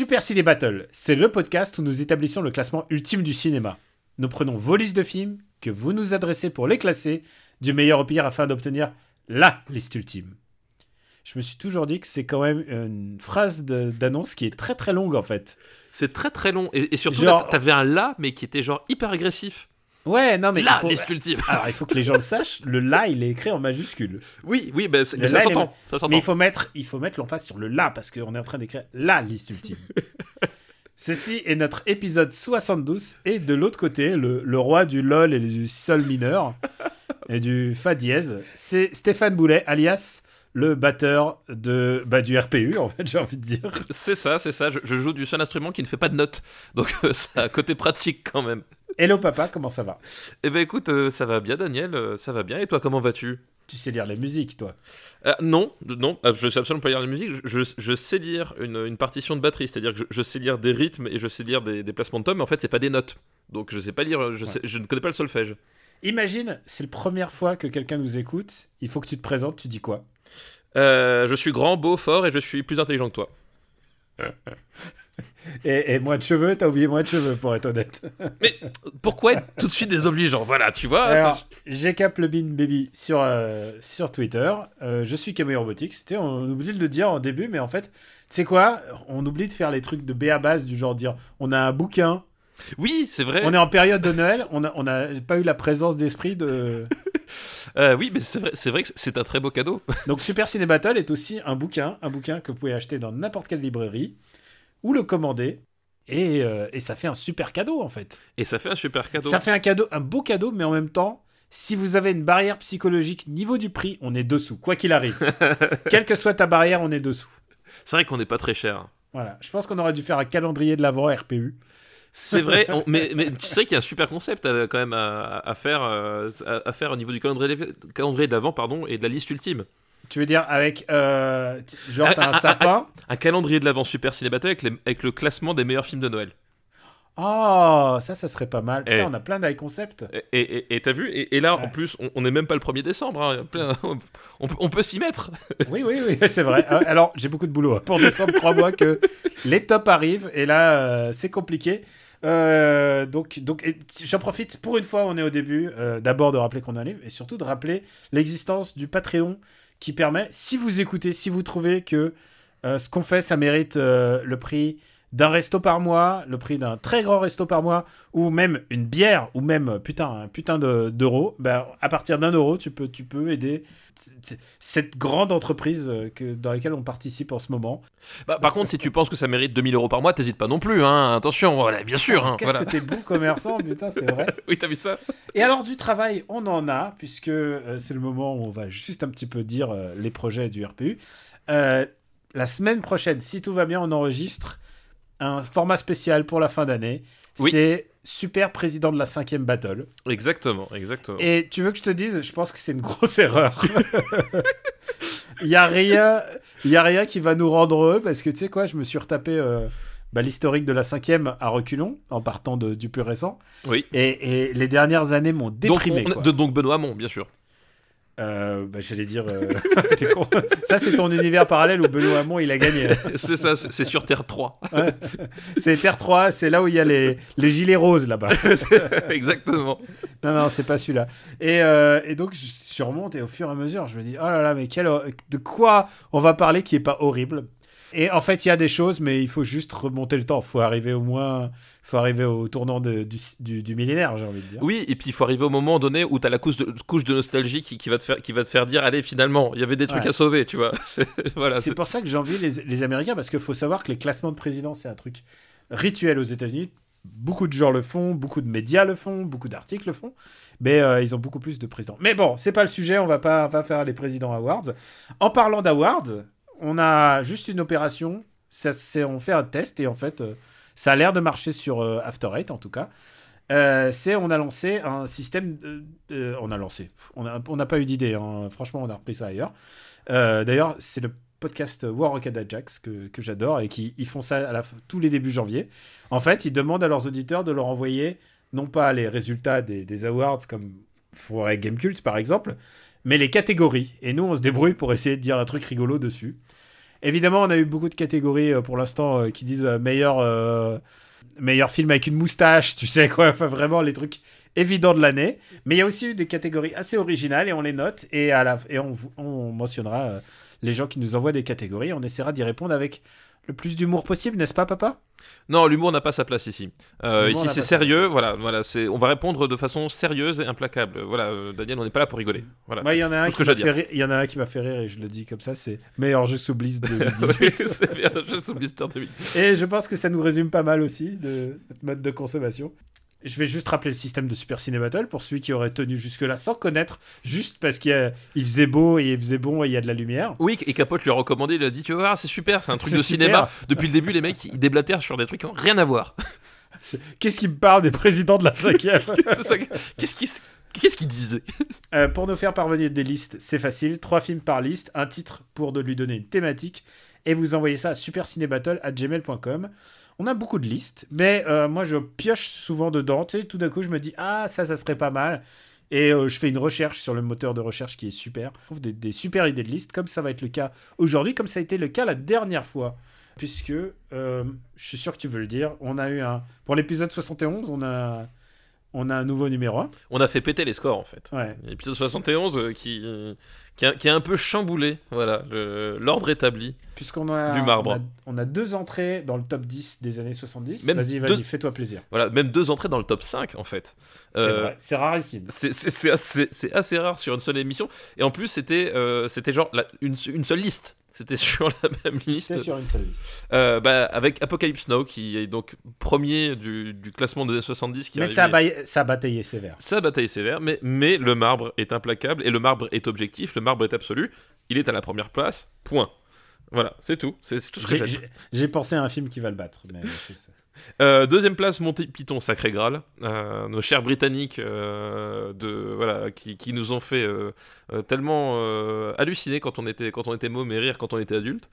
Super Ciné Battle, c'est le podcast où nous établissons le classement ultime du cinéma. Nous prenons vos listes de films que vous nous adressez pour les classer du meilleur au pire afin d'obtenir LA liste ultime. Je me suis toujours dit que c'est quand même une phrase d'annonce qui est très très longue en fait. C'est très très long. Et, et surtout, là, t'avais un là, mais qui était genre hyper agressif. Ouais, non mais là, il faut... liste ultime. Alors il faut que les gens le sachent, le là il est écrit en majuscule. Oui, oui, Le mais ça est s'entend. Mais il faut mettre, il faut mettre l'emphase sur le là parce qu'on est en train d'écrire la liste ultime. Ceci est notre épisode 72 et de l'autre côté, le, le roi du lol et du sol mineur et du fa dièse, c'est Stéphane Boulet alias le batteur de bah, du RPU en fait j'ai envie de dire. C'est ça, c'est ça. Je, je joue du seul instrument qui ne fait pas de notes. Donc, euh, ça a un côté pratique quand même. Hello papa, comment ça va? Eh ben écoute, euh, ça va bien, Daniel. euh, ça va bien. Et toi, comment vas-tu? Tu sais lire la musique toi. Euh, non, non, euh, je sais absolument pas lire la musique. Je, je- je sais lire une, une partition de batterie, c'est-à-dire que je, je sais lire des rythmes et je sais lire des, des placements de tomes, mais en fait, c'est pas des notes. Donc, je sais pas lire, je, sais- je ne connais pas le solfège. Imagine, c'est la première fois que quelqu'un nous écoute, il faut que tu te présentes, tu dis quoi? Euh, je suis grand, beau, fort et je suis plus intelligent que toi. et, et moi de cheveux, t'as oublié moi de cheveux pour être honnête. Mais pourquoi être tout de suite désobligeant? Voilà, tu vois. Alors, j'ai Cap le Bean Baby sur, euh, sur Twitter. Euh, je suis Camille Robotics. Tu sais, on oublie de le dire en début, mais en fait, tu sais quoi? On oublie de faire les trucs de B à base, du genre dire on a un bouquin, Oui, c'est vrai. on est en période de Noël, on n'a on a pas eu la présence d'esprit de. Euh, oui, mais c'est vrai, c'est vrai que c'est un très beau cadeau. Donc, Super Ciné Battle est aussi un bouquin, un bouquin que vous pouvez acheter dans n'importe quelle librairie ou le commander. Et, euh, et ça fait un super cadeau en fait. Et ça fait un super cadeau. Ça fait un cadeau, un beau cadeau, mais en même temps, si vous avez une barrière psychologique niveau du prix, on est dessous, quoi qu'il arrive. Quelle que soit ta barrière, on est dessous. C'est vrai qu'on n'est pas très cher. Voilà. Je pense qu'on aurait dû faire un calendrier de l'avant RPU. C'est vrai, on- mais, mais tu sais qu'il y a un super concept euh, quand même à, à faire, euh, à, à faire au niveau du calendrier, calendrier d'avant pardon, et de la liste ultime. Tu veux dire avec euh, genre t'as Ah, un ah, sapin. Un calendrier de l'avant Super Ciné Battle avec, les- avec le classement des meilleurs films de Noël. Oh, ça, ça serait pas mal. Putain, on a plein d'high concept. Et- t'as vu et, et là, en plus, on- n'est même pas le 1er décembre. hein. Plein- on, peut- on peut s'y mettre. Oui, oui, oui, c'est vrai. Euh, Alors, j'ai beaucoup de boulot. Pour décembre, crois-moi que les tops arrivent et là, euh, c'est compliqué. Euh, donc, donc j'en profite pour une fois, on est au début, euh, d'abord de rappeler qu'on a un livre et surtout de rappeler l'existence du Patreon qui permet, si vous écoutez, si vous trouvez que euh, ce qu'on fait, ça mérite euh, le prix d'un resto par mois, le prix d'un très grand resto par mois, ou même une bière, ou même euh, putain un putain de- d'euros, ben, à partir d'un euro, tu peux, tu peux aider cette grande entreprise euh, que, dans laquelle on participe en ce moment. Bah, par contre, si tu penses que ça mérite 2000 euros par mois, t'hésites pas non plus. Hein. Attention, voilà, bien sûr. hein, Qu'est-ce voilà. que t'es bon commerçant, putain, c'est vrai. Oui, t'as vu ça? Et alors du travail, on en a, puisque euh, c'est le moment où on va juste un petit peu dire euh, les projets du RPU. Euh, la semaine prochaine, si tout va bien, on enregistre un format spécial pour la fin d'année. Oui. C'est Super Président de la cinquième battle. Exactement, exactement. Et tu veux que je te dise, je pense que c'est une grosse erreur. Il y a rien, y a rien qui va nous rendre heureux parce que tu sais quoi, je me suis retapé euh, bah, l'historique de la cinquième à reculons en partant de- du plus récent. Oui. Et, et les dernières années m'ont Donc, déprimé. on- quoi. de- donc Benoît Hamon, bien sûr. Euh, bah, j'allais dire, euh, t'es con. ça c'est ton univers parallèle où Benoît Hamon il a gagné. c'est ça, c'est sur Terre 3. C'est Terre 3, c'est là où il y a les, les gilets roses là-bas. Exactement. Non, non, c'est pas celui-là. Et, euh, et donc, je remonte et au fur et à mesure, je me dis, oh là là, mais quel, de quoi on va parler qui est pas horrible? Et en fait, il y a des choses, mais il faut juste remonter le temps. Il faut arriver au moins, faut arriver au tournant de- du, du, du millénaire, j'ai envie de dire. Oui, et puis il faut arriver au moment donné où t'as la couche de, couche de nostalgie qui, qui va te faire, qui va te faire dire allez, finalement, il y avait des trucs Ouais. à sauver, tu vois. C'est- Voilà, pour ça que j'envie les, les Américains, parce qu'il faut savoir que les classements de présidents, c'est un truc rituel aux États-Unis. Beaucoup de gens le font, beaucoup de médias le font, beaucoup d'articles le font, mais euh, ils ont beaucoup plus de présidents. Mais bon, c'est pas le sujet, on va pas, va faire les présidents awards. En parlant d'awards, on a juste une opération, ça, on fait un test et en fait, euh, Ça a l'air de marcher sur euh, After Eight en tout cas. Euh, c'est on a lancé un système. on a lancé. On n'a pas eu d'idée. hein. Franchement, on a repris ça ailleurs. D'ailleurs, c'est le podcast War Rocket Ajax que, que j'adore et qui ils font ça à tous les débuts janvier. En fait, ils demandent à leurs auditeurs de leur envoyer non pas les résultats des, des awards comme Forêt Game Cult par exemple, mais les catégories. Et nous, on se débrouille pour essayer de dire un truc rigolo dessus. Évidemment, on a eu beaucoup de catégories euh, pour l'instant euh, qui disent euh, meilleur, meilleur film avec une moustache, tu sais quoi, enfin vraiment les trucs évidents de l'année. Mais il y a aussi eu des catégories assez originales et on les note et, à la, on, mentionnera les gens qui nous envoient des catégories. On essaiera d'y répondre avec le plus d'humour possible, n'est-ce pas, papa? Non, l'humour n'a pas sa place ici. Euh, ici, c'est sérieux. Voilà, voilà, c'est. On va répondre de façon sérieuse et implacable. Voilà, euh, Daniel, on n'est pas là pour rigoler. Voilà. Moi, il y en a un qui m'a fait rire- il y en a un qui m'a fait rire et je le dis comme ça, c'est meilleur jeu sous Oui, 2018. c'est bien, je suis Blister 2000. Et je pense que ça nous résume pas mal aussi de notre mode de consommation. Je vais juste rappeler le système de Super Ciné Battle pour celui qui aurait tenu jusque-là sans connaître, juste parce qu'il a- faisait beau et il faisait bon et il y a de la lumière. Oui, et Capote lui a recommandé, il a dit Tu vois, c'est super, c'est un truc de super. cinéma. Depuis le début, les mecs, ils déblatèrent sur des trucs qui n'ont rien à voir. Qu'est-ce qui me parle des présidents de la cinquième? C'est ça que- Qu'est-ce qu'ils qu'est-ce qu'ils disaient? Euh, Pour nous faire parvenir des listes, c'est facile. Trois films par liste, un titre pour de lui donner une thématique. Et vous envoyez ça à supercinébattle.gmail.com. On a beaucoup de listes, mais euh, moi je pioche souvent dedans. Tu sais, tout d'un coup, je me dis Ah, ça, ça serait pas mal. Et euh, je fais une recherche sur le moteur de recherche qui est super. Je trouve des, des super idées de liste, comme ça va être le cas aujourd'hui, comme ça a été le cas la dernière fois. Puisque, euh, je suis sûr que tu veux le dire, on a eu un. Pour l'épisode 71, on a, on a un nouveau numéro 1. On a fait péter les scores en fait. Ouais. L'épisode 71 euh, qui, qui, a, qui a un peu chamboulé voilà, l'ordre établi. Puisqu'on a, Du marbre. On a, on a deux entrées dans le top 10 des années 70. Même Vas-y, vas-y, fais-toi plaisir. Voilà, même deux entrées dans le top 5 en fait. C'est Euh, c'est rarissime. C'est assez, rare sur une seule émission. Et en plus, c'était euh, c'était genre la- une, une seule liste. C'était sur la même liste. Sur une seule liste. Euh, bah, avec Apocalypse Now, qui est donc premier du, du classement des années 70. Qui est Mais ça a, baillé- ça a bataillé sévère. Sa bataille est sévère, mais, mais le marbre est implacable et le marbre est objectif, le marbre est absolu. Il est à la première place, point. Voilà, c'est tout. C'est tout ce que J'ai- pensé à un film qui va le battre. Mais. Euh, deuxième place, Monty Python, Sacré Graal. Euh, nos chers Britanniques euh, de, voilà, qui, qui nous ont fait tellement halluciner quand on était, quand on était môme et rire quand on était adulte.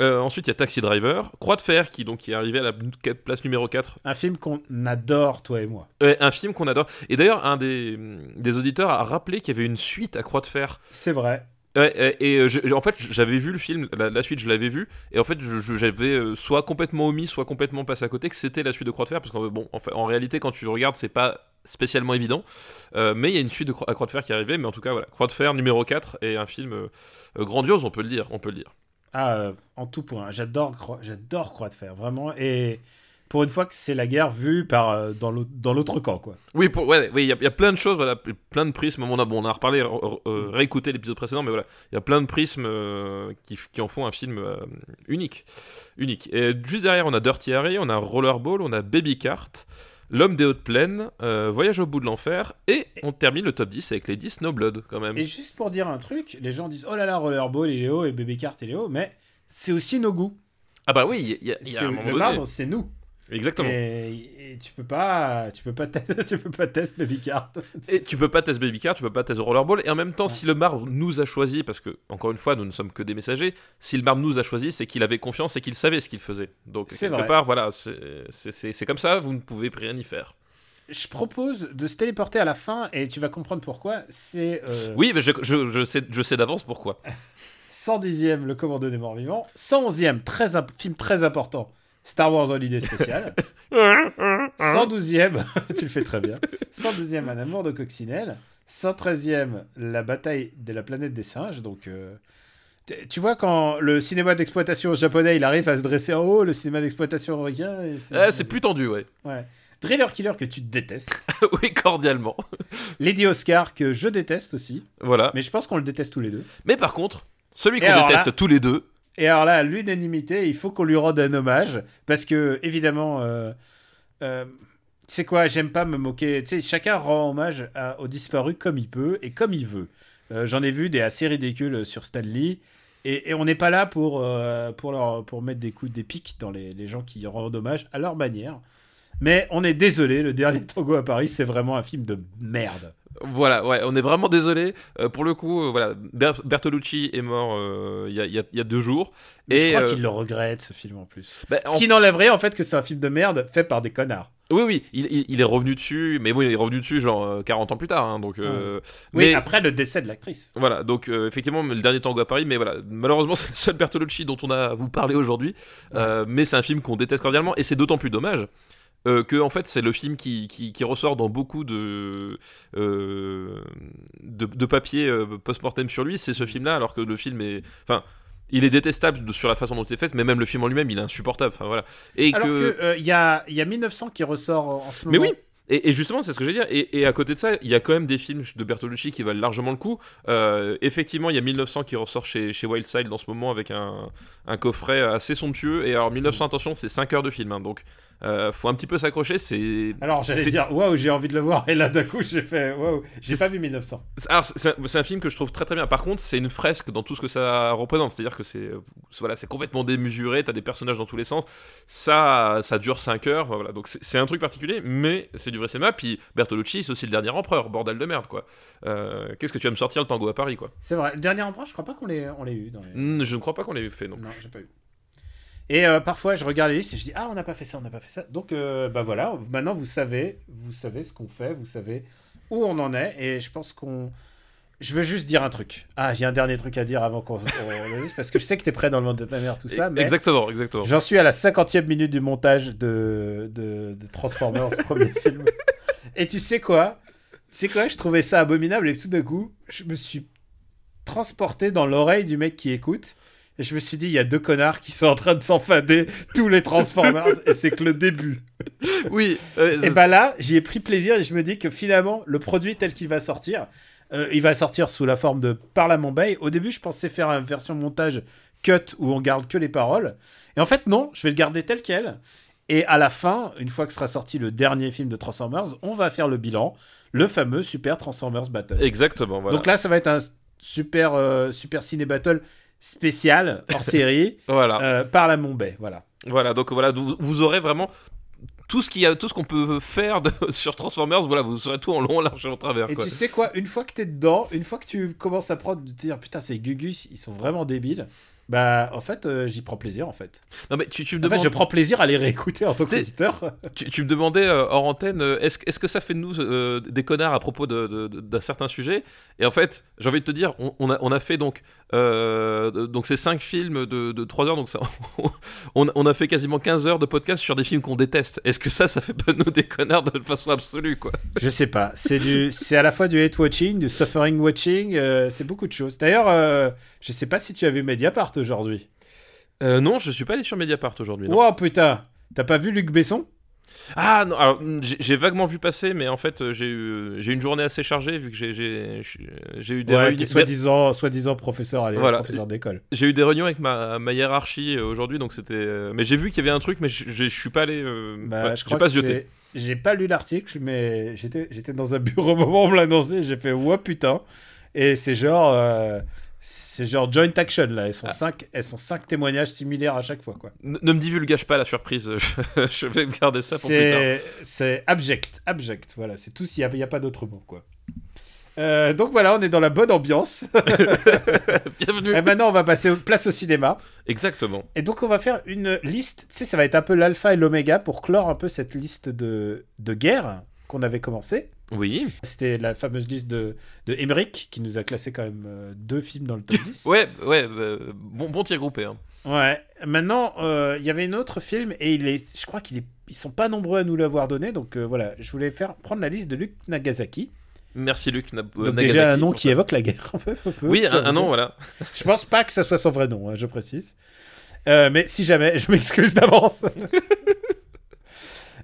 Euh, ensuite, il y a Taxi Driver. Croix de fer, qui, donc, qui est arrivé à la place numéro 4 un film qu'on adore, toi et moi. Ouais, un film qu'on adore. Et d'ailleurs, un des, des auditeurs a rappelé qu'il y avait une suite à Croix de Fer. C'est vrai. Ouais, et, et, euh, je- en fait, j'avais vu le film, la, la suite, je l'avais vu, et en fait, j'avais euh, soit complètement omis, soit complètement passé à côté que c'était la suite de Croix de Fer, parce qu'en bon, en, fait, en réalité, quand tu le regardes, c'est pas spécialement évident, Euh, mais il y a une suite de Cro- à Croix de Fer qui est arrivée, mais en tout cas, voilà, Croix de Fer numéro 4 et un film euh, grandiose, on peut le dire, on peut le dire. Ah, euh, en tout point. J'adore, j'adore Croix de Fer, vraiment. Et pour une fois que c'est la guerre vue par, euh, dans l'autre camp, quoi. Oui, il y, a- plein de choses, voilà, plein de prismes. On a, bon, on a reparlé, euh, réécouté l'épisode précédent, mais voilà, il y a plein de prismes qui, qui en font un film unique, unique. Et juste derrière, on a Dirty Harry, on a Rollerball, on a Baby Cart, L'homme des hautes plaines, euh, Voyage au bout de l'enfer, et on termine le top 10 avec les 10 Snowblood quand même. Et juste pour dire un truc, les gens disent Oh là là, Rollerball, il est haut, et Baby Cart, il est haut, mais c'est aussi nos goûts. Ah bah oui, il y a, il y a- il y a C'est- un moment le donné. marbre, c'est nous. Exactement. Et, et tu peux pas, tu peux pas, tu peux pas tester Baby Cart. Et tu peux pas tester Baby Car, tu peux pas tester Rollerball, et en même temps, Ouais. si le marbre nous a choisi, parce que, encore une fois, nous ne sommes que des messagers, si le marbre nous a choisi, c'est qu'il avait confiance et qu'il savait ce qu'il faisait. Donc, quelque vrai. part, voilà, c'est- comme ça, vous ne pouvez rien y faire. Je propose de se téléporter à la fin et tu vas comprendre pourquoi. C'est euh, Oui, mais je, je- je sais, je sais d'avance pourquoi. 110e Le Commando des Morts Vivants, 111e très film très important Star Wars Holiday Spécial, 112e tu le fais très bien, 112e Un amour de coccinelle, 113e La bataille de la planète des singes. Donc euh, tu vois quand le cinéma d'exploitation japonais il arrive à se dresser en haut, le cinéma d'exploitation américain, c'est Ah, c'est plus tendu, ouais. ouais. Driller Killer que tu détestes, oui, cordialement. Lady Oscar que je déteste aussi, Voilà. mais je pense qu'on le déteste tous les deux. Mais par contre, celui qu'on déteste là- tous les deux, Et alors là, l'unanimité, il faut qu'on lui rende un hommage parce que évidemment, euh, euh, c'est quoi J'aime pas me moquer. Tu sais, chacun rend hommage aux disparus comme il peut et comme il veut. Euh, J'en ai vu des assez ridicules sur Stanley Et, on n'est pas là pour, euh, pour, mettre des coups, des pics dans les, les gens qui rendent hommage à leur manière. Mais on est désolé, le dernier Tango à Paris, c'est vraiment un film de merde. Voilà, ouais, on est vraiment désolé. Euh, pour le coup, euh, voilà, Ber- Bertolucci est mort euh, il y, a, y y deux jours. Mais je Et, crois qu'il le regrette, ce film en plus. bah, Ce en- qui n'enlèverait en fait que c'est un film de merde fait par des connards. Oui, oui, il, il- il est revenu dessus, mais bon, il est revenu dessus genre euh, 40 ans plus tard. hein, donc, euh, Oui, mais après le décès de l'actrice. voilà, donc euh, effectivement, le dernier tango à Paris, mais voilà, malheureusement, c'est le seul Bertolucci dont on a à vous parler aujourd'hui. Euh, mais c'est un film qu'on déteste cordialement, et c'est d'autant plus dommage. Euh, que en fait c'est le film qui, qui, qui ressort dans beaucoup de euh, de, de papiers euh, post-mortem sur lui c'est ce film là alors que le film est enfin il est détestable de- sur la façon dont il est fait mais même le film en lui-même il est insupportable enfin voilà et Alors que que il y, a, y a 1900 qui ressort en ce mais moment. oui et, justement, c'est ce que je veux dire. Et, et à côté de ça, il y a quand même des films de Bertolucci qui valent largement le coup. Euh, effectivement, il y a 1900 qui ressort chez, chez Wildside en ce moment avec un, un coffret assez somptueux. Et alors, 1900, attention, c'est 5 heures de film. hein, donc, euh, faut un petit peu s'accrocher. C'est. Alors j'allais dire waouh, j'ai envie de le voir. Et là d'un coup, j'ai fait waouh, j'ai pas vu 1900. Alors, c'est un, film que je trouve très très bien. Par contre, c'est une fresque dans tout ce que ça représente. C'est-à-dire que c'est voilà, c'est complètement démesuré. T'as des personnages dans tous les sens. Ça, ça dure 5 heures. Voilà. Donc c'est un truc particulier, mais c'est du vrai cinéma. Puis Bertolucci, c'est aussi le dernier empereur. Bordel de merde, quoi. Euh, Qu'est-ce que tu vas me sortir le tango à Paris, quoi? C'est vrai. Le dernier empereur, je crois pas qu'on l'ait on l'ait eu dans les... Je ne crois pas qu'on l'ait fait, non. Non, j'ai pas eu. Et euh, parfois, je regarde les listes et je dis ah, on n'a pas fait ça, on n'a pas fait ça. Donc euh, bah voilà, maintenant vous savez, vous savez ce qu'on fait, vous savez où on en est. Et je pense qu'on je veux juste dire un truc. Ah, j'ai un dernier truc à dire avant qu'on dise, parce que je sais que t'es prêt dans le monde de ta mère, tout ça. Mais Exactement, exactement. J'en suis à la cinquantième minute du montage de, de, de Transformers, premier film. Et tu sais quoi? Tu sais quoi? Je trouvais ça abominable et tout d'un coup, je me suis transporté dans l'oreille du mec qui écoute. Et je me suis dit, il y a deux connards qui sont en train de s'enfader tous les Transformers et c'est que le début. Oui. euh, Et bah là, j'y ai pris plaisir et je me dis que finalement, le produit tel qu'il va sortir, euh, il va sortir sous la forme de Parlement Bay. Au début, je pensais faire une version montage cut où on garde que les paroles. Et en fait, non, je vais le garder tel quel. Et à la fin, une fois que sera sorti le dernier film de Transformers, on va faire le bilan, le fameux Super Transformers Battle. Exactement, voilà. Donc là, ça va être un super, euh, super ciné battle spécial hors série voilà. euh, Parlement Bay. Voilà. Voilà, donc voilà, vous, vous aurez vraiment tout ce qu'il y a, tout ce qu'on peut faire de- sur Transformers, voilà, vous saurez tout en long, en large et en travers. Et quoi. tu sais quoi, une fois que t'es dedans, une fois que tu commences à prendre, de te dire putain, ces Gugus, ils sont vraiment débiles. Bah, en fait, euh, j'y prends plaisir, en fait. Non mais tu, tu me En fait, demandes, je prends plaisir à les réécouter en tant qu'auditeur. tu, tu me demandais euh, hors antenne, euh, est-ce que ça fait de nous des connards à propos d'un certain sujet? Et en fait, j'ai envie de te dire, on, on a, on a fait donc, donc ces 5 films de, de 3 heures, donc ça, on, on a fait quasiment 15 heures de podcast sur des films qu'on déteste. Est-ce que ça, ça fait pas de nous des connards de façon absolue, quoi? Je sais pas. C'est à la fois du hate watching, du suffering watching. euh, c'est beaucoup de choses. D'ailleurs, je sais pas si tu as vu Mediapart aujourd'hui. euh, Non, je suis pas allé sur Mediapart aujourd'hui. non. Oh putain, t'as pas vu Luc Besson? Ah non, alors mm, j'ai j'ai vaguement vu passer, mais en fait euh, j'ai eu j'ai eu une journée assez chargée vu que j'ai j'ai j'ai eu des Ouais, réunions. qui est soi-disant, soi-disant professeur, allez, Voilà. professeur d'école. J'ai eu des réunions avec ma, ma hiérarchie euh, aujourd'hui, donc c'était. euh, mais j'ai vu qu'il y avait un truc, mais je je- je suis pas allé. euh, Bah, ouais, je j'ai crois pas que c'est- J'ai pas lu l'article, mais j'étais j'étais dans un bureau au moment où on me l'a annoncé. J'ai fait ouais putain. Et c'est genre euh, c'est genre joint action là. Elles sont Ah. cinq elles sont cinq témoignages similaires à chaque fois quoi. Ne, ne me divulgage pas la surprise, je, je vais me garder ça pour plus tard. C'est abject abject. Voilà c'est tout. Il y a, pas d'autre mot quoi. Euh, donc voilà, on est dans la bonne ambiance. Bienvenue. Et maintenant, on va passer au, place au cinéma. Exactement. Et donc, on va faire une liste. Tu sais, ça va être un peu l'alpha et l'oméga pour clore un peu cette liste de, de guerres qu'on avait commencé. Oui. C'était la fameuse liste de, de Emmerich qui nous a classé quand même euh, deux films dans le top 10. Ouais, ouais. euh, bon, bon tir groupé. Hein. Ouais. Maintenant, euh, il y avait un autre film et il est, je crois qu'ils est, ils sont pas nombreux à nous l'avoir donné. Donc euh, voilà, je voulais faire prendre la liste de Luc Nagasaki. Merci Luc. Na- Donc Nagasaki déjà un nom qui ça. évoque la guerre. un peu, peu, Oui, un, nom, voilà. Je pense pas que ça soit son vrai nom, hein, je précise. Euh, mais si jamais, je m'excuse d'avance.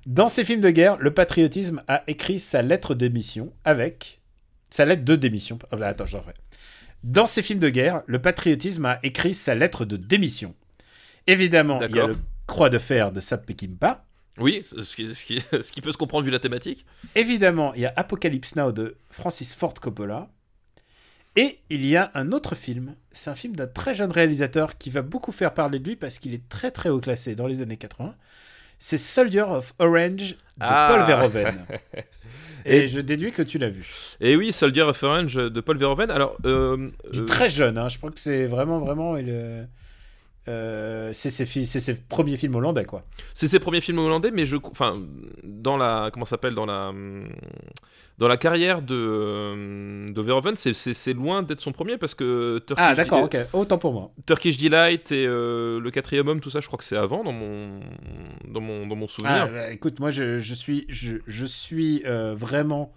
Dans ces films de guerre, le patriotisme a écrit sa lettre d'émission avec. Sa lettre de démission. Ah, bah, attends, je refais. Dans ces films de guerre, le patriotisme a écrit sa lettre de démission. Évidemment, il y a le Croix de fer de Sat Peckinpah. Oui, ce qui, ce, qui, ce qui peut se comprendre vu la thématique. Évidemment, il y a Apocalypse Now de Francis Ford Coppola. Et il y a un autre film, c'est un film d'un très jeune réalisateur qui va beaucoup faire parler de lui parce qu'il est très très haut classé dans les années 80. C'est Soldier of Orange de Ah. Paul Verhoeven. Et, Et- je déduis que tu l'as vu. Et oui, Soldier of Orange de Paul Verhoeven. Alors, euh, euh, très jeune, hein, je crois que c'est vraiment vraiment il, euh, c'est ses, ses premiers films hollandais quoi. c'est ses premiers films hollandais, mais je, enfin, dans la, comment ça s'appelle, dans la, hum, dans la carrière de, euh, de Verhoeven, c'est- loin d'être son premier parce que Turkish, Ah d'accord, ok, autant pour moi. Turkish Delight et euh, le quatrième homme, tout ça, je crois que c'est avant dans mon, dans mon, dans mon souvenir. Ah, bah, écoute, moi je, je suis, je, je suis euh, vraiment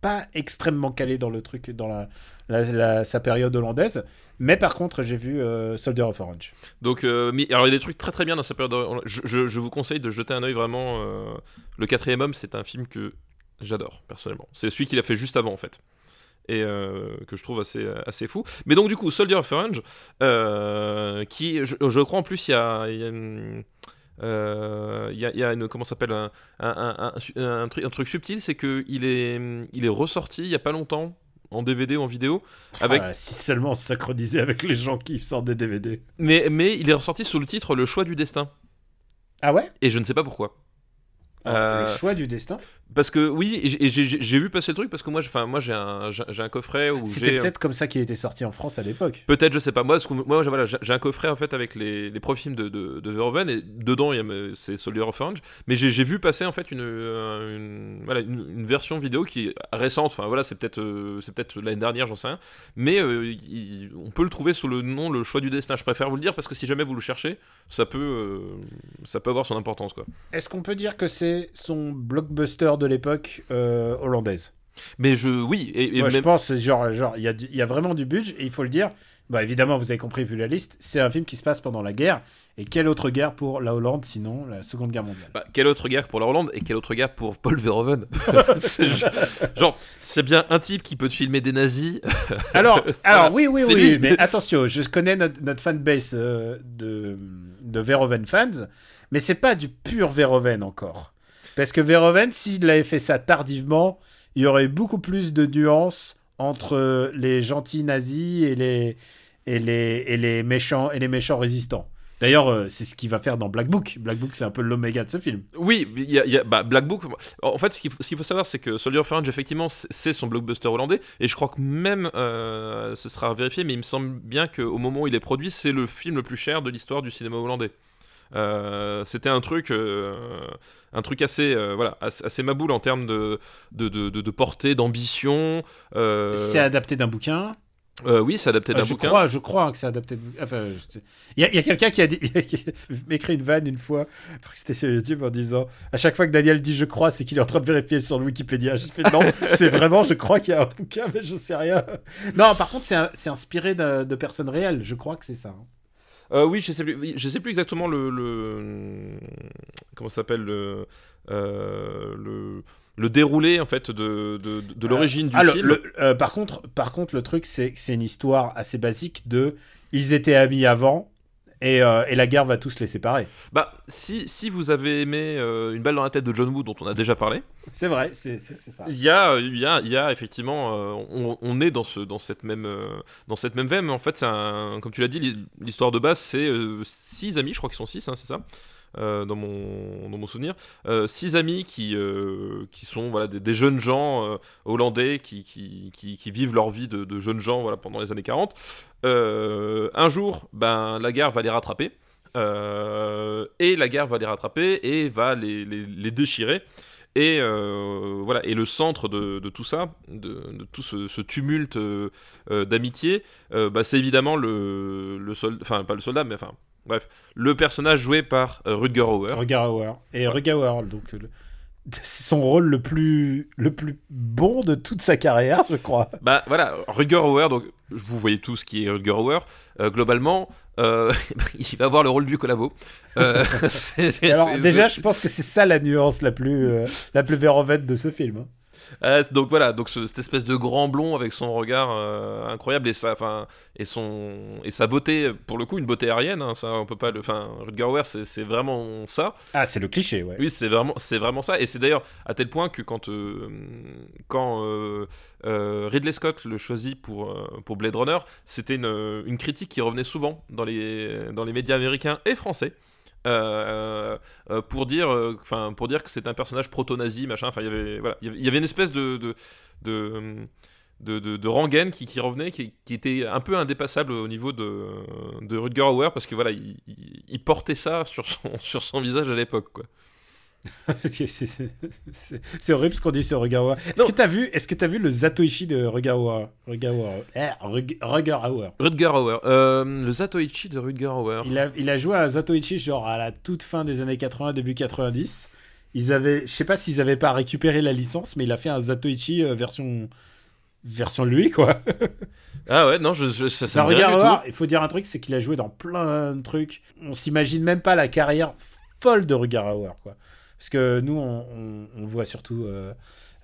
pas extrêmement calé dans le truc, dans la, sa période hollandaise, mais par contre j'ai vu euh, Soldier of Orange. Donc, euh, alors il y a des trucs très très bien dans sa période. de- Je, vous conseille de jeter un œil vraiment. euh, le quatrième homme, c'est un film que j'adore personnellement. C'est celui qu'il a fait juste avant en fait. Et euh, que je trouve assez, assez fou. Mais donc, du coup, Soldier of Orange, euh, qui, je, crois en plus, il y a, il y a une. euh, Il il y a une comment s'appelle un, un, un, un truc subtil c'est que il est il est ressorti il y a pas longtemps en DVD ou en vidéo avec Ah, si seulement se synchroniser avec les gens qui sortent des DVD. mais mais il est ressorti sous le titre Le choix du destin. Ah ouais? Et je ne sais pas pourquoi Ah, Le Euh, choix du destin. Parce que oui, j'ai- vu passer le truc parce que moi, j'ai- enfin moi j'ai un, un coffret où C'était peut-être comme ça qu'il était sorti en France à l'époque. peut-être je sais pas. Moi, parce que moi j'ai- voilà, un coffret en fait avec les, films de, de, de Verhoeven et dedans il y a c'est Soldier of Orange, mais j'ai vu passer en fait une, euh, une voilà une, une version vidéo qui est récente, enfin voilà c'est peut-être euh, c'est peut-être l'année dernière j'en sais rien, mais euh, il- on peut le trouver sous le nom le choix du destin. Je préfère vous le dire parce que si jamais vous le cherchez, ça peut euh, ça peut avoir son importance quoi. Est-ce qu'on peut dire que c'est son blockbuster de l'époque euh, hollandaise? Mais je oui et, et Moi, je pense, genre, genre, il y a, y a vraiment du budget, et il faut le dire. Bah, évidemment, vous avez compris vu la liste, c'est un film qui se passe pendant la guerre. Et quelle autre guerre pour la Hollande, sinon la Seconde Guerre mondiale? Bah, quelle autre guerre pour la Hollande et quelle autre guerre pour Paul Verhoeven? C'est genre, c'est bien un type qui peut te filmer des nazis. Alors, alors oui, oui, oui, lui. mais attention, je connais notre, notre fanbase euh, de, de Verhoeven fans, mais c'est pas du pur Verhoeven encore. Parce que Verhoeven, s'il avait fait ça tardivement, il y aurait eu beaucoup plus de nuances entre les gentils nazis et les, et les, et les, méchants, et les méchants résistants. D'ailleurs, euh, c'est ce qu'il va faire dans Black Book. Black Book, c'est un peu l'oméga de ce film. Oui, il y a, il y a- bah, Black Book. En fait, ce qu'il faut, savoir, c'est que Soldier of Orange, effectivement, c'est- son blockbuster hollandais. Et je crois que même, euh, ce sera vérifié, mais il me semble bien qu'au moment où il est produit, c'est le film le plus cher de l'histoire du cinéma hollandais. Euh, c'était un truc, euh, un truc assez, euh, voilà, assez, assez maboule en termes de, de, de, portée, d'ambition. C'est adapté d'un bouquin. Euh, oui, c'est adapté Euh, d'un je bouquin. crois, je crois que c'est adapté. De... Enfin, je- il y a, quelqu'un qui a dit, qui m'a écrit une vanne une fois, c'était sur YouTube en disant, à chaque fois que Daniel dit je crois, c'est qu'il est en train de vérifier sur le Wikipédia. Je fais non, c'est vraiment, je crois qu'il y a un bouquin, mais je sais rien. Non, par contre, c'est inspiré de, de personnes réelles. Je crois que c'est ça. hein. Euh, oui, je sais plus, je sais plus exactement le, le comment ça s'appelle le, euh, le le déroulé en fait de, de, de l'origine du film. le- euh, par contre, par contre, le truc, c'est c'est une histoire assez basique de, ils étaient amis avant. Et, euh, et la guerre va tous les séparer. Bah, si, si vous avez aimé euh, Une balle dans la tête de John Woo, dont on a déjà parlé, C'est vrai, c'est ça. il y a, y a, il y a effectivement, euh, on, on est dans, ce, dans, cette même, euh, dans cette même veine, mais en fait, un, comme tu l'as dit, l'histoire de base, c'est euh, six amis, je crois qu'ils sont six, hein, c'est ça? euh, dans, mon, dans mon souvenir, euh, six amis qui, euh, qui sont voilà, des, jeunes gens euh, hollandais qui, qui, qui, vivent leur vie de, jeunes gens voilà, pendant les années 40. Euh, un jour, ben, la guerre va les rattraper. euh, et la guerre va les rattraper et va les, les, déchirer. Et euh, voilà, et le centre de, tout ça, de, tout ce, tumulte euh, euh, d'amitié, euh, bah, c'est évidemment le, le soldat, enfin pas le soldat, mais enfin bref, le personnage joué par euh, Rutger Hauer. Rutger Hauer. Et Rutger Hauer, donc, euh, le- c'est son rôle le plus, le plus bon de toute sa carrière, je crois. Bah voilà, Rutger Hauer, donc vous voyez tous qui est Rutger Hauer. Euh, globalement, euh, il va avoir le rôle du collabo. Euh, Alors, déjà, je pense que c'est ça la nuance la plus, la plus de ce film. Euh, donc voilà, donc ce- cette espèce de grand blond avec son regard euh, incroyable et sa, enfin, et son et sa beauté, pour le coup, une beauté aérienne. hein, ça, on peut pas le, enfin, Rutger Hauer, c'est vraiment ça. Ah, c'est le cliché, ouais. Oui, c'est vraiment, c'est vraiment ça. Et c'est d'ailleurs à tel point que quand, euh, quand Ridley Scott le choisit pour, pour Blade Runner, c'était une, une critique qui revenait souvent dans les, dans les médias américains et français. Euh, euh, pour dire, euh, enfin, pour dire que c'est un personnage proto-nazi, machin. Enfin, il y avait, voilà, il y avait- une espèce de, de, de, de, rengaine qui, revenait, qui, était un peu indépassable au niveau de, de Rutger Hauer, parce que voilà, il, il- il portait ça sur son, sur son visage à l'époque, quoi. C'est- horrible ce qu'on dit sur Rugawa. Est-ce Non. que t'as vu, est-ce que t'as vu le Zatoichi de Rugawa Rugawa eh, Rug- Rugawa. Rutger Hauer. Euh, le Zatoichi de Rutger Hauer. Il a, il a joué à Zatoichi genre à la toute fin des années 80, début 90. Ils avaient, je sais pas s'ils avaient pas récupéré la licence, mais il a fait un Zatoichi euh, version version lui quoi. Ah ouais, non, je, je, ça, ça du Rugawa, tout. il faut dire un truc, c'est qu'il a joué dans plein de trucs. On s'imagine même pas la carrière folle de Rugawa quoi. Parce que nous, on, on- on voit surtout euh,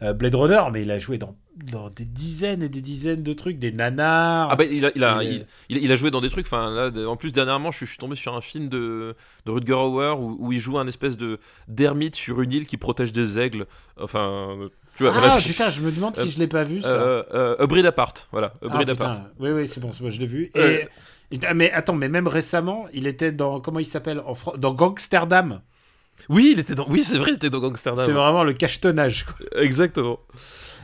euh, Blade Runner, mais il a joué dans, dans des dizaines et des dizaines de trucs, des nanars. Ah bah il a, il, a, Il est- il, il- il a joué dans des trucs, enfin là, en plus dernièrement je, suis- je suis tombé sur un film de, de Rutger Hauer où, où il joue un espèce de d'ermite sur une île qui protège des aigles, enfin tu vois, Ah voilà, je- putain, je me demande Euh, si je l'ai pas vu ça. euh, euh, A Breed Apart, voilà, A Ah, Breed putain. Apart. Oui, oui, c'est bon, bon, je l'ai vu. Et, ah, mais attends, mais même récemment, il était dans comment il s'appelle dans Gangsterdam. Oui, il était dans, oui c'est vrai, il était dans Gangsterdam. C'est vraiment le cachetonnage. Quoi. Exactement.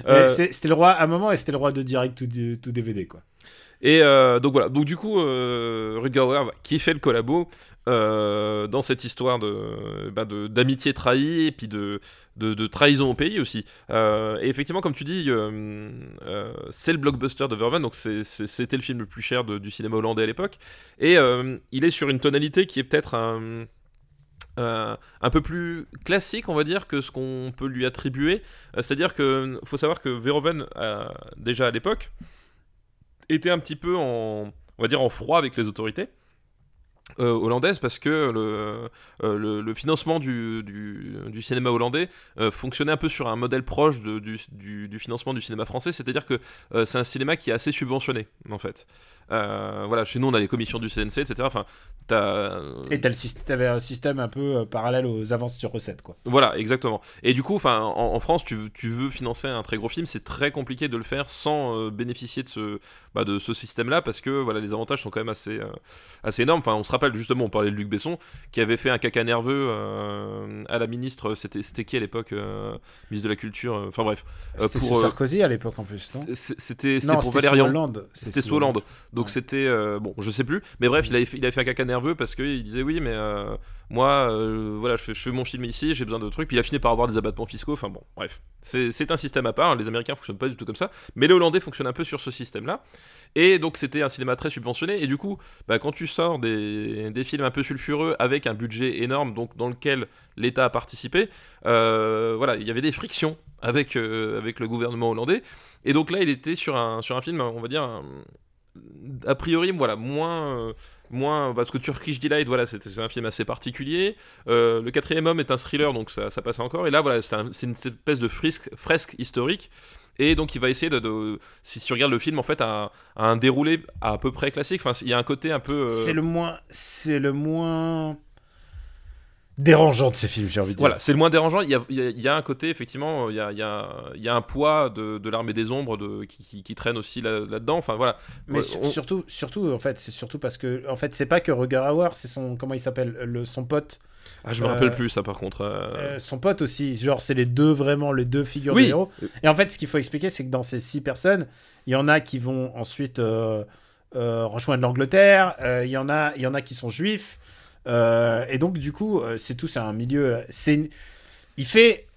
Euh, C'était le roi à un moment et c'était le roi de direct tout, DVD quoi. Et euh, donc voilà, donc du coup, euh, Rutger Hauer va kiffer le collabo euh, dans cette histoire de bah, de- d'amitié trahie et puis de, de, de trahison au pays aussi. Et effectivement, comme tu dis, c'est le blockbuster de Verhoeven, donc c'était le film le plus cher de- du cinéma hollandais à l'époque. Et il est sur une tonalité qui est peut-être un, euh, un peu plus classique, on va dire, que ce qu'on peut lui attribuer. Euh, C'est-à-dire que faut savoir que Verhoeven, euh, déjà à l'époque, était un petit peu en, on va dire, en froid avec les autorités. Euh, hollandaises parce que le, euh, le, le financement du, du, du cinéma hollandais euh, fonctionnait un peu sur un modèle proche de- du, du, financement du cinéma français, c'est-à-dire que euh, c'est un cinéma qui est assez subventionné en fait. Euh, voilà, chez nous on a les commissions du CNC, etc. Enfin, t'as Et t'avais un système un peu euh, parallèle aux avances sur recettes quoi. voilà, exactement. Et du coup, enfin, en, en France, tu, veux- tu veux financer un très gros film, c'est très compliqué de le faire sans euh, bénéficier de ce, bah, de ce système-là, parce que voilà, les avantages sont quand même assez, euh, assez énormes. Enfin, on se rappelle justement, on parlait de Luc Besson, qui avait fait un caca nerveux euh, à la ministre. C'était, qui à l'époque, euh, ministre de la Culture. euh, Enfin bref, C'était Sarkozy à l'époque en plus, non c'était, pour c'était sous Valérian. Hollande. C'était sous Hollande. Donc Ouais. c'était bon, je sais plus, mais bref, il avait fait, il avait fait un caca nerveux parce qu'il disait oui, mais moi, euh, voilà, je fais, mon film ici, j'ai besoin de trucs. Puis il a fini par avoir des abattements fiscaux. Enfin bon, bref, c'est un système à part. Les Américains fonctionnent pas du tout comme ça, mais les Hollandais fonctionnent un peu sur ce système-là. Et donc c'était un cinéma très subventionné. Et du coup, bah, quand tu sors des, films un peu sulfureux avec un budget énorme, dans lequel l'État a participé, euh, voilà, il y avait des frictions avec euh, avec le gouvernement hollandais. Et donc là, il était sur un film, on va dire. a priori, voilà, moins, moins parce que Turkish Delight, voilà, c'est un film assez particulier. Euh, le quatrième homme est un thriller, donc ça, ça passe encore. Et là, voilà, c'est un- c'est une espèce de fresque, fresque historique. Et donc, il va essayer de, si tu regardes le film, en fait, à un déroulé à, peu près classique. Enfin, il y a un côté un peu. euh, C'est le moins, c'est le moins dérangeant de ces films, j'ai envie de dire. Voilà, c'est le moins dérangeant. Il y a, il y a- il y a un côté, effectivement, il y a, il y a- il y a un poids de, de l'armée des ombres de, qui, qui- qui traîne aussi là- là-dedans. enfin, voilà. Mais Ouais, sur- on- surtout, surtout, en fait, c'est surtout parce que, en fait, c'est pas que Ruger Hauer, c'est son, comment il s'appelle, le, son pote, Ah, je me euh, rappelle plus, ça, par contre. euh, euh, son pote aussi. Genre, c'est les deux vraiment les deux figures Oui. de héros. Et en fait, ce qu'il faut expliquer, c'est que dans ces six personnes, il y en a qui vont ensuite euh, euh, rejoindre l'Angleterre. euh, Il y en a, il y en a qui sont juifs. Euh, et donc, du coup, euh, c'est tout, c'est un milieu. C'est, une- il fait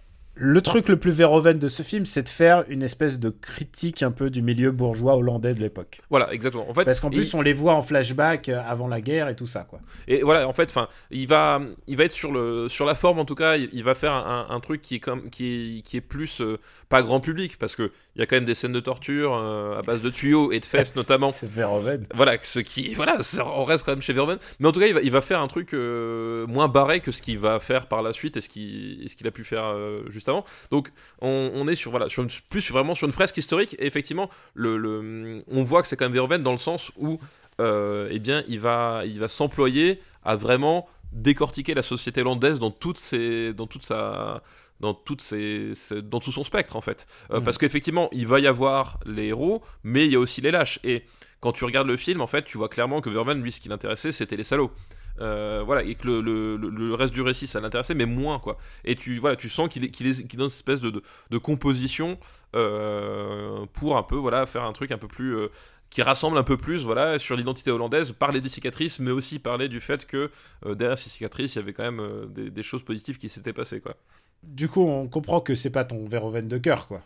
le truc le plus Verhoeven de ce film, c'est de faire une espèce de critique un peu du milieu bourgeois hollandais de l'époque. Voilà, exactement. En fait, Parce qu'en il- plus, on les voit en flashback euh, avant la guerre et tout ça, quoi. Et voilà, en fait, enfin, il va, il va être sur le, sur la forme en tout cas. Il, va faire un, un truc qui est comme, qui est, qui est plus euh, pas grand public parce que il y a quand même des scènes de torture euh, à base de tuyaux et de fesses notamment. C'est Verhoeven. Voilà, ce qui, voilà, ça- on reste quand même chez Verhoeven. Mais en tout cas, il va, il va faire un truc euh, moins barré que ce qu'il va faire par la suite et ce qu'il, et ce qu'il a pu faire juste Donc on, on est sur voilà sur une- plus vraiment sur une fresque historique. Et effectivement, le, le- on voit que c'est quand même Verhoeven dans le sens où euh, eh bien il va il va s'employer à vraiment décortiquer la société hollandaise dans ses dans toute sa dans, toutes ses, ses- dans tout son spectre en fait. Euh, Mhm. Parce qu'effectivement, il va y avoir les héros, mais il y a aussi les lâches. Et quand tu regardes le film, en fait, tu vois clairement que Verhoeven, lui, ce qui l'intéressait, c'était les salauds. Euh, voilà, et que le, reste du récit, ça l'intéressait, mais moins, quoi. Et tu, voilà, tu sens qu'il est, qu'il est, dans une espèce de, de, composition euh, pour un peu, voilà, faire un truc un peu plus... euh, qui rassemble un peu plus voilà, sur l'identité hollandaise, parler des cicatrices, mais aussi parler du fait que derrière ces cicatrices, il y avait quand même des, des choses positives qui s'étaient passées. Quoi. Du coup, on comprend que c'est pas ton Verhoeven de cœur, quoi.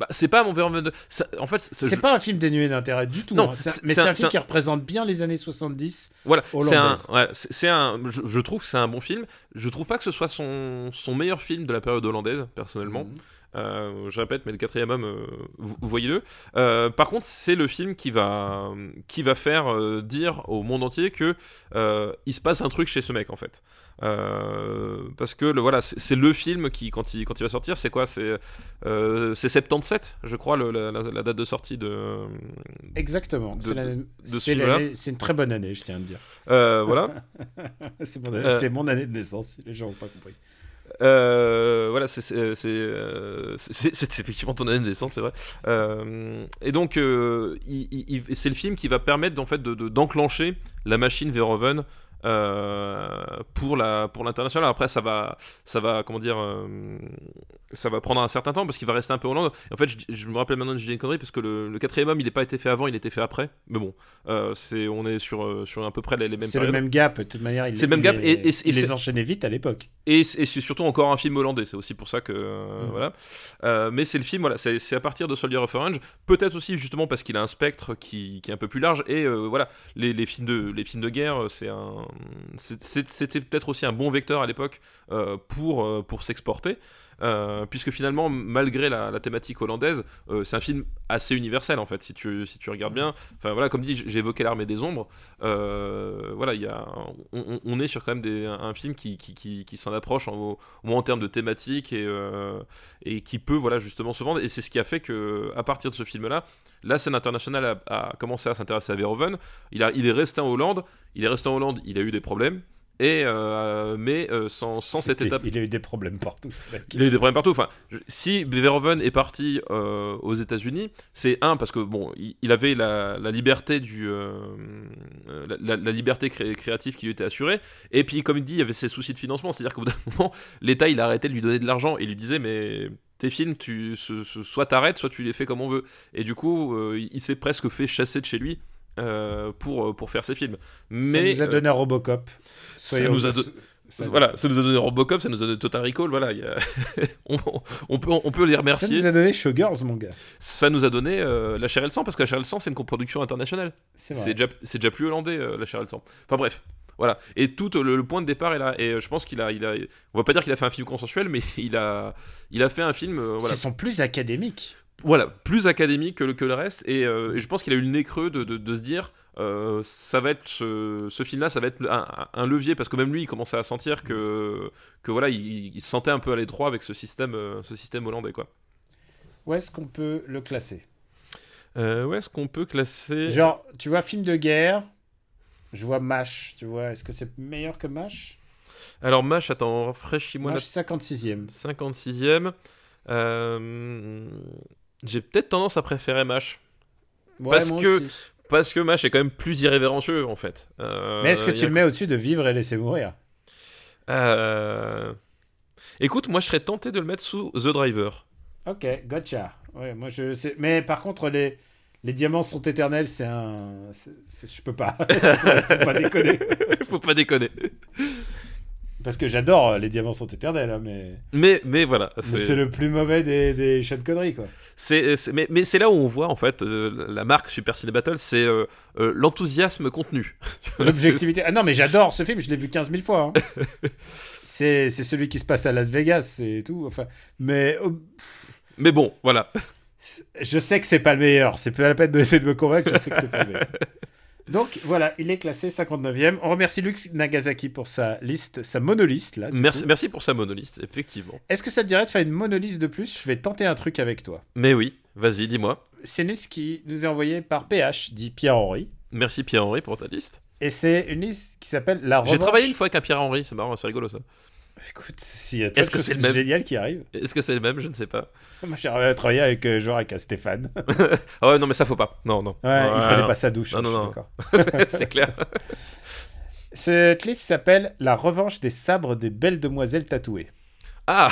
Bah, c'est pas mon Verhoeven de... ça- En fait, C'est je- pas un film dénué d'intérêt du tout. Non, hein. Un- mais c'est c'est un- un film qui représente bien les années 70. Voilà, c'est un, ouais, c'est un, je, je trouve que c'est un bon film. Je trouve pas que ce soit son, son meilleur film de la période hollandaise, personnellement. Mhm. Je répète, mais le quatrième homme, euh, vous, vous voyez-le. Euh, par contre, c'est le film qui va, qui va faire euh, dire au monde entier que euh, il se passe un truc chez ce mec, en fait. Euh, parce que le, voilà, c'est le film qui, quand il, quand il va sortir, c'est quoi? C'est euh, c'est 77, je crois, le- la, date de sortie de. Exactement. C'est ce une très bonne année, je tiens à le dire. Euh, voilà. c'est mon, Euh. mon année de naissance, si les gens n'ont pas compris. Euh, voilà, c'est, euh, c'est- effectivement ton année de naissance, c'est vrai. Euh, et donc, euh, c'est le film qui va permettre en fait de- de- d'enclencher la machine Verhoeven euh, pour la pour l'international. Après, ça va ça va comment dire, euh, ça va prendre un certain temps parce qu'il va rester un peu Hollande. Et en fait, je, je me rappelle maintenant de une connerie parce que le, le quatrième homme, il n'est pas été fait avant, il a été fait après. Mais bon, euh, c'est on est sur sur à peu près les, les mêmes C'est le même gap, de toute manière. C'est le même gap, et- et- et il les enchaînait vite à l'époque. Et, c'est surtout encore un film hollandais, c'est aussi pour ça que. Mm. Voilà. Mais c'est le film, voilà, c'est c'est à partir de Soldier of Orange, peut-être aussi justement parce qu'il a un spectre qui, qui est un peu plus large, et voilà, les, les films de, les films de guerre, c'est un. C'était peut-être aussi un bon vecteur à l'époque euh, euh, pour s'exporter. Euh, puisque finalement, malgré la, thématique hollandaise, euh, c'est un film assez universel en fait, si tu, si tu regardes bien. Enfin voilà, comme dit, j'ai évoqué l'armée des ombres. euh, voilà, il y on, est sur quand même un, film qui, qui s'en approche en, au moins en termes de thématique et, euh, et qui peut voilà justement se vendre. Et c'est ce qui a fait que à partir de ce film-là, la scène internationale a, a commencé à s'intéresser à Verhoeven. Il, a, il est resté en Hollande. Il est resté en Hollande. Il a eu des problèmes. Et euh, mais euh, sans, sans cette Il- étape Il a eu des problèmes partout, ce mec. il a eu des problèmes partout. Enfin, je- si Verhoeven est parti euh, aux États-Unis, c'est un parce que bon, il, il avait la, la liberté du la, la- la liberté cré- créative qui lui était assurée. Et puis, comme il dit, il y avait ses soucis de financement, c'est-à-dire qu'au bout d'un moment, l'État il a arrêté de lui donner de l'argent et lui disait mais tes films, tu ce- ce- soit t'arrêtes, soit tu les fais comme on veut. Et du coup, euh, il, il s'est presque fait chasser de chez lui. Euh, pour, pour faire ses films. Mais ça nous a euh, donné Robocop. Soyons- nous a do- ça- voilà, ça nous a donné Robocop, ça nous a donné Total Recall, voilà, il y a- on, on peut, on peut les Ça remercier. nous a donné Showgirls, mon gars. Ça nous a donné euh, La Chair et le Sang, parce que La Chair et le Sang, c'est une coproduction internationale. C'est déjà, déjà plus hollandais, euh, La Chair et le Sang. Enfin bref, voilà. Et tout euh, le, le point de départ est là. Et euh, je pense qu'il a, il a, on va pas dire qu'il a fait un film consensuel, mais il a, il a fait un film, euh, voilà, C'est son plus académique. Voilà, plus académique que le, que le reste. Et, euh, et je pense qu'il a eu le nez creux de, de- de se dire, euh, ça va être ce, ce film-là, ça va être un, un levier parce que même lui, il commençait à sentir que, que voilà, il, il se sentait un peu à l'étroit avec ce système, euh, ce système hollandais, quoi. Où est-ce qu'on peut le classer? Où est-ce qu'on peut classer? Genre, tu vois, film de guerre, je vois MASH, tu vois, est-ce que c'est meilleur que MASH? Alors Mash, attends, rafraîchis-moi la MASH 56e. 56e. Euh, J'ai peut-être tendance à préférer Mash. Ouais, Parce moi que- aussi. Parce que Mash est quand même plus irrévérencieux, en fait. Euh, Mais est-ce que tu a- le mets au-dessus de Vivre et Laisser Mourir? Euh, Écoute, moi je serais tenté de le mettre sous The Driver. Ok, gotcha. Ouais, moi je sais. Mais par contre, les, les diamants sont éternels, c'est un. Je peux pas. Faut pas déconner. Faut pas déconner. Parce que j'adore euh, les diamants sont éternels, hein, mais. Mais, mais voilà. c'est- c'est le plus mauvais des, des chats de conneries, quoi. C'est, c'est- mais, mais c'est là où on voit en fait euh, la marque Super Ciné Battle, c'est euh, euh, l'enthousiasme contenu. L'objectivité. Ah non, mais j'adore ce film, je l'ai vu 15 000 fois. hein. c'est c'est celui qui se passe à Las Vegas et tout. Enfin, mais euh, Mais bon, voilà. je sais que c'est pas le meilleur. C'est pas la peine d'essayer de me convaincre, je sais que c'est pas le meilleur. Donc voilà, il est classé 59e. On remercie Lux Nagasaki pour sa liste, sa monoliste là. Merci, coup. merci pour sa monoliste, effectivement. Est-ce que ça te dirait de faire une monoliste de plus? Je vais tenter un truc avec toi. Mais oui, vas-y, dis-moi. C'est une liste qui nous est envoyée par PH, dit Pierre-Henri. Merci Pierre-Henri pour ta liste. Et c'est une liste qui s'appelle La Revanche. J'ai travaillé une fois avec un Pierre-Henri, c'est marrant, c'est rigolo ça. Écoute, s'il y a que c'est le même géniales qui arrivent. Est-ce que c'est le même? Je ne sais pas. Moi, j'ai travaillé avec, euh, genre, avec un Stéphane. Ah ouais, non, mais ça faut pas. Non, non. Ouais, il Ouais, prenait non. pas sa douche. Non, non, non. C'est- c'est clair. Cette liste s'appelle La Revanche des sabres des belles demoiselles tatouées. Ah,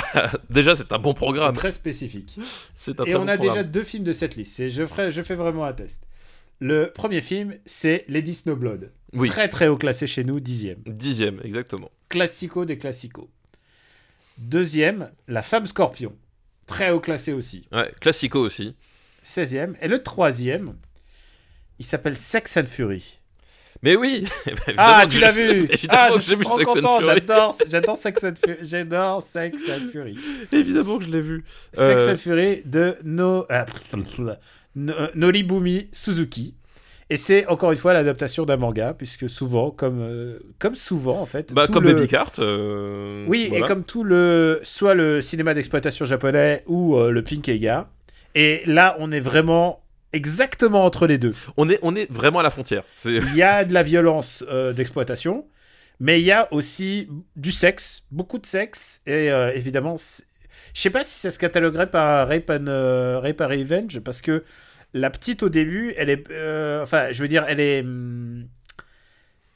déjà, c'est un bon C'est programme. très spécifique. C'est un Et très on bon a déjà deux films de cette liste. Et je, ferai, je fais vraiment un test. Le premier film, c'est Lady Snowblood. Oui, Très très haut classé chez nous, dixième. dixième, exactement. Classico des classicos. Deuxième, La Femme Scorpion. Très haut classé aussi. Ouais, classico aussi. 16e. Et le troisième, il s'appelle Sex and Fury. Mais oui Ah, évidemment que tu l'as vu Ah, je suis j'ai vu trop Sex and content, Fury. j'adore, j'adore Sex and Fury. J'adore Sex and Fury. Évidemment que je l'ai vu. Sex Euh, and Fury de no, ah, no- Noribumi Suzuki. Et c'est encore une fois l'adaptation d'un manga, puisque souvent, comme, euh, comme souvent en fait. Bah, comme le- Baby Cart. euh, Oui, voilà. et comme tout le. soit le cinéma d'exploitation japonais ou euh, le Pinkeiga. Et là, on est vraiment exactement entre les deux. On est, on est vraiment à la frontière. Il y a de la violence euh, d'exploitation, mais il y a aussi du sexe, beaucoup de sexe, et euh, évidemment, je sais pas si ça se cataloguerait par rape and, euh, rape and revenge, parce que la petite au début, elle est, euh, enfin, je veux dire, elle est, hum,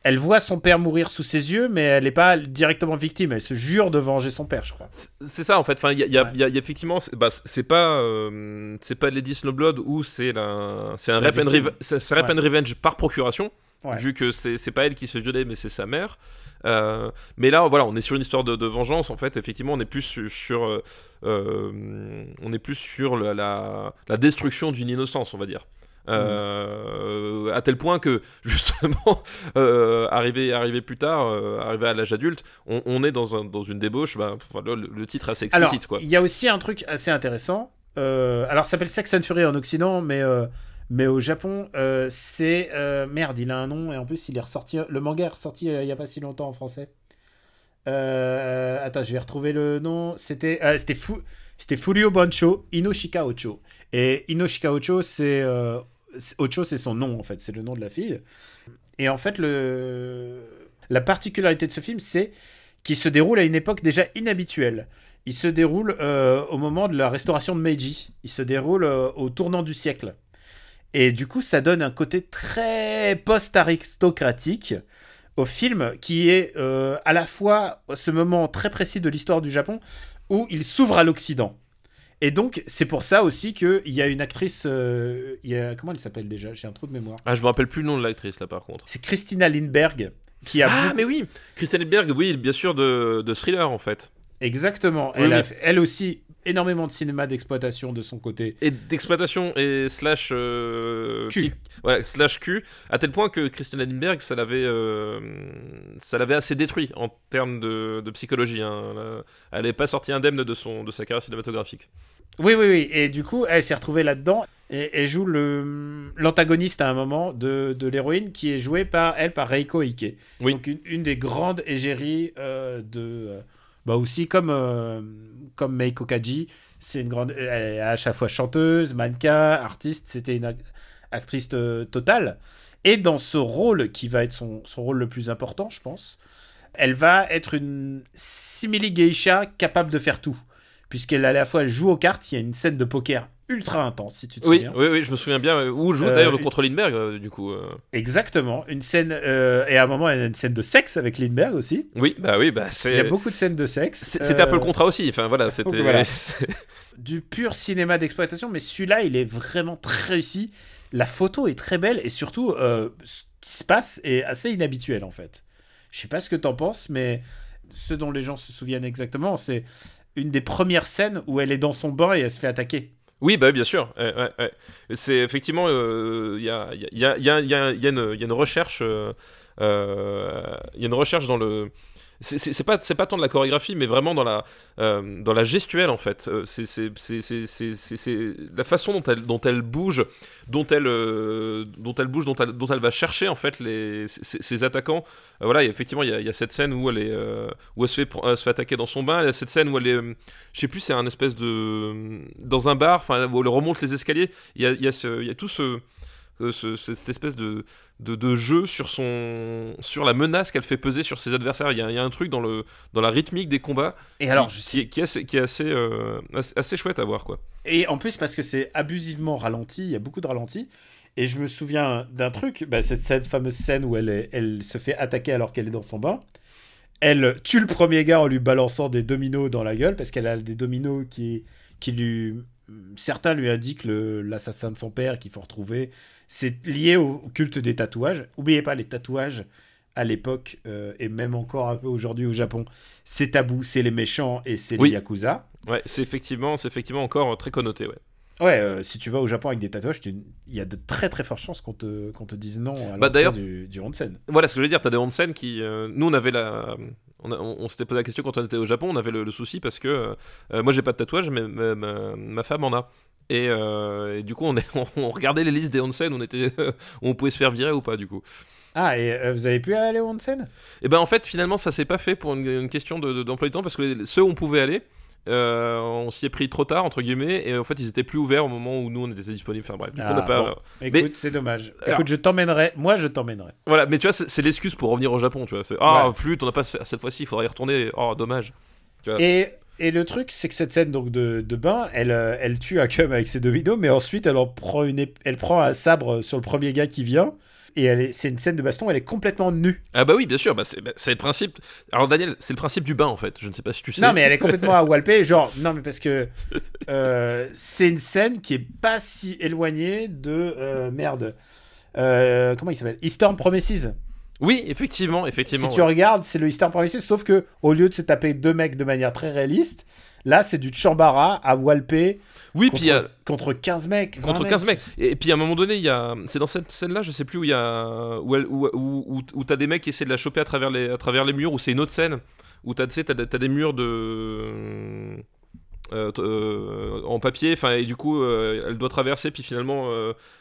elle voit son père mourir sous ses yeux, mais elle n'est pas directement victime. Elle se jure de venger son père, je crois. C'est- ça en fait. Enfin, il y y a- Ouais. il y a- il y a effectivement, c'est bah, pas, euh, c'est pas Lady Snowblood ou c'est la, c'est un La rape and, rape Ouais. revenge par procuration, Ouais. vu que c'est pas elle qui se violer, mais c'est sa mère. Euh, mais là, voilà, on est sur une histoire de, de vengeance. En fait, effectivement, on est plus sur, sur, euh, euh, on est plus sur la, la, la destruction d'une innocence, on va dire. Euh, à tel point que justement euh, arrivé arrivé plus tard euh, arrivé à l'âge adulte on, on est dans, un, dans une débauche bah, le, le titre est assez Alors, explicite quoi il y a aussi un truc assez intéressant. Alors, ça s'appelle Sex and Fury en Occident, mais, mais au Japon, euh, c'est. euh, merde, il a un nom, et en plus, il est ressorti. Le manga est ressorti euh, il n'y a pas si longtemps en français. Attends, je vais retrouver le nom. C'était c'était Fu- Furio Bancho Inoshika Ocho. Et Inoshika Ocho, c'est. Ocho, c'est son nom, en fait. C'est le nom de la fille. Et en fait, le... la particularité de ce film, c'est qu'il se déroule à une époque déjà inhabituelle. Il se déroule au moment de la restauration de Meiji. Il se déroule au tournant du siècle. Et du coup, ça donne un côté très post-aristocratique au film, qui est euh, à la fois ce moment très précis de l'histoire du Japon où il s'ouvre à l'Occident. Et donc, c'est pour ça aussi qu'il y a une actrice. euh, il y a, comment elle s'appelle déjà? J'ai un trou de mémoire. Ah, je me rappelle plus le nom de l'actrice là par contre. C'est Christina Lindbergh qui a Ah, beaucoup- mais oui Christian Edberg, oui, bien sûr, de, de thriller en fait. Exactement. Oui, elle, a oui. fait- elle aussi énormément de cinéma d'exploitation de son côté. Et d'exploitation et slash. euh, Cul. qui- voilà, slash Q, à tel point que Christian Lindbergh, ça l'avait, euh, ça l'avait assez détruit en termes de, de psychologie. hein. Elle n'est pas sortie indemne de, son, de sa carrière cinématographique. Oui, oui, oui. Et du coup, elle s'est retrouvée là-dedans et joue le l'antagoniste à un moment de, de l'héroïne qui est jouée par elle, par Reiko Ike. Oui. Donc une, une des grandes égéries euh, de... bah aussi comme, euh, comme Meiko Kaji, c'est une grande... Elle est à chaque fois chanteuse, mannequin, artiste, c'était une ac- actrice euh, totale. Et dans ce rôle qui va être son, son rôle le plus important, je pense, elle va être une simili geisha capable de faire tout. Puisqu'elle à la fois joue aux cartes, il y a une scène de poker ultra intense, si tu te Oui, souviens. oui, oui, je me souviens bien. euh, Où joue Euh, d'ailleurs contre Lindbergh, euh, du coup. euh. Exactement, une scène et à un moment il y a une scène de sexe avec Lindbergh aussi. Oui, bah oui, bah Il y c'est. a beaucoup de scènes de sexe. c'est- C'était un peu le contrat aussi. Enfin voilà, c'était. voilà. du pur cinéma d'exploitation, mais celui-là, il est vraiment très réussi. La photo est très belle et surtout, ce qui se passe est assez inhabituel en fait. Je sais pas ce que t'en penses, mais ce dont les gens se souviennent exactement, c'est une des premières scènes où elle est dans son bain et elle se fait attaquer. Oui, bah bien sûr. Ouais, ouais, ouais. C'est effectivement, euh, il il y, a, y, a, y, a, y a une recherche, euh, euh, il y a une recherche dans le. C'est- pas c'est pas tant de la chorégraphie, mais vraiment dans la euh, dans la gestuelle en fait. Euh, c'est la façon dont elle dont elle bouge, dont elle euh, dont elle bouge, dont elle dont elle va chercher en fait les ses, attaquants. Euh, voilà, effectivement, il y, a- y a cette scène où elle est euh, où elle se fait elle se fait attaquer dans son bain. Il y a cette scène où elle est, je sais plus, c'est un espèce de dans un bar, enfin où elle remonte les escaliers. Il y a il y il y a tout ce euh, ce- ce- cette espèce de, de, de jeu sur son sur la menace qu'elle fait peser sur ses adversaires. Il y, a, il y a un truc dans le dans la rythmique des combats Et alors, qui, je qui est, qui est assez qui est assez, euh, assez assez chouette à voir quoi. Et en plus, parce que c'est abusivement ralenti, il y a beaucoup de ralenti. Et je me souviens d'un truc, bah, c'est cette fameuse scène où elle, est- elle se fait attaquer alors qu'elle est dans son bain. Elle tue le premier gars en lui balançant des dominos dans la gueule, parce qu'elle a des dominos qui, qui lui... Certains lui indiquent l'assassin de son père qu'il faut retrouver. C'est lié au, culte des tatouages. Oubliez pas, les tatouages, à l'époque, euh, et même encore un peu aujourd'hui au Japon, c'est tabou, c'est les méchants et c'est Oui. les yakuza. Ouais, c'est effectivement c'est effectivement encore euh, très connoté. Ouais. Ouais, euh, si tu vas au Japon avec des tatouages, il y a de très très fortes chances qu'on te, qu'on te dise non à Bah, du, du onsen. Voilà ce que je veux dire. T'as des onsen qui euh, nous on avait la on, a- on- on s'était posé la question quand on était au Japon. On avait le, le souci parce que moi j'ai pas de tatouage, mais ma, ma- ma femme en a. Et, euh, et du coup, on, est, on, regardait les listes des onsen, on était, on pouvait se faire virer ou pas, du coup. Ah, et euh, vous avez pu aller au onsen Et ben en fait, finalement, ça s'est pas fait pour une, une question de- de- d'emploi du temps parce que ceux où on pouvait aller, euh, on s'y est pris trop tard entre guillemets et en fait ils étaient plus ouverts au moment où nous on était disponibles. Enfin bref, du coup, on n'a Ah, pas. bon. Mais- Écoute, c'est dommage. Alors- Écoute, je t'emmènerai. Moi, je t'emmènerai. Voilà, mais tu vois, c'est l'excuse pour revenir au Japon, tu vois. Ah Ouais. flûte, on n'a pas cette fois-ci, il faudrait y retourner. Oh dommage. Et, et le truc, c'est que cette scène donc de, de bain, elle, euh, elle tue Hakum avec ses dominos, mais ensuite, elle en prend une, elle prend un sabre sur le premier gars qui vient. Et c'est une scène de baston, elle est complètement nue. Ah bah oui, bien sûr, bah c'est bah, c'est le principe. Alors Daniel, c'est le principe du bain en fait. Je ne sais pas si tu sais. Non, mais elle est complètement à Walpé. Genre, non, mais parce que euh, c'est une scène qui est pas si éloignée de. euh, merde. Euh, comment il s'appelle? Eastern Promises. Oui, effectivement, effectivement. si tu regardes, c'est le Eastern Promises, sauf que au lieu de se taper deux mecs de manière très réaliste, là, c'est du Chambara à Walpé Oui, contre, puis a contre 15 mecs. 20 contre 15 mecs. Et, et puis à un moment donné, il y a c'est dans cette scène là, je sais plus où il y a où où, où, où, où t'as des mecs qui essaient de la choper à travers les à travers les murs ou c'est une autre scène où t'as des- t'as des murs de euh, euh, en papier, enfin et du coup euh, elle doit traverser puis finalement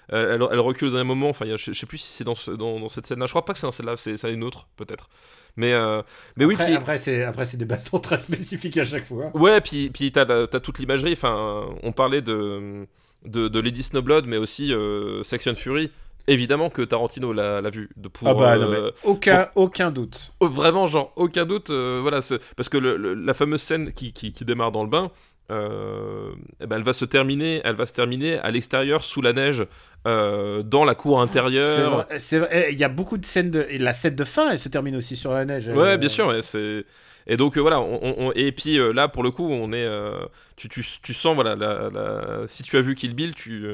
elle, elle recule dernier moment. Enfin je, sais plus si c'est dans, ce- dans, dans cette scène là. Je crois pas que c'est dans celle-là, c'est, une autre peut-être. Mais euh, mais oui Après, puis après, c'est, après, c'est des bastons très spécifiques à chaque fois. Ouais, puis, puis t'as, t'as toute l'imagerie. Enfin, on parlait de, de, de Lady Snowblood, mais aussi euh, Section Fury. Évidemment que Tarantino l'a, vu. De, pour, ah bah non, mais aucun, aucun doute. oh, Vraiment, genre, aucun doute. voilà, parce que le- le- la fameuse scène qui, qui, qui démarre dans le bain, euh, eh ben, elle va se terminer, elle va se terminer à l'extérieur sous la neige, euh, dans la cour intérieure. c'est vrai, il y a beaucoup de scènes de. Et la scène de fin, elle se termine aussi sur la neige. Ouais, euh, bien sûr, c'est et donc voilà, on, on- on- et puis là pour le coup, on est, tu, tu, tu sens voilà, la, la- si tu as vu Kill Bill, tu,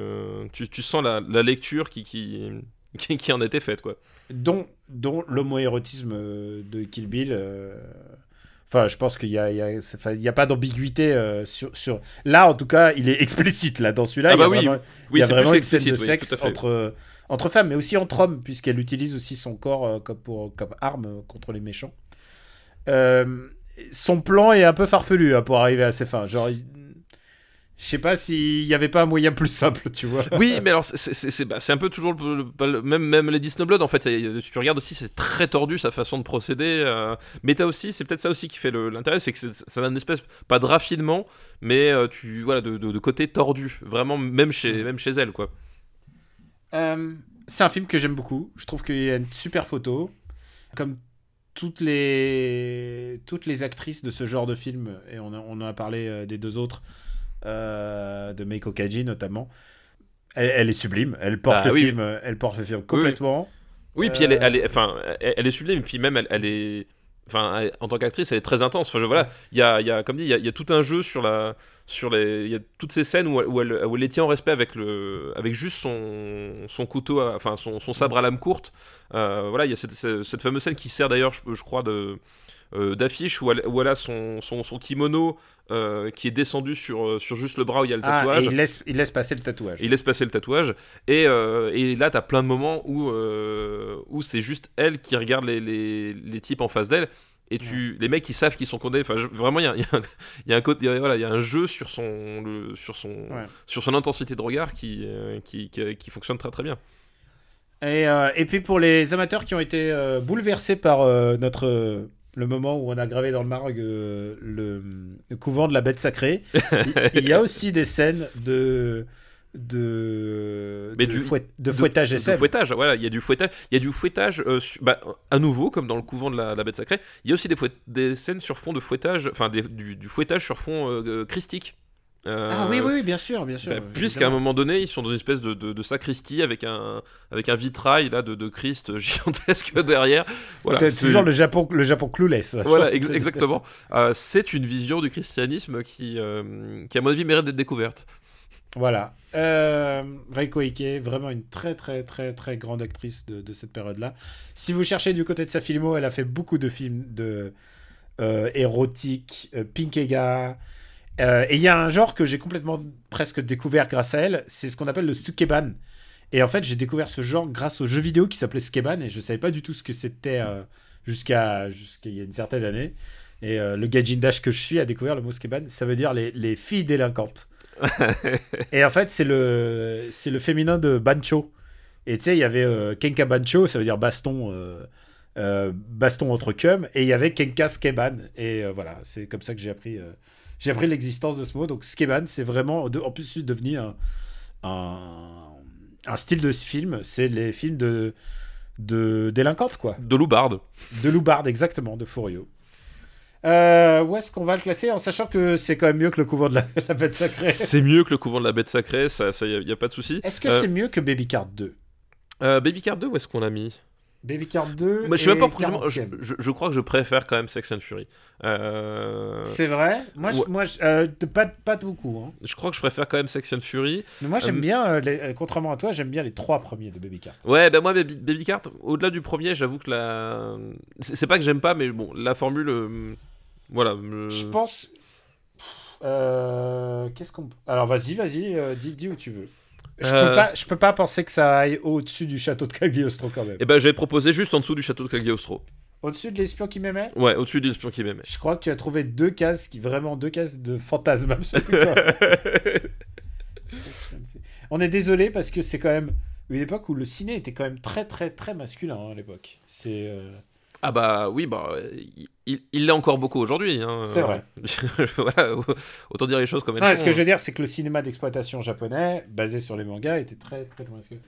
tu, tu sens la, la lecture qui, qui, qui, qui en était faite quoi. dont, dont l'homoérotisme de Kill Bill. Euh, Enfin, je pense qu'il y a, y a, y pas d'ambiguïté euh, sur, sur. Là, en tout cas, il est explicite. Là, dans celui-là, Ah il y a bah oui, vraiment, Oui, il y a c'est vraiment une scène de oui, sexe à fait. entre, entre femmes, mais aussi entre hommes, puisqu'elle utilise aussi son corps euh, comme, pour, comme arme contre les méchants. Euh, son plan est un peu farfelu hein, pour arriver à ses fins. Genre, il- je sais pas s'il y avait pas un moyen plus simple, tu vois. Oui, mais alors c'est- bah, un peu toujours le, même même Lady Snowblood en fait. y a- Tu regardes aussi, c'est très tordu sa façon de procéder. euh, mais t'as aussi, c'est peut-être ça aussi qui fait l'intérêt, c'est que ça a une espèce pas de raffinement, mais euh, tu voilà de, de- de côté tordu, vraiment même chez même chez elle quoi. Euh, c'est un film que j'aime beaucoup. Je trouve qu'il y a une super photo. Comme toutes les, toutes les actrices de ce genre de film, et on, a- on en a parlé euh, des deux autres, euh, de Meiko Kaji notamment, elle, elle est sublime. Elle porte, Ah, le oui, film, euh, elle porte le film complètement. Oui, puis elle est, Euh, elle est, enfin, elle, est sublime, puis même elle, elle est, enfin, en tant qu'actrice, elle est très intense. Enfin, je, voilà, il y a, il y a, comme dit, il y a, il y a tout un jeu sur la, sur les, il y a toutes ces scènes où, elle- où elle, où elle les tient en respect avec le, avec juste son, son couteau, à- enfin, son, son sabre à lame courte. Euh, voilà, il y a cette, cette, fameuse scène qui sert d'ailleurs, je, je crois, de euh, d'affiche où elle, où elle a son, son, son kimono euh, qui est descendu sur, sur juste le bras où il y a le Ah, tatouage. et il laisse, il laisse passer le tatouage. Et il laisse passer le tatouage. Et, euh, et là, t'as plein de moments où, où c'est juste elle qui regarde les, les, les types en face d'elle. Et tu les mecs ils savent qu'ils sont condamnés. Enfin je- vraiment il y a, y a y a un côté voilà il y a un jeu sur son le- sur son Ouais. sur son intensité de regard qui, euh, qui, qui qui fonctionne très très bien. Et, euh, et puis pour les amateurs qui ont été euh, bouleversés par notre le moment où on a gravé dans le margue le, le couvent de la bête sacrée, il, il y a aussi des scènes de de Mais de, du- fouet- de fouettage de fouettage voilà il y a du fouettage il y a du fouettage euh, su- bah, à nouveau comme dans le couvent de la, la bête sacrée il y a aussi des fouet- des scènes sur fond de fouettage enfin du, du fouettage sur fond euh, euh, christique Euh, Ah oui, oui, oui, bien sûr, bien sûr. bah, Puisqu'à un moment donné, ils sont dans une espèce de, de- de sacristie avec un, avec un vitrail là, de, de Christ gigantesque derrière. Voilà, C'est toujours le Japon, le Japon clueless. Voilà, ex- exactement. Euh, c'est une vision du christianisme qui, euh, qui à mon avis, mérite d'être découverte. Voilà. Euh, Reiko Ike, vraiment une très très très très grande actrice de, cette période-là. Si vous cherchez du côté de sa filmo, elle a fait beaucoup de films de euh, érotiques, euh, Pinkega. Euh, et il y a un genre que j'ai complètement presque découvert grâce à elle, c'est ce qu'on appelle le sukeban. Et en fait, j'ai découvert ce genre grâce au jeu vidéo qui s'appelait Skeban et je savais pas du tout ce que c'était euh, jusqu'à il y a une certaine année. Et le Gajin Dash que je suis a découvert le mot Skeban, ça veut dire les, les filles délinquantes. Et en fait, c'est le, c'est le féminin de Bancho. Et tu sais, il y avait euh, Kenka Bancho, ça veut dire baston, euh, euh, baston entre cum, et il y avait Kenka Skeban. Et voilà, c'est comme ça que j'ai appris, j'ai appris l'existence de ce mot. Donc Skeban, c'est vraiment, de- en plus, devenu un, un, un style de film. C'est les films de, de délinquantes, quoi. De loubarde. De Loubard, exactement, de Furio. Euh, où est-ce qu'on va le classer en sachant que c'est quand même mieux que le couvent de la, la bête sacrée? C'est mieux que le couvent de la bête sacrée, ça, ça y a, y a pas de souci. Est-ce que Euh, c'est mieux que Baby Card 2 euh, Baby Card 2, où est-ce qu'on l'a mis? Baby Card 2 Moi, je même et pas. Je, 40e. je- je crois que je préfère quand même Sex and Fury. Euh, C'est vrai Moi, je, euh, pas, pas beaucoup. Hein. je crois que je préfère quand même Sex and Fury. Mais moi, j'aime Euh, bien, les- contrairement à toi, j'aime bien les trois premiers de Baby Card. Ouais, bah moi, Baby, Baby Cart, au-delà du premier, j'avoue que la. C'est pas que j'aime pas, mais bon, la formule. Voilà. Je pense. Qu'est-ce qu'on. Alors, vas-y, vas-y, dis, dis où tu veux. Je, Euh. peux pas, je peux pas penser que ça aille au-dessus du château de Cagliostro quand même. Eh ben, j'avais proposé juste en dessous du château de Cagliostro. Au-dessus de l'espion qui m'aimait? Ouais, au-dessus de l'espion qui m'aimait. Je crois que tu as trouvé deux cases, qui vraiment deux cases de fantasme. On est désolé parce que c'est quand même une époque où le ciné était quand même très très très masculin hein, à l'époque. C'est euh, ah bah oui, bah il- l'est encore beaucoup aujourd'hui. hein. C'est vrai. voilà, autant dire les choses comme elles Non, sont. ce que je veux dire, c'est que le cinéma d'exploitation japonais, basé sur les mangas, était très très masculin.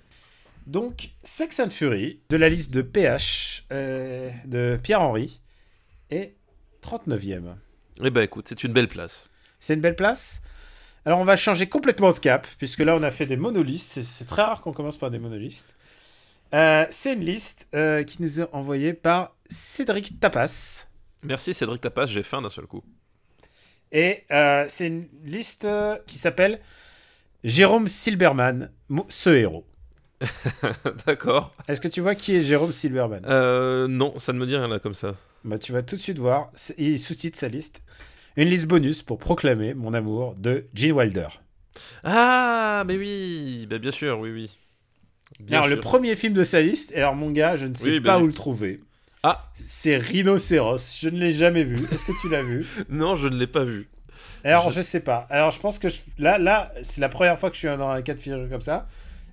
Donc, Sex and Fury, de la liste de PH, euh, de Pierre-Henri, est 39e. Eh ben écoute, c'est une belle place. C'est une belle place. Alors on va changer complètement de cap, puisque là on a fait des monolistes. C'est très rare qu'on commence par des monolistes. Euh, c'est une liste euh, qui nous est envoyée par Cédric Tapas. Merci Cédric Tapas, j'ai faim d'un seul coup. Et euh, c'est une liste qui s'appelle Jérôme Silberman, ce héros. D'accord. Est-ce que tu vois qui est Jérôme Silberman? Non, ça ne me dit rien là comme ça. bah, Tu vas tout de suite voir. Il sous-titre sa liste. Une liste bonus pour proclamer mon amour de Gene Wilder. Ah, mais oui, bah, bien sûr, oui, oui. Bien alors, le premier film de sa liste, alors mon gars, je ne sais Oui, pas où le trouver. Ah, C'est Rhinocéros. Je ne l'ai jamais vu. Est-ce que tu l'as vu? Non, je ne l'ai pas vu. Alors, je sais pas. Alors, je pense que je- là, là, c'est la première fois que je suis dans un cas de figure comme ça.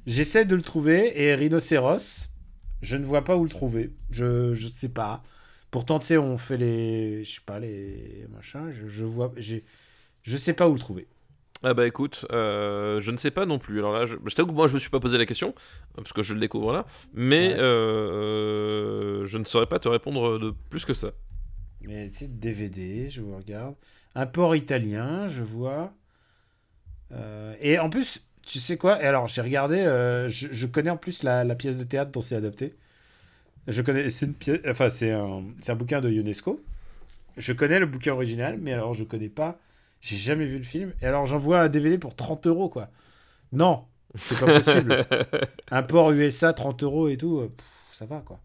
J'essaie de le trouver et Rhinocéros, je ne vois pas où le trouver. Je, je sais pas. Pourtant, tu sais, on fait les, je sais pas les machins. Je, je vois, je sais pas où le trouver. Ah bah écoute, euh, je ne sais pas non plus. Alors là, je, je t'avoue que moi je me suis pas posé la question parce que je le découvre là, mais Ouais. euh, je ne saurais pas te répondre de plus que ça. Mais tu sais, DVD, je vous regarde. Un port italien, je vois. Euh, et en plus, tu sais quoi? Et alors, j'ai regardé, je, je connais en plus la, la pièce de théâtre dont c'est adapté. Je connais, c'est une pièce, enfin, c'est un, c'est un bouquin de UNESCO. Je connais le bouquin original, mais alors je connais pas, j'ai jamais vu le film. Et alors, j'envoie un DVD pour 30 euros, quoi. Non, c'est pas possible. un port USA, 30 euros et tout, euh, pff, ça va, quoi.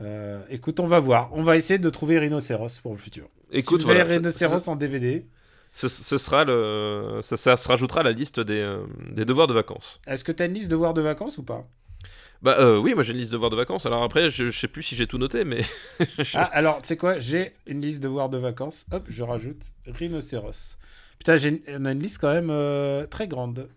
Euh, écoute, on va voir. On va essayer de trouver Rhinocéros pour le futur. Écoute, si vous voilà, avez Rhinocéros en DVD, ce, ce sera le, ça, ça se rajoutera à la liste des, euh, des devoirs de vacances. est-ce que tu as une liste de devoirs de vacances ou pas? Bah euh, oui, moi j'ai une liste de devoirs de vacances. Alors après, je, je sais plus si j'ai tout noté, mais. Ah, alors, tu sais quoi J'ai une liste de devoirs de vacances. Hop, je rajoute rhinocéros. Putain, j'ai on a une liste quand même euh, très grande.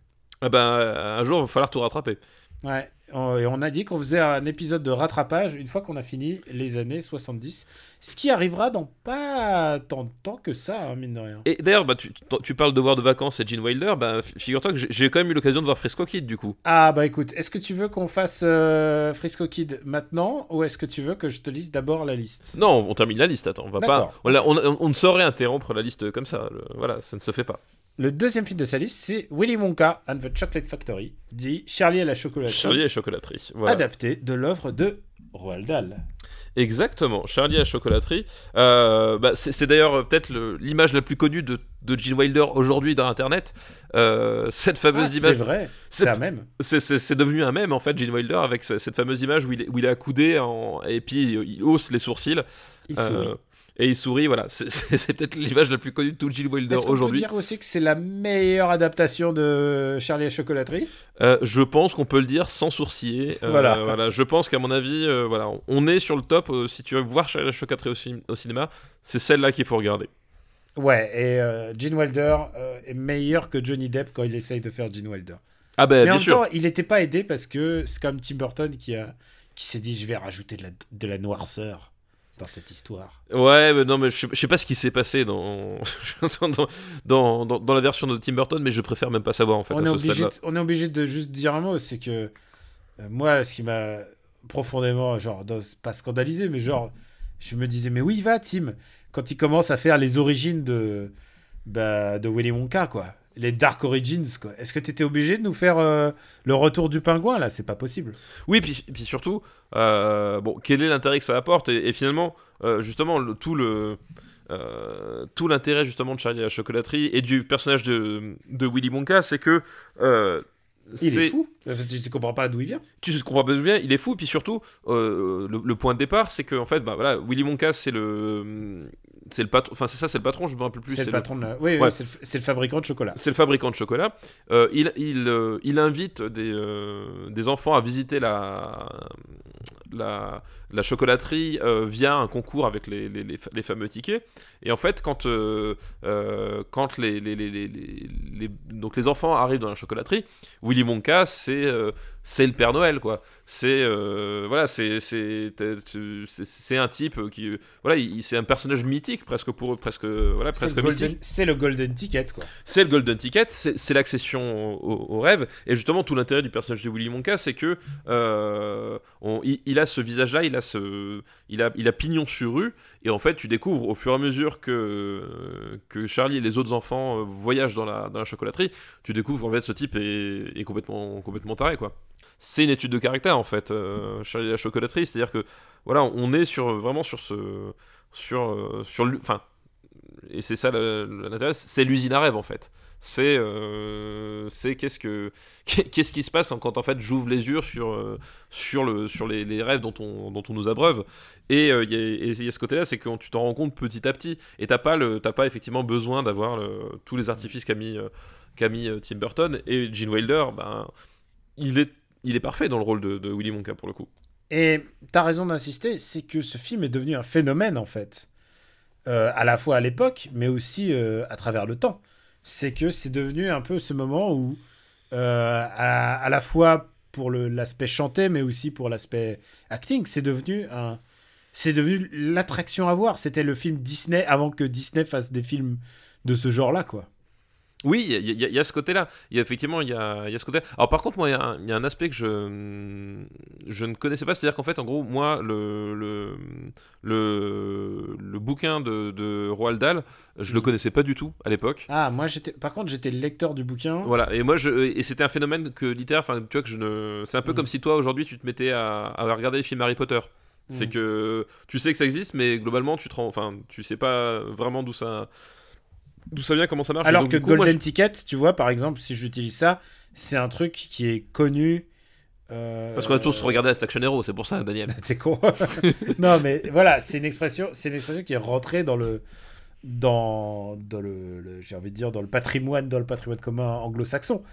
Ah bah, un jour, il va falloir tout rattraper. Ouais. On- Et on a dit qu'on faisait un épisode de rattrapage une fois qu'on a fini les années 70. Ce qui arrivera dans pas tant de temps que ça, hein, mine de rien. Et d'ailleurs, bah, tu, tu parles de devoirs de vacances et Gene Wilder. Bah, figure-toi que j'ai- quand même eu l'occasion de voir Frisco Kid du coup. Ah bah écoute, est-ce que tu veux qu'on fasse euh, Frisco Kid maintenant ou est-ce que tu veux que je te lise d'abord la liste? Non, on termine la liste. Attends, on va pas. D'accord. On, la- on- on ne saurait interrompre la liste comme ça. le- voilà, ça ne se fait pas. Le deuxième film de sa liste, c'est Willy Wonka and the Chocolate Factory, dit Charlie et la chocolaterie, Charlie et la chocolaterie. Voilà. adapté de l'œuvre de Roald Dahl. Exactement, Charlie et la chocolaterie. Euh, bah, c'est c'est d'ailleurs euh, peut-être l'image la plus connue de, de Gene Wilder aujourd'hui dans Internet. Euh, cette Ah, fameuse c'est image. vrai, C'est- c'est la même. C'est- C'est c'est devenu un mème en fait, Gene Wilder, avec ce- cette fameuse image où il est, où il est accoudé en, et puis il hausse les sourcils. Il euh, sourit. Et il sourit, voilà. C'est- peut-être l'image la plus connue de tout Gene Wilder Est-ce qu'on peut aujourd'hui. dire aussi que c'est la meilleure adaptation de Charlie et la chocolaterie? Euh, je pense qu'on peut le dire sans sourciller. Euh, Voilà. Je pense qu'à mon avis, euh, voilà, on- on est sur le top. Si tu veux voir Charlie et la chocolaterie au, cin- au cinéma, c'est celle-là qu'il faut regarder. Ouais, et Gene Wilder est meilleur que Johnny Depp quand il essaye de faire Gene Wilder. Ah ben Mais en bien même sûr. temps, il n'était pas aidé parce que c'est comme Tim Burton qui, a, qui s'est dit je vais rajouter de la, de la noirceur dans cette histoire. Ouais, mais non, mais je sais, je sais pas ce qui s'est passé dans dans, dans, dans- dans la version de Tim Burton, mais je préfère même pas savoir en fait on, à est ce obligé de, on est obligé de juste dire un mot, c'est que euh, moi, ce qui m'a profondément, genre, dans- pas scandalisé, mais genre, je me disais, mais où il va, Tim? Quand il commence à faire les origines de, bah, de Willy Wonka, quoi. Les Dark Origins, quoi. Est-ce que tu obligé de nous faire euh, le retour du pingouin, là? C'est pas possible. Oui, puis, puis surtout, euh, quel est l'intérêt que ça apporte? Et, finalement, euh, justement, tout l'intérêt justement de Charlie et la chocolaterie et du personnage de, Willy Wonka, c'est que Il c'est- est fou. Tu, tu comprends pas d'où il vient tu comprends pas bien, il est fou, puis surtout, euh, le, le point de départ, c'est que en fait, bah voilà, Willy Wonka, c'est le, c'est le patron, enfin c'est ça, c'est le patron, je me rappelle plus. C'est le patron de la- Oui, oui, Ouais. c'est le, le fabricant de chocolat. C'est le fabricant de chocolat. Euh, il, il, euh, il invite des, euh, des enfants à visiter la, la, la chocolaterie euh, via un concours avec les, les, les fa- les fameux tickets. Et en fait, quand, euh, euh, quand les, les, les, les- les- les- donc les enfants arrivent dans la chocolaterie, Willy Wonka, c'est euh, c'est le Père Noël, quoi. C'est voilà, c'est un type qui voilà, il- c'est un personnage mythique presque pour eux, presque voilà, C'est presque le, mythique golden, c'est le golden ticket, quoi. c'est le Golden Ticket, c'est l'accession au, au rêve. Et justement, tout l'intérêt du personnage de Willy Wonka, c'est que on- il, il a ce visage-là, il il a, pignon sur rue. Et en fait, tu découvres au fur et à mesure que Charlie et les autres enfants euh, voyagent dans la chocolaterie, tu découvres en fait ce type est, complètement complètement taré quoi. C'est une étude de caractère en fait, euh, Charlie la chocolaterie, c'est-à-dire que voilà, on est sur vraiment sur ce sur euh, sur enfin et c'est ça l'intérêt, c'est l'usine à rêve en fait. C'est euh, c'est qu'est-ce que qu'est-ce qui se passe quand en fait j'ouvre les yeux sur euh, sur le sur les, les rêves dont on dont on nous abreuve et euh, il il y a ce côté-là, c'est que tu t'en rends compte petit à petit et t'as pas le t'as pas effectivement besoin d'avoir tous les artifices qu'a mis euh, mis euh, Tim Burton et Gene Wilder, ben il est il est parfait dans le rôle de, de Willy Wonka pour le coup. Et t'as raison d'insister, c'est que ce film est devenu un phénomène en fait, Euh, à la fois à l'époque, mais aussi euh, à travers le temps. C'est que c'est devenu un peu ce moment où, euh, à, à la fois pour l'aspect chanté, mais aussi pour l'aspect acting, c'est devenu c'est devenu l'attraction à voir. C'était le film Disney avant que Disney fasse des films de ce genre-là, quoi. Oui, il y, a- y y ce côté-là. Il y a effectivement, il y a, il y a ce côté. Alors par contre, moi, il y, a un- aspect que je je ne connaissais pas, c'est-à-dire qu'en fait, en gros, moi, le le le, le bouquin de, de Roald Dahl, je le Mhm. connaissais pas du tout à l'époque. Ah, moi j'étais, par contre, j'étais le lecteur du bouquin. Voilà, et moi, je, et c'était un phénomène que littéraire, enfin, tu vois, que je ne. C'est un peu Mhm. comme si toi, aujourd'hui, tu te mettais à, à regarder les films Harry Potter. C'est Mhm. que tu sais que ça existe, mais globalement, tu te rends, enfin, tu sais pas vraiment d'où ça, d'où ça vient, comment ça marche. Alors donc, que moi, Golden Ticket, tu vois, par exemple, si j'utilise ça, c'est un truc qui est connu. euh, Parce qu'on a tous regardé Last Action Hero, c'est pour ça, Daniel. T'es con. non, mais voilà, c'est une expression, c'est une expression qui est rentrée dans le, dans, dans le, le- j'ai envie de dire, dans le patrimoine, dans le patrimoine commun anglo-saxon.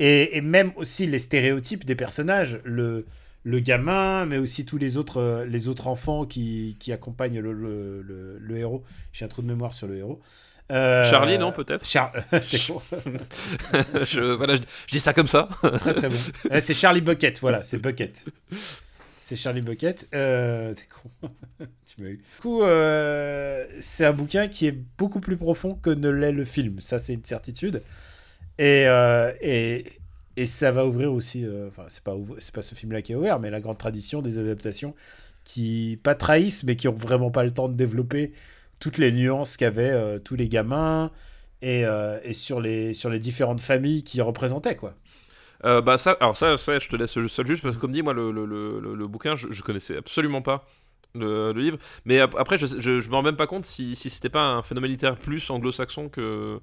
Et, et même aussi les stéréotypes des personnages, le, le gamin, mais aussi tous les autres, euh, les autres enfants qui, qui accompagnent le, le, le- le héros. J'ai un trou de mémoire sur le héros. Euh, Charlie, non, peut-être Char- je, voilà, je, je dis ça comme ça. très très bon. Euh, c'est Charlie Bucket, voilà, c'est Bucket. C'est Charlie Bucket. Euh, T'es con. tu m'as eu. Du coup, euh, c'est un bouquin qui est beaucoup plus profond que ne l'est le film. Ça, c'est une certitude. Et, et, et ça va ouvrir aussi. Enfin, c'est pas, pas ce film-là qui a ouvert, mais la grande tradition des adaptations qui, pas trahissent, mais qui ont vraiment pas le temps de développer toutes les nuances qu'avaient euh, tous les gamins et, euh, et sur, les, sur les différentes familles qui représentaient, quoi. Euh, bah ça, alors ça, je te laisse seul juste parce que comme dit, moi, le, le, le, le- bouquin, je, je connaissais absolument pas le, livre. Mais ap- après, je, je, je me rends même pas compte si, si c'était pas un phénomène littéraire plus anglo-saxon que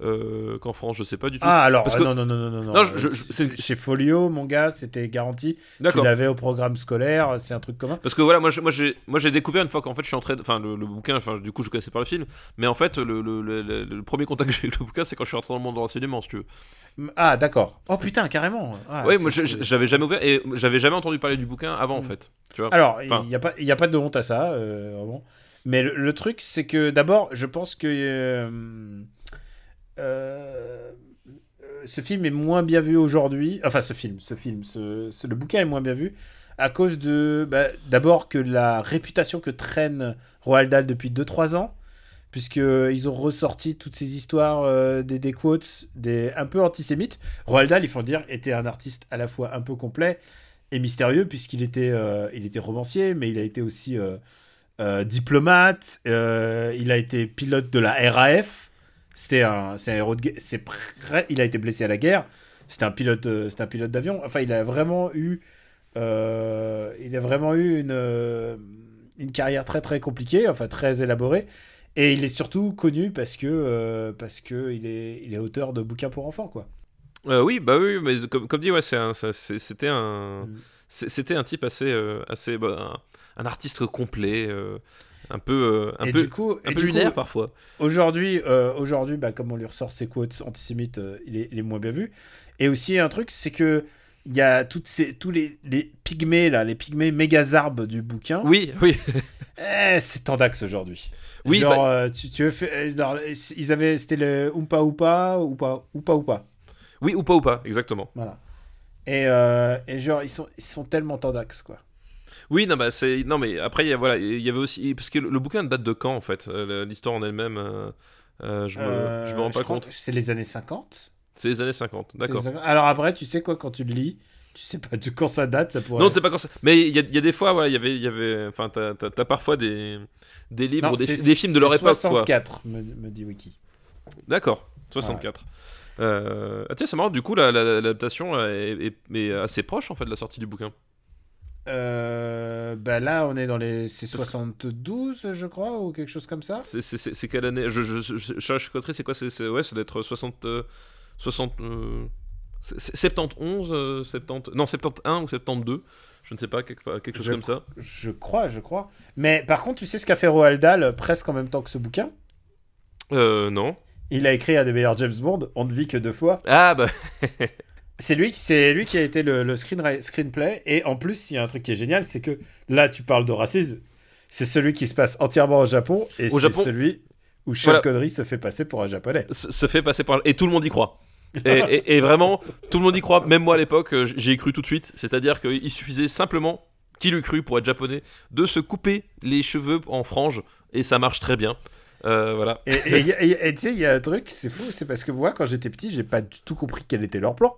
euh, qu'en France. Je sais pas du tout. Ah, alors, Parce euh, que- non, non, non, non, non. Non, je- je- je- c'est- Chez Folio, mon gars, c'était garanti. Tu D'accord. l'avais au programme scolaire, c'est un truc commun. Parce que voilà, moi, j'ai, moi, j'ai découvert une fois qu'en fait, je suis entré, enfin, le, le bouquin, enfin, du coup, je connaissais pas le film, mais en fait, le, premier contact que j'ai avec le bouquin, c'est quand je suis rentré dans le monde de renseignement, si tu veux. Ah, d'accord. Oh putain, carrément. Ah, oui, moi, j'avais jamais ouvert et j'avais jamais entendu parler du bouquin avant, en Mm. fait. Tu vois. Alors, il Enfin- n'y a, pas- il y a pas de honte à ça, euh, vraiment. Mais le, le truc, c'est que d'abord, je pense que euh, euh, ce film est moins bien vu aujourd'hui. Enfin, ce film, ce film, le bouquin est moins bien vu à cause de, bah, d'abord que la réputation que traîne Roald Dahl depuis 2-3 ans, puisqu'ils ont ressorti toutes ces histoires euh, des, des quotes un peu antisémites. Roald Dahl, il faut dire, était un artiste à la fois un peu complet et mystérieux, puisqu'il était, euh, il était romancier, mais il a été aussi diplomate, il a été pilote de la RAF, c'était un, c'est un héros de guerre, c'est il a été blessé à la guerre, c'était un pilote, euh, c'était un pilote d'avion, enfin il a vraiment eu, euh, il a vraiment eu une, euh, une carrière très très compliquée, enfin très élaborée, et il est surtout connu parce que, euh, parce que il est, il est auteur de bouquins pour enfants, quoi. Euh, oui, bah oui, mais comme, comme dit, ouais, un- c'était un, Mm. c'était un type assez, assez, bah, un, un artiste complet, un peu, euh, un et peu, du coup, un peu du lunaire coup, parfois. Aujourd'hui, euh, aujourd'hui bah, comme on lui ressort ses quotes antisémites, euh, il, est, il est moins bien vu. Et aussi, un truc, c'est que il y a toutes ces, tous les, les pygmées, là, les pygmées mégazarbes du bouquin. Oui, oui, Eh, c'est Tandax aujourd'hui. Oui, Genre, bah- euh, tu, tu veux faire- genre, ils avaient, c'était le Oompa Oompa, Oompa Oompa Oompa. oui, ou pas ou pas, exactement. Voilà. Et, et genre, ils sont, ils sont tellement Tandax, quoi. Oui, non, bah c'est, non, mais après, il voilà, il y avait aussi, parce que le, le bouquin date de quand en fait, euh, l'histoire en elle-même, euh, euh, je me, Euh, je me rends pas compte. C'est les années 50. C'est les années 50, C'est d'accord. les Alors après, tu sais quoi, quand tu le lis, tu sais pas de quand ça date, ça pourrait... Non, c'est pas quand ça. Mais il y, a- il y a des fois, voilà, il y avait, il y avait, enfin, t'as, t'as- t'as parfois des, des livres, Non, des, films de leur époque, quoi. 64, me, me dit Wiki. D'accord, 64. Euh, ah tiens, c'est marrant, du coup, la- la- l'adaptation est, est- est assez proche en fait de la sortie du bouquin. Euh, bah là, on est dans les. C'est Parce que- 72, je crois, ou quelque chose comme ça. C'est, quelle année? Je, je, je, je, c'est quoi? Ouais, ça doit être 60. euh, 60 euh, c'est- c'est 71, euh, 70. Non, 71 ou 72. Je ne sais pas, quelque, quelque chose comme ça. Je crois, je crois. Mais par contre, tu sais ce qu'a fait Roald Dahl euh, presque en même temps que ce bouquin? Euh, non. Il a écrit un des meilleurs James Bond, On ne vit que deux fois. Ah, bah. C'est lui, qui- c'est lui qui a été le, le screen, screenplay. Et en plus, il y a un truc qui est génial, c'est que là, tu parles de racisme. C'est celui qui se passe entièrement au Japon. Et c'est Japon. celui où Sean Voilà. Connery se fait passer pour un japonais. se se fait passer par. Et tout le monde y croit. Et, et- et vraiment, tout le monde y croit. Même moi à l'époque, euh, j'y ai cru tout de suite. C'est-à-dire qu'il suffisait simplement, qu'il eût cru pour être japonais, de se couper les cheveux en franges. Et ça marche très bien. Euh, voilà. Et tu sais, il y a un truc, c'est fou, c'est parce que moi, quand j'étais petit, j'ai pas du tout compris quel était leur plan.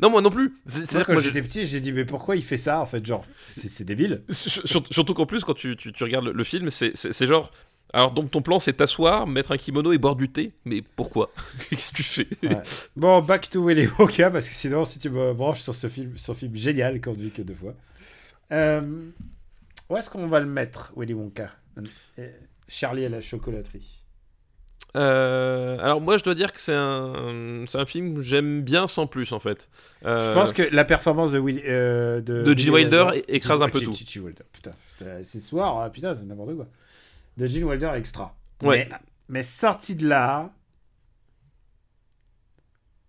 Non, moi non plus. C'est-à-dire que moi, j'étais petit, j'ai dit, mais pourquoi il fait ça En fait, genre, c'est débile. Sur- sur- surtout qu'en plus, quand tu, tu- tu regardes le, film, c'est- genre. Alors, donc ton plan, c'est t'asseoir, mettre un kimono et boire du thé. Mais pourquoi? Qu'est-ce que tu fais? Ouais. Bon, back to Willy Wonka, parce que sinon, si tu me branches sur ce film, sur film génial qu'on vit que deux fois. Euh, où est-ce qu'on va le mettre, Willy Wonka? Euh, Charlie à la chocolaterie. Euh, alors, moi, je dois dire que c'est un, c'est un film que j'aime bien sans plus, en fait. Euh, Je pense que la performance de, euh, de, De Gene Wilder écrase un peu tout. Gene Wilder, putain, c'est ce soir, hein, putain, c'est n'importe quoi. De Gene Wilder extra. Ouais. Mais, mais sorti de là,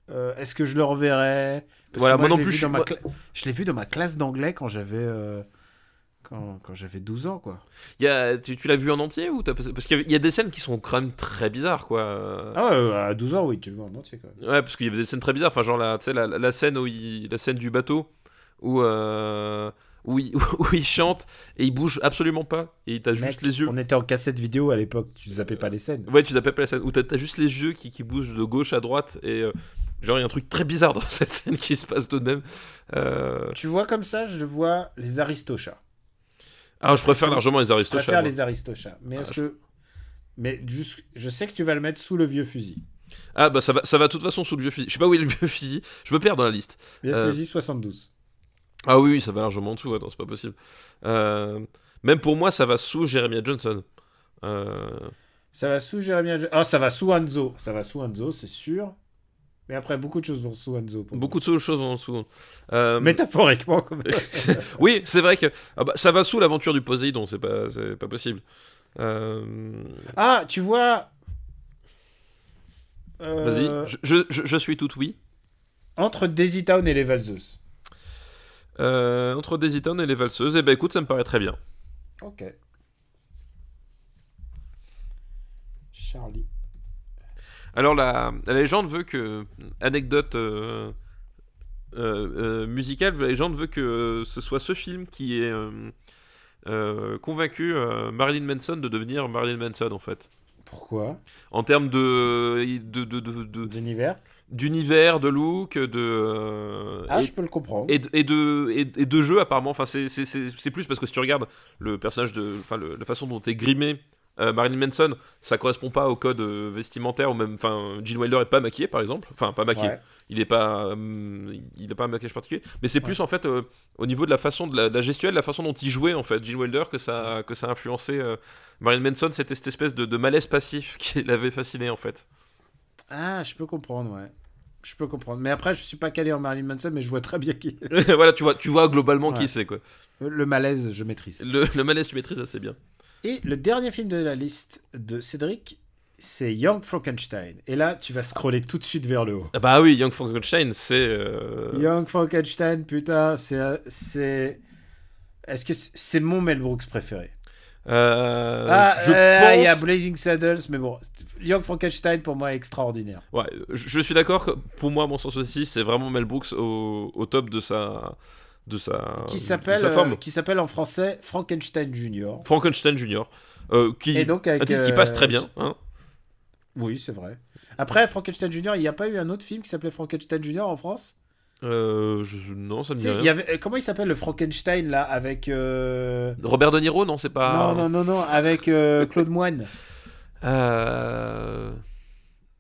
euh, est-ce que je le reverrai? Parce Voilà, que moi non je l'ai plus, vu je ma cla- l'ai vu dans ma classe d'anglais quand j'avais euh, quand, quand j'avais 12 ans, quoi. Y a- tu, tu l'as vu en entier ou t'as- Parce qu'il y, a des scènes qui sont quand même très bizarres, quoi. Ah, euh, à 12 ans, oui, tu le vois en entier, même. Ouais, parce qu'il y avait des scènes très bizarres. Enfin, genre la, la, la scène où il, la scène du bateau où euh, où, il, où il chante et il bouge absolument pas et t'as juste les yeux. On était en cassette vidéo à l'époque, tu zappais pas les scènes. Ouais, tu t'appelles pas la scène où t'as juste les yeux qui, qui bougent de gauche à droite et euh, genre il y a un truc très bizarre dans cette scène qui se passe tout de même. Euh, Tu vois comme ça, je vois les Aristochats. Ah, je préfère largement les Je Aristochats. préfère moi. les Aristochats. Mais Ah, est-ce je- que. Mais juste, je sais que tu vas le mettre sous le vieux fusil. Ah bah ça va, ça va de toute façon sous le vieux fusil. Je sais pas où est le vieux fusil. Je me perds dans la liste. Vieux Euh, fusil 72. Ah oui, oui, ça va largement en dessous. Attends, c'est pas possible. Euh, même pour moi, ça va sous Jeremiah Johnson. Euh, Ça va sous Jeremy Ah, ça va sous Hanzo. Ça va sous Hanzo, c'est sûr. Mais après, beaucoup de choses vont sous Hanzo. beaucoup de choses vont dessous. Euh. Métaphoriquement, comme oui, c'est vrai que ah bah, ça va sous l'aventure du Poséidon, c'est pas, pas possible. Euh, Ah, tu vois. Euh, Vas-y, je, je, je- je suis tout oui. Entre Daisy Town et les Valseuses. Euh, entre Daisy Town et les valseuses, et ben écoute, ça me paraît très bien. Ok. Charlie. Alors la, la légende veut que anecdote euh, euh, euh, musicale, la légende veut que ce soit ce film qui ait convaincu Marilyn Manson de devenir Marilyn Manson en fait. Pourquoi? En termes de D'univers? D'univers, de look, de Ah, et- je peux le comprendre. et, de- et de et, et de jeu apparemment enfin c'est plus parce que si tu regardes le personnage de enfin le- la façon dont est grimé euh, Marilyn Manson ça correspond pas au code euh, vestimentaire ou même enfin Gene Wilder est pas maquillé par exemple enfin pas maquillé Ouais. il est pas hum, il a pas un maquillage particulier mais c'est plus en fait euh, au niveau de la façon de la, de la gestuelle la façon dont il jouait en fait Gene Wilder que ça que ça a influencé euh, Marilyn Manson c'était cette espèce de, de malaise passif qui l'avait fasciné en fait Ah, je peux comprendre, ouais. Je peux comprendre. Mais après, je suis pas calé en Marilyn Manson, mais je vois très bien qui. voilà tu vois tu vois globalement Ouais. qui c'est quoi Le malaise, je maîtrise. le, le malaise tu maîtrises assez bien Et le dernier film de la liste de Cédric, c'est Young Frankenstein. Et là, tu vas scroller tout de suite vers le haut. Ah bah oui, Young Frankenstein, c'est. euh, Young Frankenstein, putain, c'est. c'est... Est-ce que c'est mon Mel Brooks préféré? Euh, Ah, je euh, pense. il y a Blazing Saddles, mais bon, Young Frankenstein pour moi est extraordinaire. Ouais, je, je suis d'accord que pour moi, mon sens aussi, c'est vraiment Mel Brooks au, au top de sa. De sa. Qui s'appelle, euh, qui s'appelle en français Frankenstein Junior. Frankenstein Junior. euh, qui, Et donc avec, un titre qui euh, passe très bien. Hein. Oui, c'est vrai. Après Frankenstein Junior, il n'y a pas eu un autre film qui s'appelait Frankenstein Junior en France? Euh, je- non, ça me dit rien. il y avait, Comment il s'appelle le Frankenstein là avec. euh, Robert De Niro, non, c'est pas. Non, non, non, non, avec euh, Claude Moine. Euh,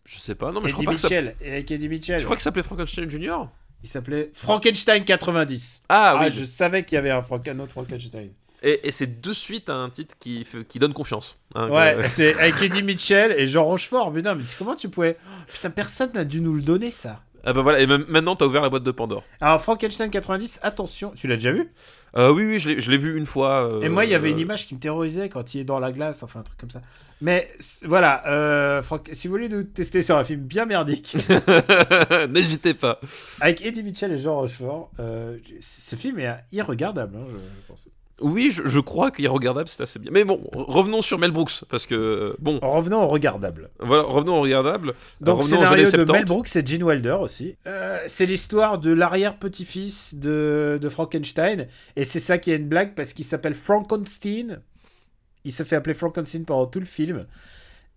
Je sais pas, non, mais je Eddie crois pas que ça. Mitchell. Et avec Eddie Mitchell. Je crois que ça s'appelait Frankenstein Junior. Il s'appelait Frankenstein 90. Ah, Ah, oui. je savais qu'il y avait un, Frank- un autre Frankenstein. Et, et c'est de suite un titre qui, donne confiance. hein, Ouais, que- c'est avec Eddie Mitchell et Jean Rochefort. Putain, mais comment tu pouvais. Oh, Putain, personne n'a dû nous le donner ça. Ah bah voilà, et même- maintenant t'as ouvert la boîte de Pandore. Alors, Frankenstein 90, attention, tu l'as déjà vu? Euh, oui, oui, je l'ai- vu une fois. euh, Et moi, il y avait une image qui me terrorisait quand il est dans la glace, enfin un truc comme ça. Mais voilà, euh, Frank- si vous voulez nous tester sur un film bien merdique, N'hésitez pas. avec Eddie Mitchell et Jean Rochefort, euh, ce film est irregardable, hein, je, je pense. Oui, je, je crois qu'il est regardable, c'est assez bien. Mais bon, revenons sur Mel Brooks, parce que, bon, En revenant au regardable. voilà, revenons au regardable. Donc, revenons scénario de 70. Mel Brooks et Gene Wilder aussi. Euh, c'est l'histoire de l'arrière-petit-fils de, de Frankenstein. Et c'est ça qui est une blague parce qu'il s'appelle Frankenstein. Il se fait appeler Frankenstein pendant tout le film.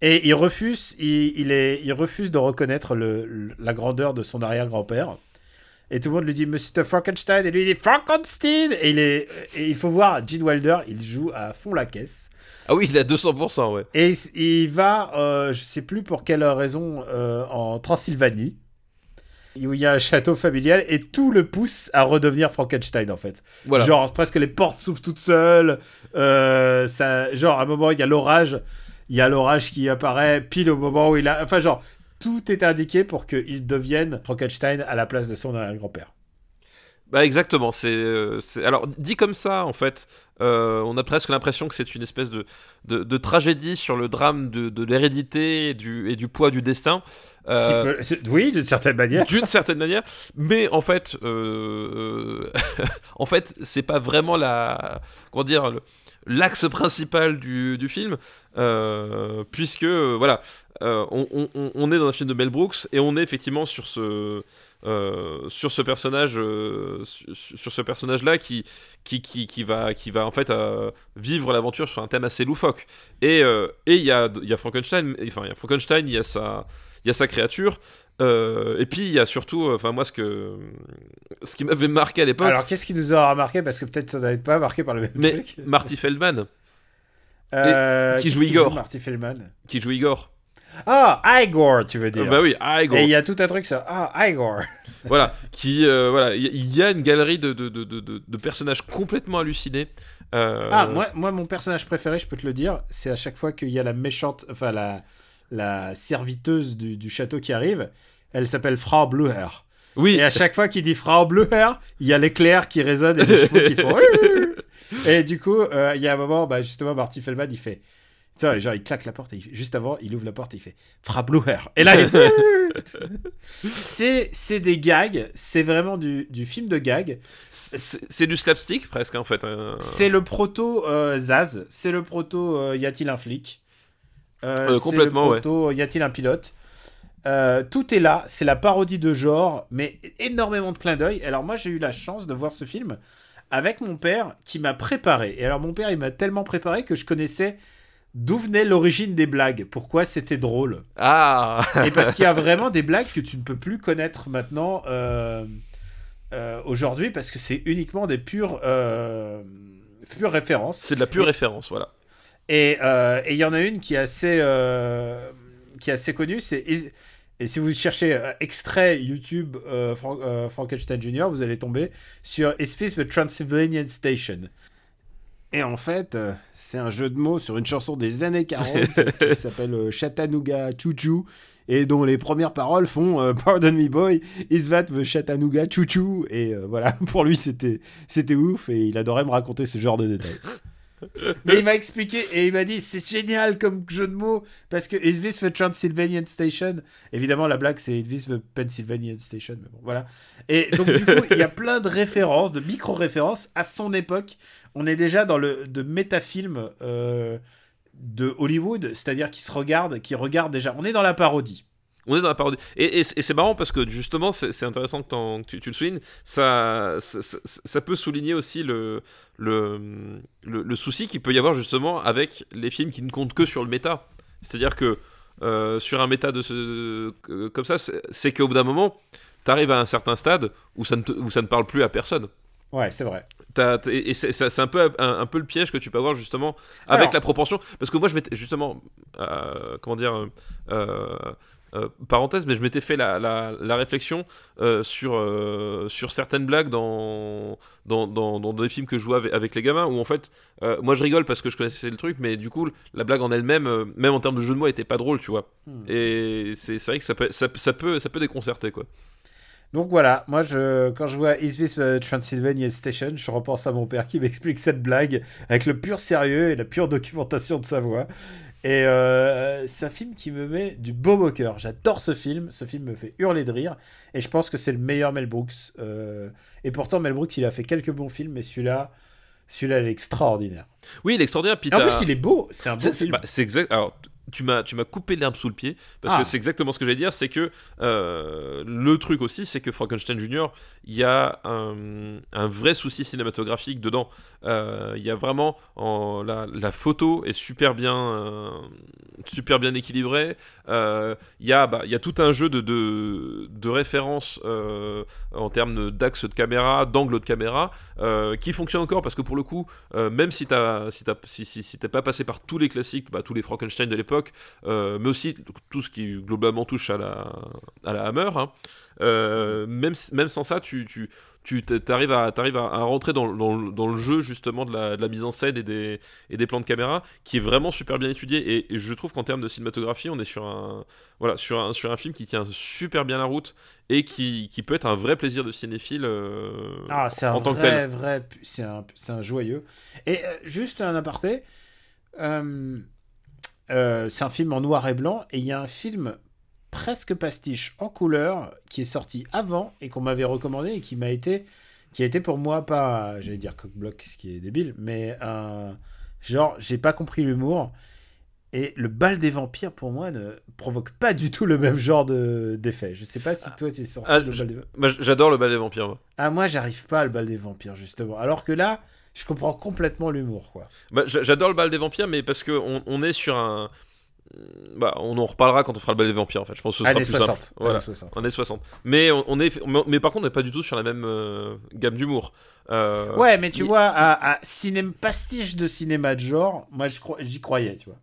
Et il refuse, il, il est, il refuse de reconnaître le- la grandeur de son arrière-grand-père. Et tout le monde lui dit Monsieur Frankenstein. Et lui il dit Frankenstein. Et, il est, et il faut voir Gene Wilder, il joue à fond la caisse. Ah oui, il est à 200%, ouais. Et il, il va, euh, je sais plus pour quelle raison, euh, en Transylvanie, où il y a un château familial, et tout le pousse à redevenir Frankenstein en fait. Voilà. Genre presque les portes s'ouvrent toutes seules. euh, ça, genre à un moment il y a l'orage, il y a l'orage qui apparaît pile au moment où il a, enfin genre tout est indiqué pour qu'il devienne Frankenstein à la place de son grand-père. Bah exactement, c'est euh, c'est- alors dit comme ça en fait, euh, on a presque l'impression que c'est une espèce de, de, de tragédie sur le drame de, de l'hérédité et du, et du poids du destin. Euh, peut- Oui, d'une certaine manière. d'une certaine manière, mais en fait, euh, en fait, c'est pas vraiment la, comment dire, l'axe principal du, du film, puisque voilà, euh, on, on- on est dans un film de Mel Brooks et on est effectivement sur ce, euh, sur ce personnage, euh, sur, sur ce personnage-là qui, qui, qui, qui va, qui va en fait vivre l'aventure sur un thème assez loufoque. Et et il y a, il y a Frankenstein, enfin il y a Frankenstein, il y a sa, il y a sa créature. Euh, et puis il y a surtout, euh, enfin moi ce que ce qui m'avait marqué à l'époque, Alors, qu'est-ce qui nous aura marqué? Parce que peut-être ça n'avait pas marqué par le même mais truc. Marty Feldman Euh, qui joue qu'il Igor. Marty Feldman? qui joue Igor. Ah, Igor, tu veux dire. bah oui, Igor. Et il y a tout un truc sur Ah, Igor. voilà, qui euh, voilà, il y, a une galerie de, de, de, de, personnages complètement hallucinés. Euh, Ah, moi, moi, mon personnage préféré, je peux te le dire, c'est à chaque fois qu'il y a la méchante, enfin la, la serviteuse du, du château qui arrive. Elle s'appelle Frau Bluher. oui, Et à chaque fois qu'il dit Frau Bluher, il y a l'éclair qui résonne et les chevaux qui font. et du coup, euh, il y a un moment, bah, justement, Marty Feldman, il fait. Tu sais, genre, il claque la porte et il fait- juste avant, il ouvre la porte et il fait Bluher. Et là, il c'est c'est des gags, c'est vraiment du, du film de gags. c'est du slapstick presque en fait. hein. C'est le proto euh, Zaz, c'est le proto euh, Y a-t-il un flic? Euh, Euh, complètement, le proto Y a-t-il un pilote? Tout est là, c'est la parodie de genre, mais énormément de clins d'œil. Alors moi j'ai eu la chance de voir ce film avec mon père qui m'a préparé. Et alors mon père il m'a tellement préparé que je connaissais d'où venait l'origine des blagues, pourquoi c'était drôle? Ah, Et parce qu'il y a vraiment des blagues que tu ne peux plus connaître maintenant euh, euh, aujourd'hui parce que c'est uniquement des pures, euh, pures références. c'est de la pure Et- référence, voilà. Et il y en a une qui est assez, qui est assez connue. C'est et si vous cherchez extrait YouTube Fran- Frankenstein Jr., vous allez tomber sur Is This the Transylvanian Station? Et en fait, euh, c'est un jeu de mots sur une chanson des années 40 qui s'appelle euh, Chattanooga Choo Choo et dont les premières paroles font euh, Pardon me boy, is that the Chattanooga Choo Choo Et euh, voilà, pour lui c'était c'était ouf et il adorait me raconter ce genre de détails. Mais il m'a expliqué et il m'a dit c'est génial comme jeu de mots parce que Is this the Transylvanian Station Évidemment la blague c'est Is this the Pennsylvania Station mais bon voilà. Et donc du coup il y a plein de références, de micro-références à son époque. On est déjà dans le de métafilm euh, de Hollywood, c'est-à-dire qui se regarde, qui regarde déjà. On est dans la parodie. On est dans la parodie. Et, et, et c'est marrant parce que justement, c'est intéressant que, tu, tu le soulignes. Ça, ça, ça- ça peut souligner aussi le, le, le, le souci qu'il peut y avoir justement avec les films qui ne comptent que sur le méta. C'est-à-dire que euh, sur un méta de ce, comme ça, c'est qu'au bout d'un moment, t'arrives à un certain stade où ça ne, te- où ça ne parle plus à personne. Ouais, c'est vrai. Et c'est un peu, un, un peu le piège que tu peux avoir justement avec Alors- la proportion. Parce que moi, je m'étais justement, euh, comment dire, euh, euh, parenthèse, mais je m'étais fait la, la, la réflexion euh, sur, euh, sur certaines blagues dans, dans, dans, dans des films que je jouais avec, avec les gamins où en fait, moi je rigole parce que je connaissais le truc, mais du coup, la blague en elle-même, même en termes de jeu de mots, était pas drôle, tu vois. Hmm. Et c'est vrai que ça peut, ça, ça peut, ça peut déconcerter, quoi. Donc voilà, moi je, quand je vois Is Transylvania Station, je repense à mon père qui m'explique cette blague avec le pur sérieux et la pure documentation de sa voix. Et euh, c'est un film qui me met du baume au cœur. J'adore ce film. Ce film me fait hurler de rire. Et je pense que c'est le meilleur Mel Brooks. Euh, et pourtant, Mel Brooks, il a fait quelques bons films, mais celui-là, celui-là, il est extraordinaire. Oui, l'extraordinaire. puis Et en t'as- plus, il est beau. C'est un beau film. bah, c'est exact. Alors, tu m'as, tu m'as coupé l'herbe sous le pied parce Ah. que c'est exactement ce que j'allais dire. C'est que euh, le truc aussi, c'est que Frankenstein Jr. Il y a un, un vrai souci cinématographique dedans. Euh, Il y a vraiment en- la, photo est super bien, euh, super bien équilibrée. Euh, Il y a, bah, il y a tout un jeu de, références en termes d'axe de caméra, d'angle de caméra, qui fonctionne encore parce que pour le coup, même si t'as si t'es pas passé par tous les classiques, bah, tous les Frankenstein de l'époque, mais aussi tout ce qui globalement touche à la, Hammer. hein. Même, sans ça, tu, tu arrives à, t'arrives à, à rentrer dans, dans, dans le jeu justement de la, de la mise en scène et des, et des plans de caméra qui est vraiment super bien étudié. Et, et je trouve qu'en termes de cinématographie, on est sur un, voilà, sur un, sur un film qui tient super bien la route et qui, qui peut être un vrai plaisir de cinéphile euh, Ah, en tant que vrai, tel. vrai, c'est un, c'est un joyeux. Et euh, juste un aparté, euh, euh, c'est un film en noir et blanc, et il y a un film presque pastiche en couleur qui est sorti avant et qu'on m'avait recommandé et qui m'a été, qui a été pour moi pas, j'allais dire cockblock, ce qui est débile, mais un genre j'ai pas compris l'humour. Et le bal des vampires, pour moi, ne provoque pas du tout le même genre de- d'effet. Je sais pas si toi, tu es sorti Ah, le bal des j'adore le bal des vampires. moi. Ah, moi, j'arrive pas à le bal des vampires, justement. Alors que là, je comprends complètement l'humour, quoi. Bah, j'a- j'adore le bal des vampires, mais parce que on, on est sur un. Bah, on en reparlera quand on fera le bal des vampires. En fait, je pense que ce sera Années plus 60. simple. Voilà. Années 60. Années 60. Mais on, on est, mais, mais par contre, on n'est pas du tout sur la même euh, gamme d'humour. Euh, Ouais, mais tu vois, à, à cinéma, pastiche de cinéma de genre, moi, je j'y croyais, tu vois.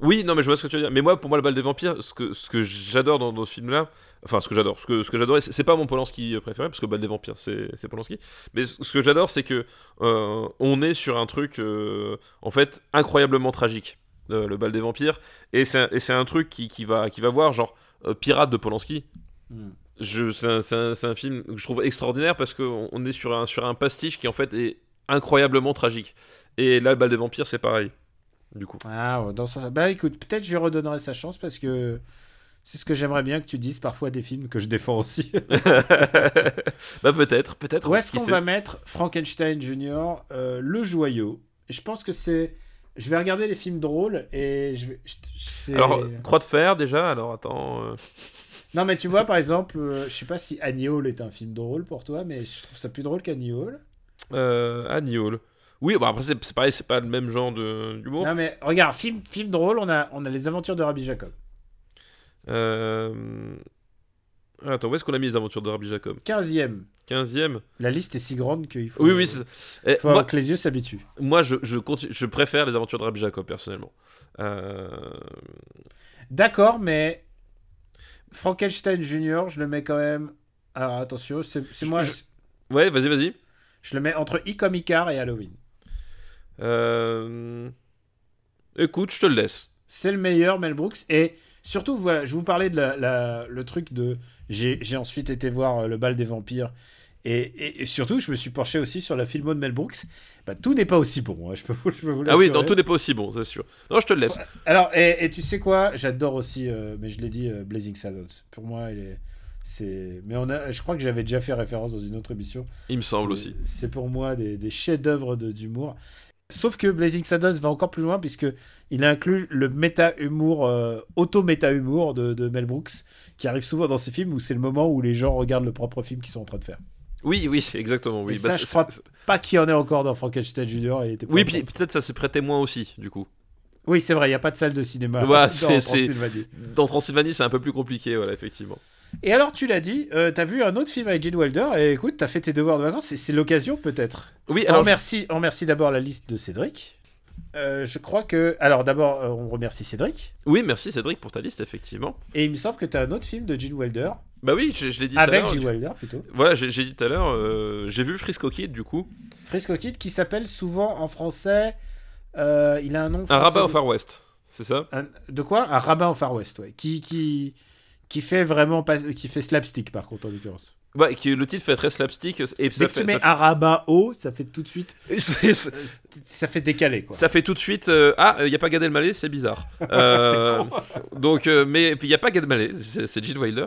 Oui, non, mais je vois ce que tu veux dire. Mais moi, pour moi, le bal des vampires, ce que, ce que j'adore dans, dans ce film-là, enfin, ce que j'adore, ce que, ce que j'adore, c'est pas mon Polanski préféré, parce que le bal des vampires, c'est c'est Polanski. Mais ce ce que j'adore, c'est que euh, on est sur un truc, euh, en fait, incroyablement tragique, le bal des vampires. Et c'est un, truc qui, qui, va, qui va voir, genre, euh, Pirate de Polanski. Hmm. C'est, un, film que je trouve extraordinaire parce qu'on on est sur un, sur un pastiche qui, en fait, est incroyablement tragique. Et là, le bal des vampires, c'est pareil. Du coup. Ah, dans. Bah, écoute, peut-être je lui redonnerai sa chance parce que c'est ce que j'aimerais bien que tu dises parfois des films que je défends aussi. bah peut-être, peut-être. Où est-ce qu'on va mettre Frankenstein Jr., euh, le joyau? Je pense que c'est. Je vais regarder les films drôles et je vais. je- Alors, Croix de Fer déjà, alors attends. euh, Non, mais tu vois, par exemple, euh, je sais pas si Annie Hall est un film drôle pour toi, mais je trouve ça plus drôle qu'Annie Hall. Euh, Annie Hall. Oui, bah après c'est pareil, c'est pas le même genre de- d'humour. Non, mais regarde, film, film drôle, on a, on a Les Aventures de Rabbi Jacob. Euh... Attends, où est-ce qu'on a mis les aventures de Rabbi Jacob 15e. 15ème La liste est si grande qu'il faut. Oui, oui, c'est ça. Eh, faut moi, que les yeux s'habituent. moi, je, je, continue- je préfère les aventures de Rabbi Jacob, personnellement. Euh... D'accord, mais Frankenstein Jr., je le mets quand même. Alors attention, c'est moi. Je-. Ouais, vas-y, vas-y. je le mets entre Icom Icar et Halloween. Euh... Écoute, je te le laisse. C'est le meilleur Mel Brooks. Et surtout, voilà, je vous parlais de la, la- le truc de. J'ai ensuite été voir euh, Le bal des vampires. Et, et- et surtout, je me suis penché aussi sur la filmo de Mel Brooks. Bah, tout n'est pas aussi bon, hein, je peux, vous- je peux vous Ah oui, non, tout n'est pas aussi bon, c'est sûr. Non, je te le laisse. Alors, et, et tu sais quoi? J'adore aussi, euh, mais je l'ai dit, euh, Blazing Saddles. Pour moi, il est. C'est... Mais on a, je crois que j'avais déjà fait référence dans une autre émission. Il me semble C'est- aussi. C'est pour moi des, des chefs-d'œuvre de- d'humour. Sauf que Blazing Saddles va encore plus loin puisque il inclut le méta-humour, euh, auto-méta-humour de, de Mel Brooks, qui arrive souvent dans ses films où c'est le moment où les gens regardent le propre film qu'ils sont en train de faire. Oui, oui, exactement. Oui, Et ça, Bah, je c'est- crois Pas qu'il y en ait encore dans Frankenstein était pas Oui, puis peut-être ça s'est prêté moins aussi, du coup. oui c'est vrai, il n'y a pas de salle de cinéma. Ouais, dans Transylvanie. Dans Transylvanie, c'est un peu plus compliqué, voilà, effectivement. Et alors, tu l'as dit, euh, t'as vu un autre film avec Gene Wilder, et écoute, t'as fait tes devoirs de vacances, et c'est l'occasion peut-être. Oui, On alors. remercie, on remercie d'abord la liste de Cédric. Euh, je crois que. Alors, d'abord, euh, on remercie Cédric. Oui, merci Cédric pour ta liste, effectivement. Et il me semble que t'as un autre film de Gene Wilder, Bah oui, je, je l'ai dit tout à avec. Gene Wilder plutôt. Voilà, j'ai dit tout à l'heure, euh, j'ai vu Frisco Kid, du coup. Frisco Kid, qui s'appelle souvent en français. il a un nom. Un rabbin au Far West, c'est ça? Un- de quoi? Un rabbin au Far West, ouais. Qui, qui, qui fait vraiment. Pas, qui fait slapstick, par contre, en l'occurrence. Ouais, qui, le titre fait très slapstick, et ça Dès que fait, tu mets ça, un rabbin haut, ça fait tout de suite. fait- c'est- Ça fait décaler, quoi. ça fait tout de suite. euh, ah, il n'y a pas Gad Elmaleh, c'est bizarre. Euh, donc, euh, mais il n'y a pas Gad Elmaleh, c'est Gene Wilder.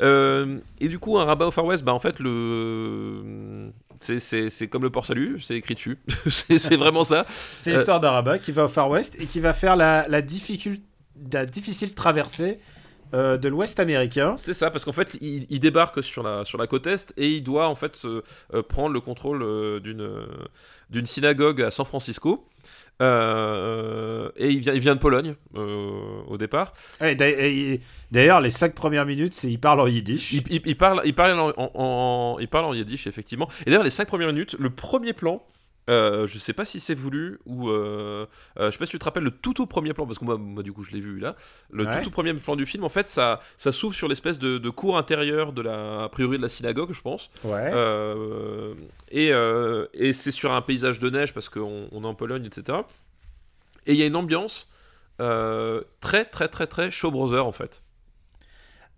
Euh, et du coup, un rabbin au Far West, bah en fait, le. c'est- comme le port salut, c'est écrit dessus. c'est vraiment ça. C'est l'histoire d'un rabbin qui va au Far West et qui va faire la, la, difficul- la difficile traversée euh, de l'Ouest américain. C'est ça, parce qu'en fait, il, il débarque sur la, sur la côte Est et il doit en fait se, euh, prendre le contrôle euh, d'une d'une synagogue à San Francisco. Euh, et il vient, il vient de Pologne euh, au départ. D'ailleurs, les cinq premières minutes, il parle en yiddish. Il, il- il parle, il, parle en, en- en- il parle en yiddish, effectivement. Et d'ailleurs, les cinq premières minutes, le premier plan, Euh, je sais pas si c'est voulu ou euh, euh, je sais pas si tu te rappelles le tout tout premier plan parce que moi, moi, du coup je l'ai vu là le Ouais. tout tout premier plan du film en fait ça ça s'ouvre sur l'espèce de, de cour intérieure de la a priori de la synagogue je pense Ouais. Euh, et euh, et c'est sur un paysage de neige parce qu'on on est en Pologne etc et il y a une ambiance très très très très Show Brother en fait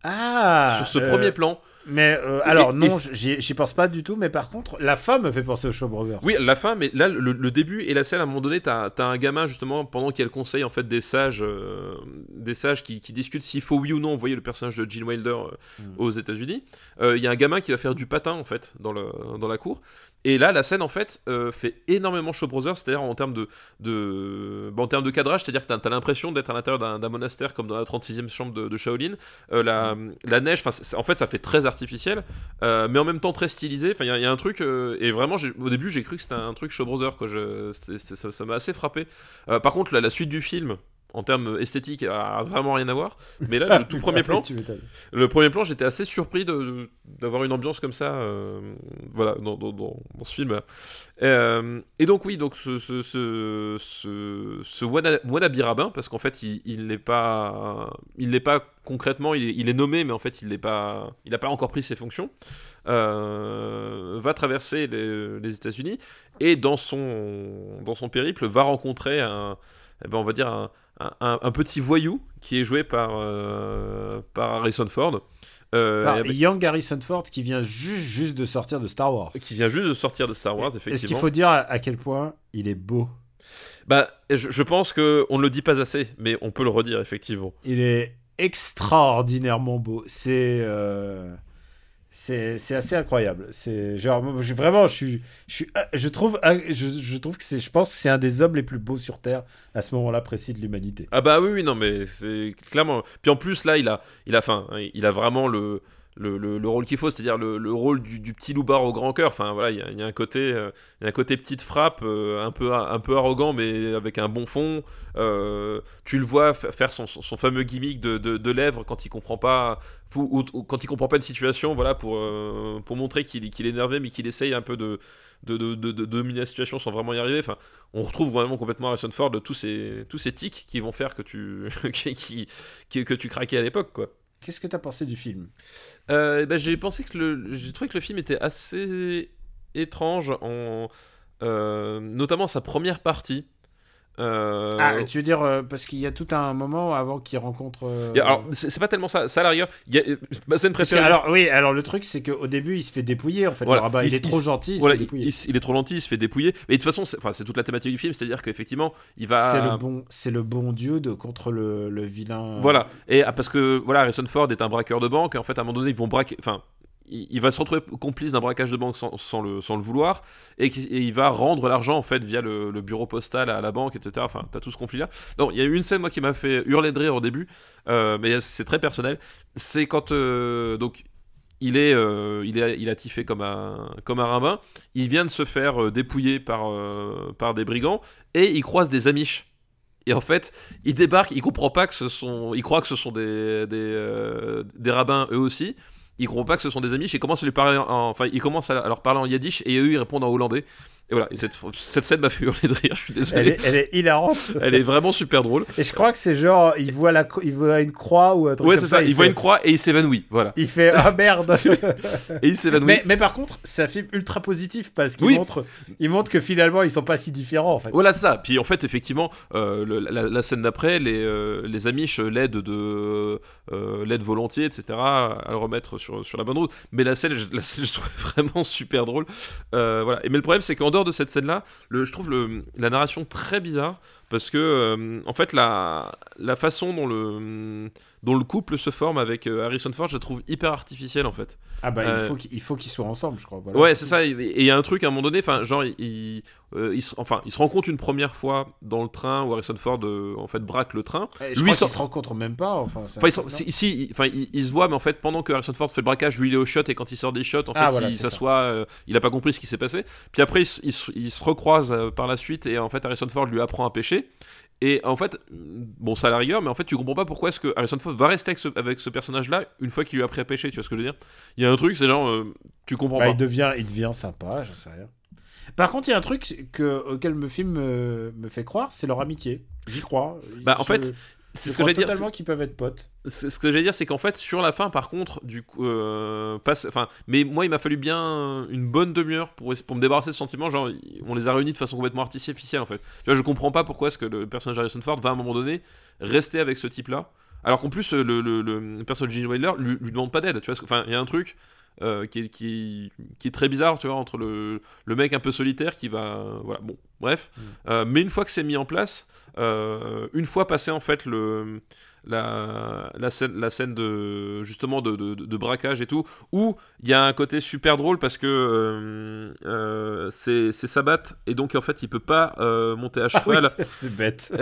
ah sur ce euh, premier plan Mais euh, alors, et- non, j'y pense pas du tout, mais par contre, la fin me fait penser au Show Brothers. Oui, la fin, mais là, le, le début et la scène, à un moment donné, t'as as un gamin, justement, pendant qu'il y a le conseil, en fait, des sages, euh, des sages qui, qui discutent s'il faut oui ou non envoyer le personnage de Gene Wilder euh, Mm. aux États-Unis. Euh, Il y a un gamin qui va faire du patin, en fait, dans, le, dans la cour. Et là, la scène, en fait, euh, fait énormément Show Brothers, c'est-à-dire en termes de, de, bah, en termes de cadrage, c'est-à-dire que t'as as, l'impression d'être à l'intérieur d'un monastère, comme dans la 36e chambre de, de Shaolin. Euh, la, la neige, en fait, ça fait très artificiel, euh, mais en même temps très stylisé. Enfin, il y, a- il y a un truc, et vraiment, au début, j'ai cru que c'était un truc Show Brothers, quoi. Je, ça ça m'a assez frappé. Par contre, la, la suite du film, en termes esthétiques, a vraiment rien à voir. Mais là, le tout premier plan, le premier plan, j'étais assez surpris d'avoir une ambiance comme ça, euh, voilà, dans, dans- dans- dans ce film. Euh, et donc oui, donc ce, ce, ce, ce, ce wannabe rabbin, parce qu'en fait, il, il n'est pas, il n'est pas concrètement, il est, il est nommé, mais en fait, il n'est pas, il n'a pas encore pris ses fonctions. euh, va traverser les, les États-Unis et dans son, dans son périple va rencontrer un, eh ben, on va dire un, un- un petit voyou qui est joué par, euh, par Harrison Ford. euh, Par avec- Young Harrison Ford qui vient juste, juste de sortir de Star Wars. qui vient juste de sortir de Star Wars, Est-ce effectivement. qu'il faut dire à, à quel point il est beau? Bah, je, je pense que on ne le dit pas assez, mais on peut le redire effectivement. Il est extraordinairement beau. C'est euh, c'est assez incroyable. C'est genre je- vraiment je suis je suis ah, je trouve ah, je, trouve que c'est je pense c'est un des hommes les plus beaux sur terre à ce moment-là précis de l'humanité. Ah bah oui, oui, non, mais c'est clairement. Puis en plus là, il a, il a, faim. il a vraiment le, le, le- le rôle qu'il faut, c'est-à-dire le, le rôle du, du petit loupard au grand cœur. Enfin voilà, il y a, y a un côté, euh, y a un côté petite frappe, euh, un peu, un peu arrogant, mais avec un bon fond. Euh, tu le vois fa- faire son, son, fameux gimmick de, de, de lèvres quand il comprend pas, ou, quand il comprend pas une situation, voilà, pour, euh, pour montrer qu'il qu'il est énervé, mais qu'il essaye un peu de de, de, dominer la situation sans vraiment y arriver. Enfin, on retrouve vraiment complètement Harrison Ford tous ces, tous ces tics qui vont faire que tu, qui- qui- que tu craquais à l'époque, quoi. Qu'est-ce que tu as pensé du film? Euh, bah, j'ai pensé que le, j'ai trouvé que le film était assez étrange en, euh, notamment sa première partie. Euh, Ah, tu veux dire euh, parce qu'il y a tout un moment avant qu'il rencontre euh, alors, c'est pas tellement ça. Ça, à la rigueur, il y a, scène préférée. alors oui, alors le truc c'est qu'au début il se fait dépouiller en fait Voilà. il, Il- est il- trop gentil, il voilà, se fait il, dépouiller. il- est trop gentil, il se fait dépouiller. Mais de toute façon, c'est enfin, c'est toute la thématique du film, c'est-à-dire qu'effectivement, il va. C'est le bon c'est le bon dieu de contre le, le vilain. Voilà. Et ah, parce que voilà, Harrison Ford est un braqueur de banque. Et en fait, à un moment donné, ils vont braquer. Enfin, il, va se retrouver complice d'un braquage de banque sans, le, sans le vouloir. Et, il va rendre l'argent en fait via le, bureau postal à la banque, etc. Enfin, t'as tout ce conflit-là. Non, il y a eu une scène moi qui m'a fait hurler de rire au début, euh, mais c'est très personnel. C'est quand euh, donc. Il est, euh, il est, il a tiffé comme un, comme un rabbin. Il vient de se faire dépouiller par, par des brigands et il croise des amiches. Et en fait, il débarque, il comprend pas que ce sont, il croit que ce sont des des, des rabbins eux aussi. Il comprend pas que ce sont des amis. Il commence à lui parler, en- enfin, il commence à leur parler en yiddish et eux ils répondent en hollandais. Et voilà. Et cette, cette scène m'a fait hurler de rire. Je suis Elle désolé. est, elle est hilarante. Elle est vraiment super drôle. Et je crois que c'est genre, il voit, la, il voit une croix ou un truc Ouais, comme c'est ça. Il, fait- voit une croix et il s'évanouit. Voilà. Il fait ah merde. Et il s'évanouit. mais, mais par contre, c'est un film ultra positif parce qu'il Oui. montre, il montre que finalement ils sont pas si différents en fait. Voilà c'est ça. Puis en fait, effectivement, euh, le- la, la scène d'après, les, euh, les Amish l'aident de euh, volontiers, etc. à le remettre sur, sur la bonne route. Mais la scène, je, la scène, je trouve vraiment super drôle. Euh, voilà. Et mais le problème, c'est qu'en dehors de cette scène-là, je trouve la narration très bizarre parce que euh, en fait la, la façon dont le dont le couple se forme avec euh, Harrison Ford, je la trouve hyper artificielle en fait. Ah bah Euh, il faut qu'ils il faut qu'ils soient ensemble, je crois. Voilà. ouais, c'est ça. Et il y a un truc à un moment donné, enfin, genre, il, il, euh, il se, enfin, il se rencontre une première fois dans le train où Harrison Ford, euh, en fait, braque le train. Et je Lui, crois sans- qu'ils se rencontrent même pas. Enfin, Enfin, si, si, il- enfin, il, il se voit, mais en fait, pendant que Harrison Ford fait le braquage, lui, il est au shot, et quand il sort des shots, en fait, Ah, voilà, il s'assoit, euh, il a pas compris ce qui s'est passé. Puis après, il, se- il se- il se recroise euh, par la suite, et en fait, Harrison Ford lui apprend à pêcher. Et en fait, bon, ça à la rigueur, mais en fait, tu comprends pas pourquoi est-ce que Harrison Ford va rester avec ce, avec ce personnage-là une fois qu'il lui a appris à pêcher, tu vois ce que je veux dire? Il y a un truc, c'est genre, euh, tu comprends Bah, pas. il devient, il devient sympa, j'en sais rien. Par contre, il y a un truc que, auquel le film me, me fait croire, c'est leur amitié. J'y crois. Bah, en fait, c'est ce que j'allais dire. totalement qu'ils peuvent être potes. C'est ce que j'allais dire, c'est qu'en fait, sur la fin, par contre, du coup, euh, passe, enfin, mais moi, il m'a fallu bien une bonne demi-heure pour, pour me débarrasser de ce sentiment. Genre, on les a réunis de façon complètement artificielle, en fait. Tu vois, je comprends pas pourquoi est-ce que le personnage d'Harrison Ford va à un moment donné rester avec ce type-là, alors qu'en plus, le, le, le personnage de Gene Wilder lui, lui demande pas d'aide. Tu vois, enfin, il y a un truc. euh, qui, est, qui, est, qui est très bizarre, tu vois, entre le, le mec un peu solitaire qui va. Voilà, bon, bref. Euh, mais une fois que c'est mis en place, euh, une fois passé en fait le, la, la, scène, la scène de justement de, de, de braquage et tout, où il y a un côté super drôle parce que euh, euh, c'est Sabat et donc en fait il peut pas euh, monter à Ah oui, cheval. c'est bête.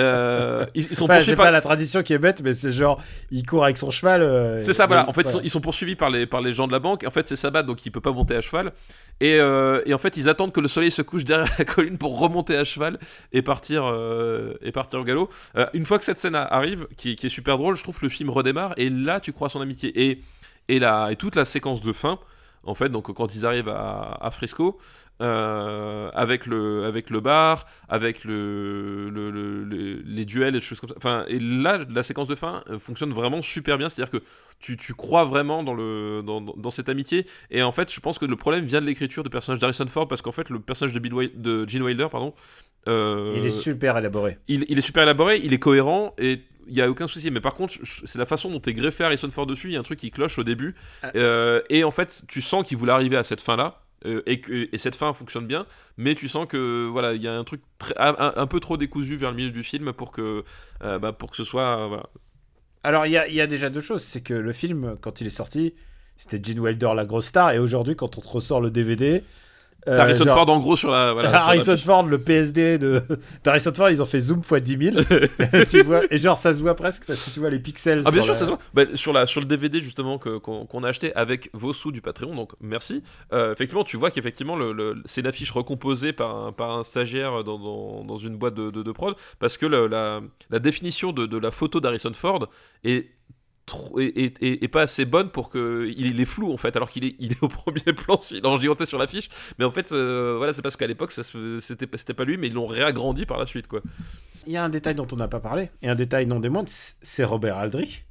Ils, ils sont Enfin, poursuivis par pas la tradition qui est bête, mais c'est genre, il court avec son cheval. C'est ça, voilà. En fait, ils, sont, ils sont poursuivis par les, par les gens de la banque. En fait, c'est Sabat, donc il peut pas monter à cheval. Et, et en fait, ils attendent que le soleil se couche derrière la colline pour remonter à cheval et partir, euh, et partir au galop. Euh, une fois que cette scène arrive, qui, est super drôle, je trouve le film redémarre. Et là, tu crois son amitié. Et, et, la, et toute la séquence de fin, en fait, donc quand ils arrivent à Frisco, euh, avec le avec le bar, avec le, le- le- le- les duels et des choses comme ça. Enfin, et là, la séquence de fin euh, fonctionne vraiment super bien. C'est-à-dire que tu, tu crois vraiment dans le dans, dans- cette amitié. Et en fait, je pense que le problème vient de l'écriture du personnage d'Harrison Ford parce qu'en fait, le personnage de, Bill de Gene Wilder, pardon. euh, Il est super élaboré. il, il est super élaboré, il est cohérent et il y a aucun souci. Mais par contre, c'est la façon dont est greffé Harrison Ford dessus. Il y a un truc qui cloche au début. Ah. Euh, et en fait, tu sens qu'il voulait arriver à cette fin-là. Euh, et, que, et cette fin fonctionne bien, mais tu sens que voilà, il y a un truc un, peu trop décousu vers le milieu du film pour que, euh, bah, pour que ce soit euh. Alors, il y a, y a déjà deux choses. C'est que le film, quand il est sorti, c'était Gene Wilder, la grosse star. Et aujourd'hui, quand on te ressort le DVD. Euh, Harrison genre- Ford en gros sur la. Voilà, sur la Harrison. Ford, le PSD de d'Harrison Ford, ils ont fait zoom x 10 000. tu vois, et genre, ça se voit presque parce que tu vois les pixels. Ah bien sur sûr, la- ça se voit. Bah, sur, la, sur le DVD justement qu'on a acheté avec vos sous du Patreon, donc merci. Euh, effectivement, tu vois qu'effectivement le, le- c'est une affiche recomposée par un, par un stagiaire dans, dans, dans une boîte de, de, de prod, parce que le- la, la définition de, de la photo d'Harrison Ford est trop- est, est- est- est pas assez bonne pour que il, est flou en fait alors qu'il est il est au premier plan il est en giganté sur l'affiche mais en fait euh, voilà c'est parce qu'à l'époque c'était c'était pas lui mais ils l'ont réagrandi par la suite quoi Il y a un détail dont on n'a pas parlé, et un détail non des moindres, c'est Robert Aldrich.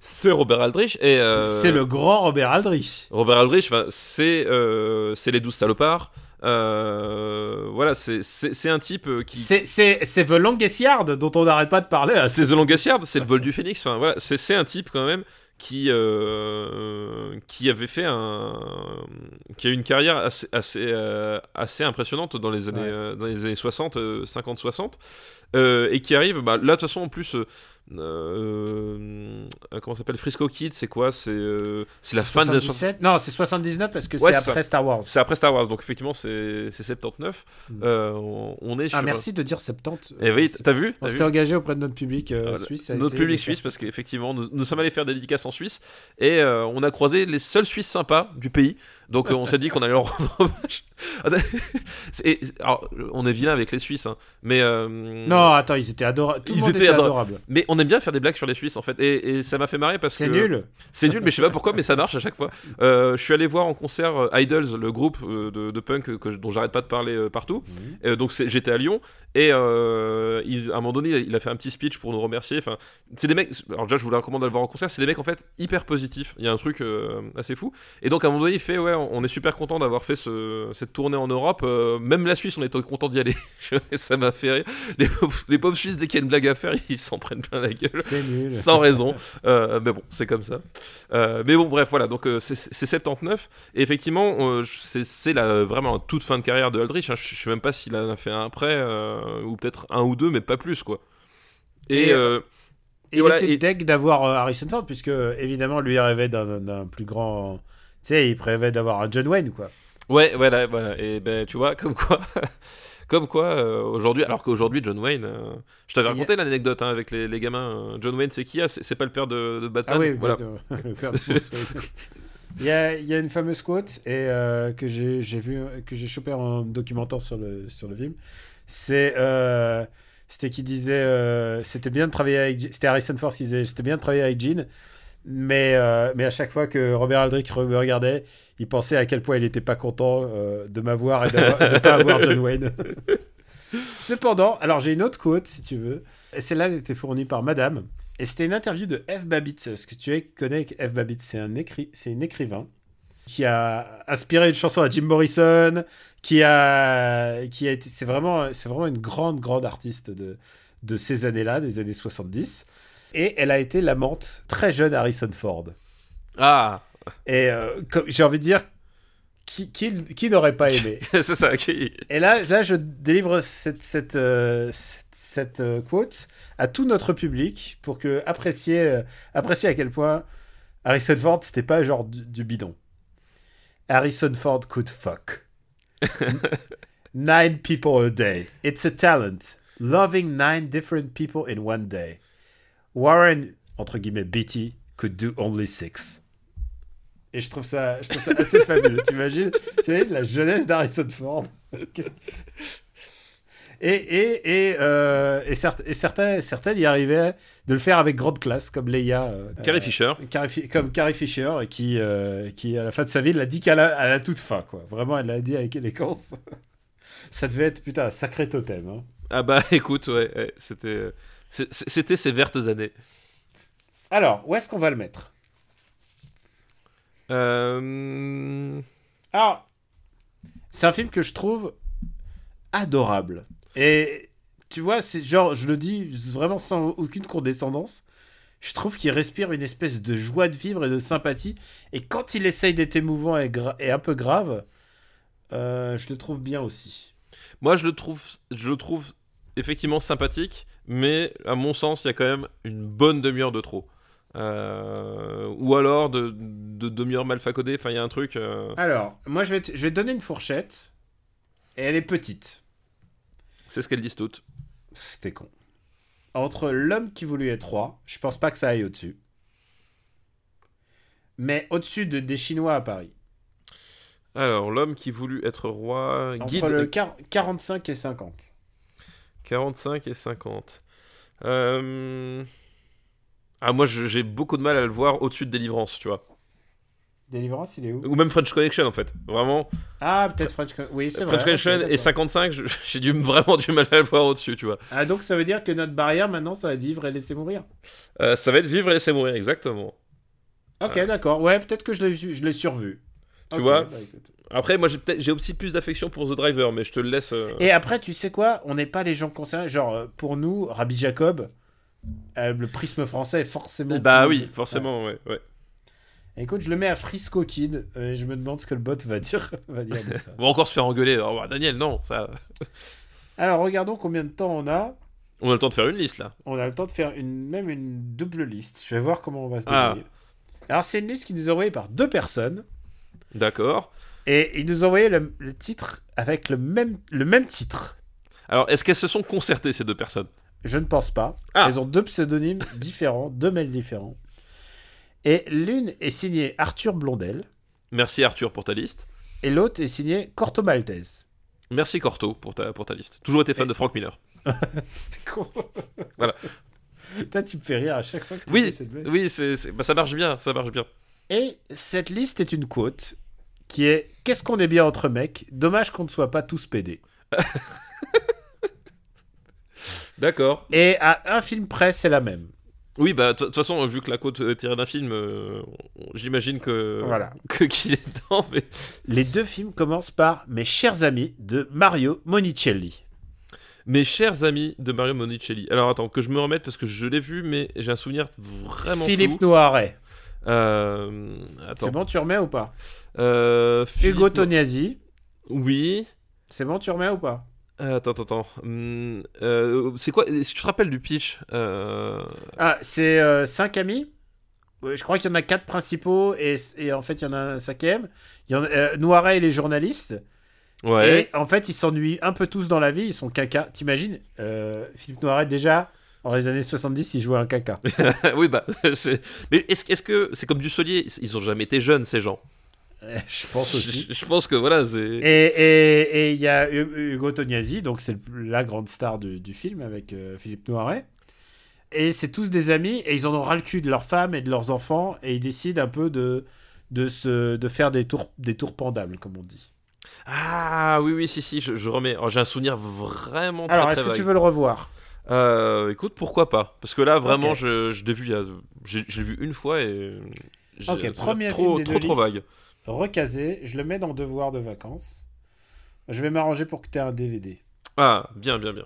c'est Robert Aldrich et euh, C'est le grand Robert Aldrich. Robert Aldrich, c'est euh, c'est les douze salopards. Euh, voilà, c'est- un type euh, qui. C'est The Longest Yard dont on n'arrête pas de parler. à- C'est The Longest Yard, c'est le vol du phénix. Enfin voilà, c'est un type quand même qui euh, qui avait fait un qui a eu une carrière assez assez euh, assez impressionnante dans les années Ouais. dans les années 60 50 60 euh, et qui arrive bah, là de toute façon en plus euh, euh, comment s'appelle Frisco Kid c'est quoi c'est euh, la fin des années 60 77 Non, c'est 79 parce que Ouais, c'est après Star Wars. c'est après Star Wars donc effectivement c'est c'est 79 Mm. Euh, on, on est sur Ah, merci de dire 70. et oui Euh, t'as vu On s'était engagé auprès de notre public Voilà. suisse. notre public de suisse parce qu'effectivement nous, nous sommes allés faire des dédicaces en Suisse et on a croisé les seuls Suisses sympas du pays donc euh, on s'est dit qu'on allait leur rendre hommage Et- alors, on est vilain avec les Suisses hein, mais euh, Non, attends, ils étaient adorables. Ils monde étaient adorables. adorable. mais on aime bien faire des blagues sur les Suisses en fait et, et ça m'a fait marrer parce que C'est nul. c'est nul mais je sais pas pourquoi mais ça marche à chaque fois Euh, je suis allé voir en concert Idols le groupe de, de punk que, dont j'arrête pas de parler partout Mhm. Donc j'étais à Lyon et il- à un moment donné il a fait un petit speech pour nous remercier. Enfin, c'est des mecs. Alors déjà je vous le recommande d'aller voir en concert. C'est des mecs en fait hyper positifs. Il y a un truc assez fou. Et donc à un moment donné il fait ouais on est super content d'avoir fait ce- cette tournée en Europe. Euh, même la Suisse on était content d'y aller. Ça m'a fait rire. Les pauvres, les pauvres Suisses dès qu'il y a une blague à faire ils s'en prennent plein la gueule C'est nul. sans raison. Euh, mais bon, c'est comme ça. Euh, mais bon, bref, voilà. Donc euh, c'est c'est 79. Et effectivement, euh, c'est vraiment la toute fin de carrière de Aldrich. hein. Je sais même pas s'il en a fait un après, euh, ou peut-être un ou deux, mais pas plus, quoi. Et, Et, euh, Et il voilà, était et- deg d'avoir Harrison Ford, puisque évidemment, lui il rêvait d'un d'un plus grand. Tu sais, il rêvait d'avoir un John Wayne, quoi. ouais, voilà, voilà. Et ben, tu vois, comme quoi. Comme quoi, euh, aujourd'hui, alors qu'aujourd'hui, John Wayne, euh, je t'avais raconté l'anecdote hein, avec les, les gamins. euh, John Wayne, c'est qui ah, C'est pas le père de, de Batman? Ah oui, voilà. oui, le père de Bruce Wayne. Il y, a, il y a une fameuse quote et euh, que j'ai vu que j'ai chopé en documentant sur le sur le film. C'est c'était qui disait c'était bien de travailler avec c'était Harrison Ford qui disait c'était bien de travailler avec Gene Mais, euh, mais à chaque fois que Robert Aldrich me regardait, il pensait à quel point il n'était pas content euh, de m'avoir et de ne pas avoir John Wayne. Cependant, alors j'ai une autre quote si tu veux. Et celle-là était fournie par Madame. Et c'était une interview de F. Babbitt. Est-ce que tu connais F. Babbitt C'est un, écri... c'est une écrivain qui a inspiré une chanson à Jim Morrison, qui a, qui a été, c'est vraiment, c'est vraiment une grande, grande artiste de, de ces années-là, des années 70. Et elle a été l'amante très jeune Harrison Ford. Ah, Et euh, j'ai envie de dire, qui, qui, qui n'aurait pas aimé? C'est ça. qui- Et là, là, je délivre cette, cette, euh, cette, cette, euh, quote à tout notre public pour que apprécier, euh, apprécier à quel point Harrison Ford, c'était pas genre du, du bidon. Harrison Ford could fuck. nine people a day. It's a talent. Loving nine different people in one day. Warren, entre guillemets, Beatty, could do only six. Et je trouve ça, je trouve ça assez fabuleux. T'imagines, tu sais, la jeunesse d'Harrison Ford. Qu'est-ce que- Et, et, et, euh, et, certes- et certains, certaines y arrivaient de le faire avec grande classe, comme Leia. euh, Carrie euh, Fisher. Carrie comme Carrie Fisher, et qui, euh, qui, à la fin de sa vie, l'a dit qu'à la, à la toute fin, quoi. Vraiment, elle l'a dit avec élégance. Ça devait être, putain, un sacré totem. Hein. Ah bah écoute, ouais, ouais, c'était, c'était ces vertes années. Alors, où est-ce qu'on va le mettre? Euh... Alors, c'est un film que je trouve adorable. Et tu vois, c'est genre, je le dis vraiment sans aucune condescendance. Je trouve qu'il respire une espèce de joie de vivre et de sympathie. Et quand il essaye d'être émouvant et un peu grave, euh, je le trouve bien aussi. Moi, je le trouve, je le trouve effectivement sympathique, mais à mon sens, il y a quand même une bonne demi-heure de trop. Euh, ou alors de, de demi-heure mal facodée. Enfin, il y a un truc. euh, Alors, moi, je vais, te, je vais te donner une fourchette. Et elle est petite. C'est ce qu'elles disent toutes. C'était con. Entre l'homme qui voulut être roi, je pense pas que ça aille au-dessus. Mais au-dessus de, des Chinois à Paris. Alors, l'homme qui voulut être roi. Entre Guide le quar- 45 et 50. 45 et 50. Euh, Ah, moi, j'ai beaucoup de mal à le voir au-dessus de Délivrance, tu vois. Délivrance, il est où? Ou même French Connection, en fait. Vraiment. Ah, peut-être French Con- Oui, c'est vrai. French Connection et d'accord. 55, je- j'ai du, vraiment du mal à le voir au-dessus, tu vois. Ah, donc ça veut dire que notre barrière maintenant, ça va être vivre et laisser mourir. Euh, ça va être vivre et laisser mourir, exactement. Ok, d'accord. Ouais, peut-être que je l'ai je l'ai survu. Tu vois bah. Après, moi, j'ai aussi plus d'affection pour The Driver, mais je te le laisse. euh, Et après, tu sais quoi? On n'est pas les gens concernés. Genre, euh, pour nous, Rabbi Jacob, euh, le prisme français est forcément. Bah plus- oui, forcément, ouais. ouais. Écoute, je le mets à Frisco Kid euh, je me demande ce que le bot va dire, va dire de ça. On va encore se faire engueuler. Alors, Daniel, non, ça. Alors, regardons combien de temps on a. On a le temps de faire une liste là. On a le temps de faire une, même une double liste. Je vais voir comment on va se Ah. débrouiller. Alors, c'est une liste qui nous est envoyée par deux personnes. D'accord. Et ils nous ont envoyé le, le titre avec le même, le même titre. Alors, est-ce qu'elles se sont concertées, ces deux personnes? Je ne pense pas. Ah. Elles ont deux pseudonymes différents, deux mails différents. Et l'une est signée Arthur Blondel Merci Arthur pour ta liste. et l'autre est signée Corto Maltese. Merci Corto pour ta, pour ta liste. Toujours été fan Et- de Frank Miller. C'est con. Voilà. Putain, tu me fais rire à chaque fois que tu Oui, fais cette blague. oui, bah, ça marche bien, ça marche bien. Et cette liste est une quote qui est Qu'est-ce qu'on est bien entre mecs? Dommage qu'on ne soit pas tous pédés. D'accord. Et à un film près, c'est la même. Oui, bah, de toute façon, vu que la côte est tirée d'un film, euh, j'imagine que, Voilà. que qu'il est dedans. Mais... Les deux films commencent par Mes chers amis de Mario Monicelli. Mes chers amis de Mario Monicelli. Alors attends, que je me remette parce que je l'ai vu, mais j'ai un souvenir vraiment Philippe flou. Noiret. Euh, attends. C'est bon, tu remets ou pas? Hugo Tognazzi. Oui. C'est bon, tu remets ou pas? Euh, Attends, attends, attends. Hum, euh, c'est quoi Est-ce que tu te rappelles du pitch Euh, Ah, c'est euh, cinq amis? Ouais, Je crois qu'il y en a quatre principaux et, et en fait il y en a un cinquième. Il y en a, euh, Noiret et les journalistes. Ouais. Et en fait ils s'ennuient un peu tous dans la vie. Ils sont caca. T'imagines euh, Philippe Noiret déjà en les années 70 il jouait un caca. oui, bah. Mais est-ce est-ce que c'est comme du Solier Ils ont jamais été jeunes, ces gens? Je pense aussi. Je, je pense que voilà, c'est. Et et- et il y a Hu- Hugo Tognazzi, donc c'est la grande star du, du film avec euh, Philippe Noiret. et c'est tous des amis et ils en ont ras le cul de leurs femmes et de leurs enfants et ils décident un peu de, de, se, de faire des tours, des tours pendables, comme on dit. Ah oui, oui, si, si, je, je remets. oh, J'ai un souvenir vraiment très, Alors, est-ce que tu veux le revoir? Euh, écoute, pourquoi pas? Parce que là, vraiment, je, je l'ai vu, il y a- j'ai j'ai vu une fois et. Ok, premier trop, film des trop, trop vague. Recasé, je le mets dans devoir de vacances. Je vais m'arranger pour que tu aies un DVD. Ah, bien, bien, bien.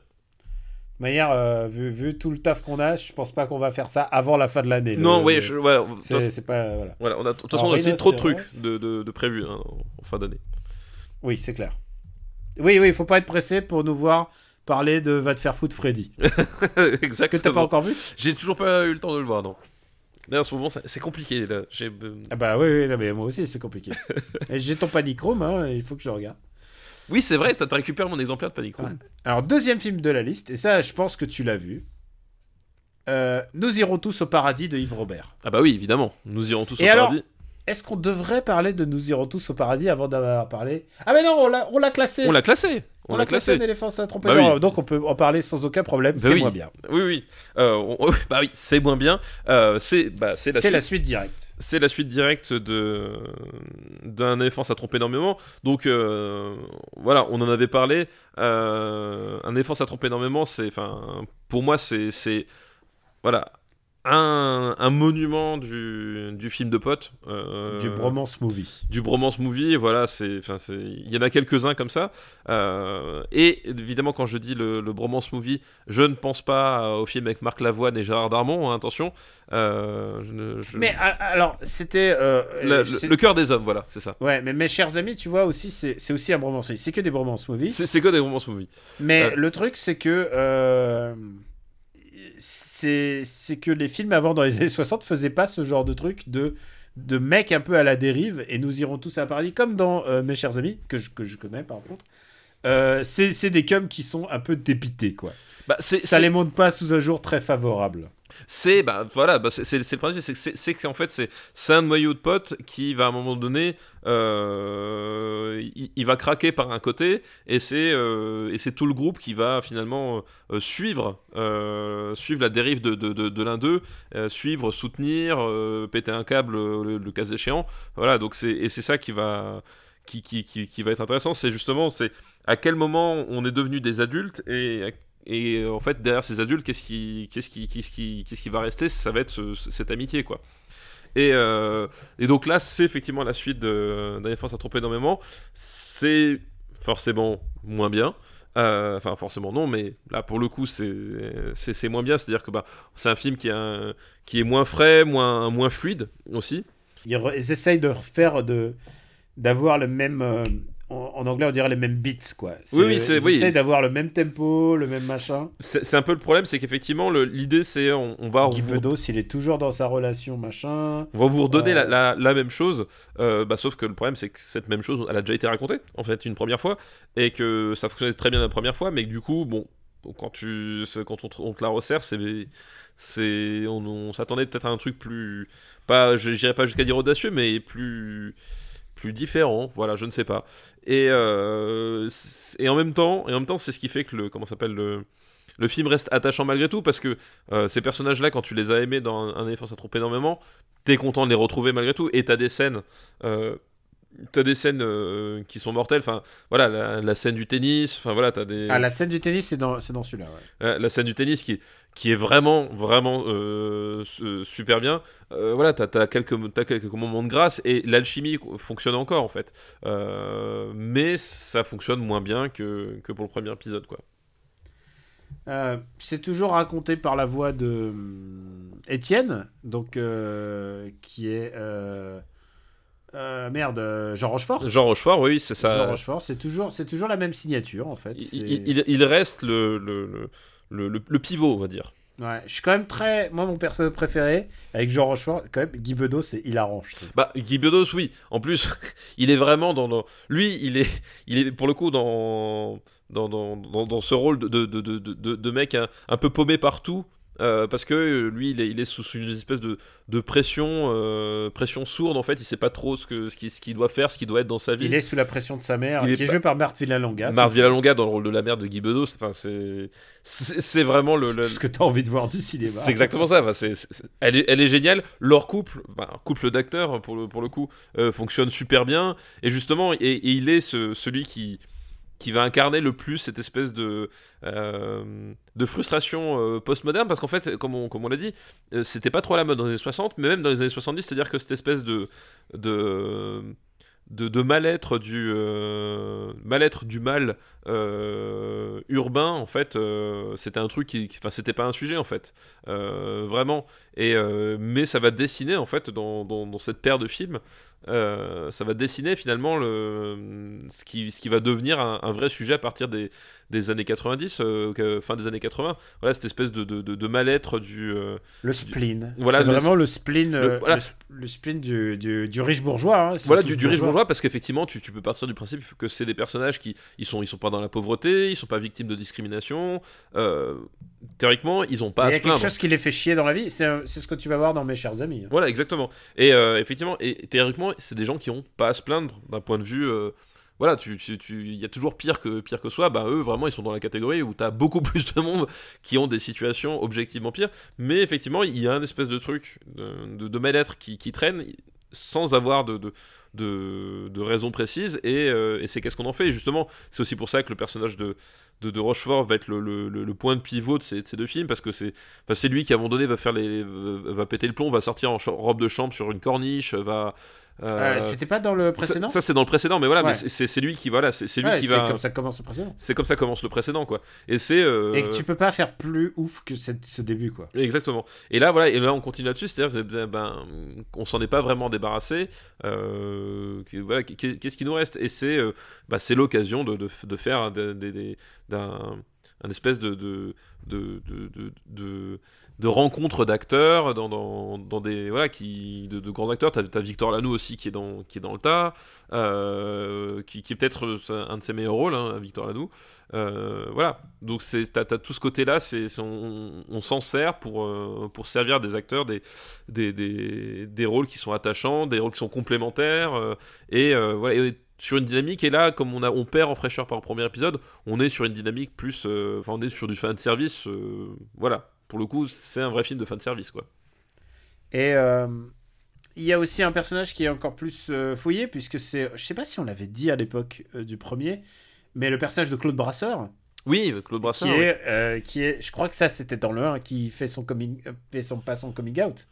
De manière, euh, vu, vu tout le taf qu'on a, je pense pas qu'on va faire ça avant la fin de l'année. non, oui, le- toute C'est pas. Voilà. voilà, on a, de toute façon, on a aussi trop de trucs de, de, de prévus hein, en fin d'année. Oui, c'est clair. Oui, oui, il faut pas être pressé pour nous voir parler de Va te faire foutre Freddy. Que Exactement. t'as pas encore vu? J'ai toujours pas eu le temps de le voir, non. Là, en ce moment, c'est compliqué. Là. Euh, Ah bah oui, oui, non, mais moi aussi c'est compliqué. J'ai ton Panic Room, hein, il faut que je regarde. Oui, c'est vrai, t'as t'as récupéré mon exemplaire de Panic Room. Ouais. Alors, deuxième film de la liste, et ça, je pense que tu l'as vu. Euh, Nous irons tous au paradis de Yves Robert. Ah bah oui, évidemment. Nous irons tous Et au alors paradis. Est-ce qu'on devrait parler de Nous irons tous au paradis avant d'avoir parlé? Ah mais non, on l'a classé. On l'a classé. On, l'a classé. un éléphant sans tromper. Bah oui. Donc on peut en parler sans aucun problème, Bah c'est oui. moins bien. Oui, oui. Euh, on- bah oui, c'est moins bien. Euh, c'est bah, c'est la suite. la suite directe. c'est la suite directe de d'un éléphant ça trompe énormément donc euh, voilà on en avait parlé un éléphant ça trompe énormément c'est enfin pour moi c'est c'est voilà un, un monument du, du film de potes euh, Du bromance movie. du bromance movie voilà c'est enfin c'est il y en a quelques uns comme ça Euh, et évidemment quand je dis le, le bromance movie je ne pense pas au film avec Marc Lavoine et Gérard Darmon hein, attention Euh, je ne- je- Mais a- alors, c'était. euh, le, le- c'est- le cœur des hommes voilà c'est ça Ouais, mais mes chers amis, tu vois aussi, c'est c'est aussi un bromance movie. C'est que des bromance movies. C'est c'est que des romance movies. Mais Euh. le truc, c'est que. C'est que les films avant dans les années 60 faisaient pas ce genre de truc de de mecs un peu à la dérive et nous irons tous à Paris comme dans euh, mes chers amis que je, que je connais par contre. Euh, c'est c'est des cums qui sont un peu dépités quoi Bah, ça les montre pas sous un jour très favorable. C'est bah voilà bah, c'est le principe c'est que c'est- c'est qu'en fait c'est c'est un noyau de potes qui va à un moment donné euh, il, il va craquer par un côté et c'est euh, et c'est tout le groupe qui va finalement euh, suivre suivre la dérive de, de, de, de l'un d'eux suivre soutenir péter un câble le, le cas échéant. Voilà donc c'est et c'est ça qui va qui, qui, qui, qui va être intéressant. C'est justement c'est à quel moment on est devenu des adultes et à Et euh, en fait, derrière ces adultes, qu'est-ce qui, qu'est-ce qui, qu'est-ce qui, qu'est-ce qui va rester? Ça va être ce- ce- cette amitié, quoi. Et, euh, et donc là, c'est effectivement la suite d'un effort, ça trompe énormément. C'est forcément moins bien. Euh, Enfin, forcément non, mais là, pour le coup, c'est moins bien. C'est-à-dire que bah, c'est un film qui, qui est moins frais, moins, moins fluide aussi. ils, essayent de refaire d'avoir le même en, anglais on dirait les mêmes beats quoi Oui, oui, c'est- ils oui. d'avoir le même tempo le même machin C'est un peu le problème, c'est qu'effectivement, l'idée, c'est on, on va Guy Bedos il est toujours dans sa relation machin On va vous redonner Euh. la, la- la même chose, euh, bah, sauf que le problème c'est que cette même chose, elle a déjà été racontée en fait une première fois et que ça fonctionnait très bien la première fois, mais que du coup, bon, quand tu, quand on te, on te la resserre, c'est, on, on s'attendait peut-être à un truc plus, pas, je dirais pas jusqu'à dire audacieux, mais plus, plus différent. Voilà, je ne sais pas. Et euh, et en même temps, et en même temps, c'est ce qui fait que le, comment s'appelle le le film reste attachant malgré tout parce que euh, ces personnages-là, quand tu les as aimés dans un, éléphant, ça trompe énormément, t'es content de les retrouver malgré tout et t'as des scènes euh, t'as des scènes euh, qui sont mortelles enfin voilà la, la scène du tennis enfin voilà t'as des ah la scène du tennis c'est dans c'est dans celui-là ouais. la scène du tennis qui qui est vraiment vraiment euh, su- super bien. Euh, voilà t'as as quelques quelques moments de grâce et l'alchimie fonctionne encore en fait. Euh, mais ça fonctionne moins bien que, que pour le premier épisode quoi. C'est toujours raconté par la voix de Étienne donc qui est euh, merde Jean Rochefort. Jean Rochefort oui c'est ça. Jean Rochefort c'est toujours c'est toujours la même signature en fait. Il, c'est- il- il- il reste le, le, le, le, le- le pivot on va dire Ouais, je suis quand même très. Moi, mon personnage préféré, avec Jean Rochefort, quand même, Guy Bedos, c'est hilarant, je. Bah, Guy Bedos, oui. En plus, il est vraiment dans, dans- Lui, il est, il est pour le coup dans, dans, dans, dans, dans ce rôle de, de, de, de, de- de mec un, un peu paumé partout. Euh, parce que euh, lui, il est, il est sous, sous une espèce de, de pression, euh, pression sourde en fait. Il sait pas trop ce que ce qu'il doit faire, ce qu'il doit être dans sa vie. Il est sous la pression de sa mère, Il est qui est pas- joué par Marthe Villalonga. Marthe Villalonga dans le rôle de la mère de Guy Bedos. Enfin, c'est c'est vraiment le, le- ce que t'as envie de voir du cinéma. c'est exactement ça. Enfin, c'est- elle, est, elle est géniale. Leur couple, un couple d'acteurs pour le, pour le coup, euh, fonctionne super bien. Et justement, et, et il est ce- celui qui, qui va incarner le plus cette espèce de, euh, de frustration euh, postmoderne. Parce qu'en fait, comme on, comme on l'a dit, euh, c'était pas trop à la mode dans les années 60, mais même dans les années 70, c'est-à-dire que cette espèce de. de de, mal-être du mal-être du mal urbain en fait c'était un truc qui enfin c'était pas un sujet en fait vraiment et mais ça va dessiner en fait dans, dans, cette paire de films ça va dessiner finalement le, ce, qui, va devenir un vrai sujet à partir des, des années 90 euh, fin des années 80 voilà cette espèce de, de, de, de mal-être du euh, Le spleen. Voilà, c'est le- vraiment le spleen, euh, le- voilà. le, sp- le spleen du, du, du riche bourgeois. hein. Voilà du, riche bourgeois parce qu'effectivement tu, tu peux partir du principe que c'est des personnages qui ils sont ils sont pas dans la pauvreté ils sont pas victimes de discrimination euh, théoriquement ils ont pas Il y a quelque chose qui les fait chier dans la vie. C'est ce que tu vas voir dans Mes chers amis. hein. Voilà, exactement. Et euh, effectivement, et théoriquement, c'est des gens qui ont pas à se plaindre d'un point de vue. Voilà, tu, il y a toujours pire que pire que soi. Bah eux, vraiment, ils sont dans la catégorie où t'as beaucoup plus de monde qui ont des situations objectivement pires. Mais effectivement, il y a un espèce de truc de, mal-être qui, traîne sans avoir de, de, de, de raison précise. Et, euh, et c'est qu'est-ce qu'on en fait? Et justement, c'est aussi pour ça que le personnage de de, Rochefort va être le, le- point de pivot de ces, de ces deux films parce que c'est enfin, lui qui à un moment donné va faire les va péter le plomb va sortir en robe de chambre sur une corniche va euh, Euh, C'était pas dans le précédent ça, ça, c'est dans le précédent mais voilà Ouais. mais c'est- c'est c'est lui qui voilà c'est c'est lui Ouais, qui c'est va comme ça commence le précédent. c'est comme ça commence le précédent quoi et c'est euh, Et que tu peux pas faire plus ouf que cette- ce début, quoi. Exactement. Et là, voilà, et là, on continue là-dessus, c'est-à-dire, ben, ben, on s'en est pas vraiment débarrassé. Euh, voilà, qu'est-ce qui nous reste? Et c'est, bah, c'est l'occasion de, de, de faire d'un un espèce de de de, de, de, de- de rencontre d'acteurs dans, dans, dans des voilà qui de, grands acteurs t'as as Victor Lanoux aussi qui est dans qui est dans le tas euh, qui, qui est peut-être euh, un de ses meilleurs rôles hein, Victor Lanoux euh, voilà, donc c'est t'as, t'as tout ce côté-là, c'est, c'est- on, s'en sert pour, euh, pour servir des acteurs des, des, des, des rôles qui sont attachants, des rôles qui sont complémentaires, et voilà, et sur une dynamique. Et là, comme on, a, on perd en fraîcheur par le premier épisode, on est sur une dynamique plus, enfin on est sur du fan service, voilà. Pour le coup, c'est un vrai film de fan de service, quoi. Et euh, il y a aussi un personnage qui est encore plus euh, fouillé, puisque c'est. Je sais pas si on l'avait dit à l'époque euh, du premier, mais le personnage de Claude Brasseur, Oui, Claude qui, Brasseur. oui. est, euh, qui est. Je crois que ça, c'était dans le 1, qui fait son coming. fait son, pas son coming out.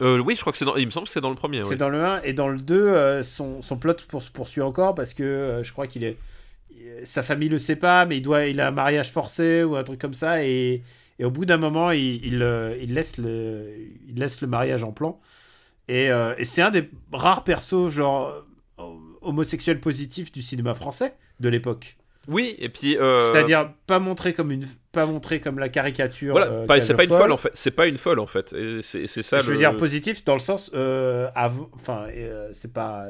Euh, oui, je crois que c'est dans, il me semble que c'est dans le premier. C'est dans le 1, et dans le 2, euh, son, son plot pour, se poursuit encore, parce que je crois qu'il est. Sa famille le sait pas, mais il, doit, il a un mariage forcé ou un truc comme ça, et, et au bout d'un moment, il, il, euh, il laisse le, il laisse le mariage en plan. Et, euh, et c'est un des rares persos, genre, euh, homosexuels positifs du cinéma français de l'époque. Oui, et puis. euh, C'est-à-dire pas montré comme une, pas montré comme la caricature. Voilà, euh, c'est pas une folle en fait. C'est pas une folle en fait. C'est, ça je le. veux dire positif dans le sens enfin c'est pas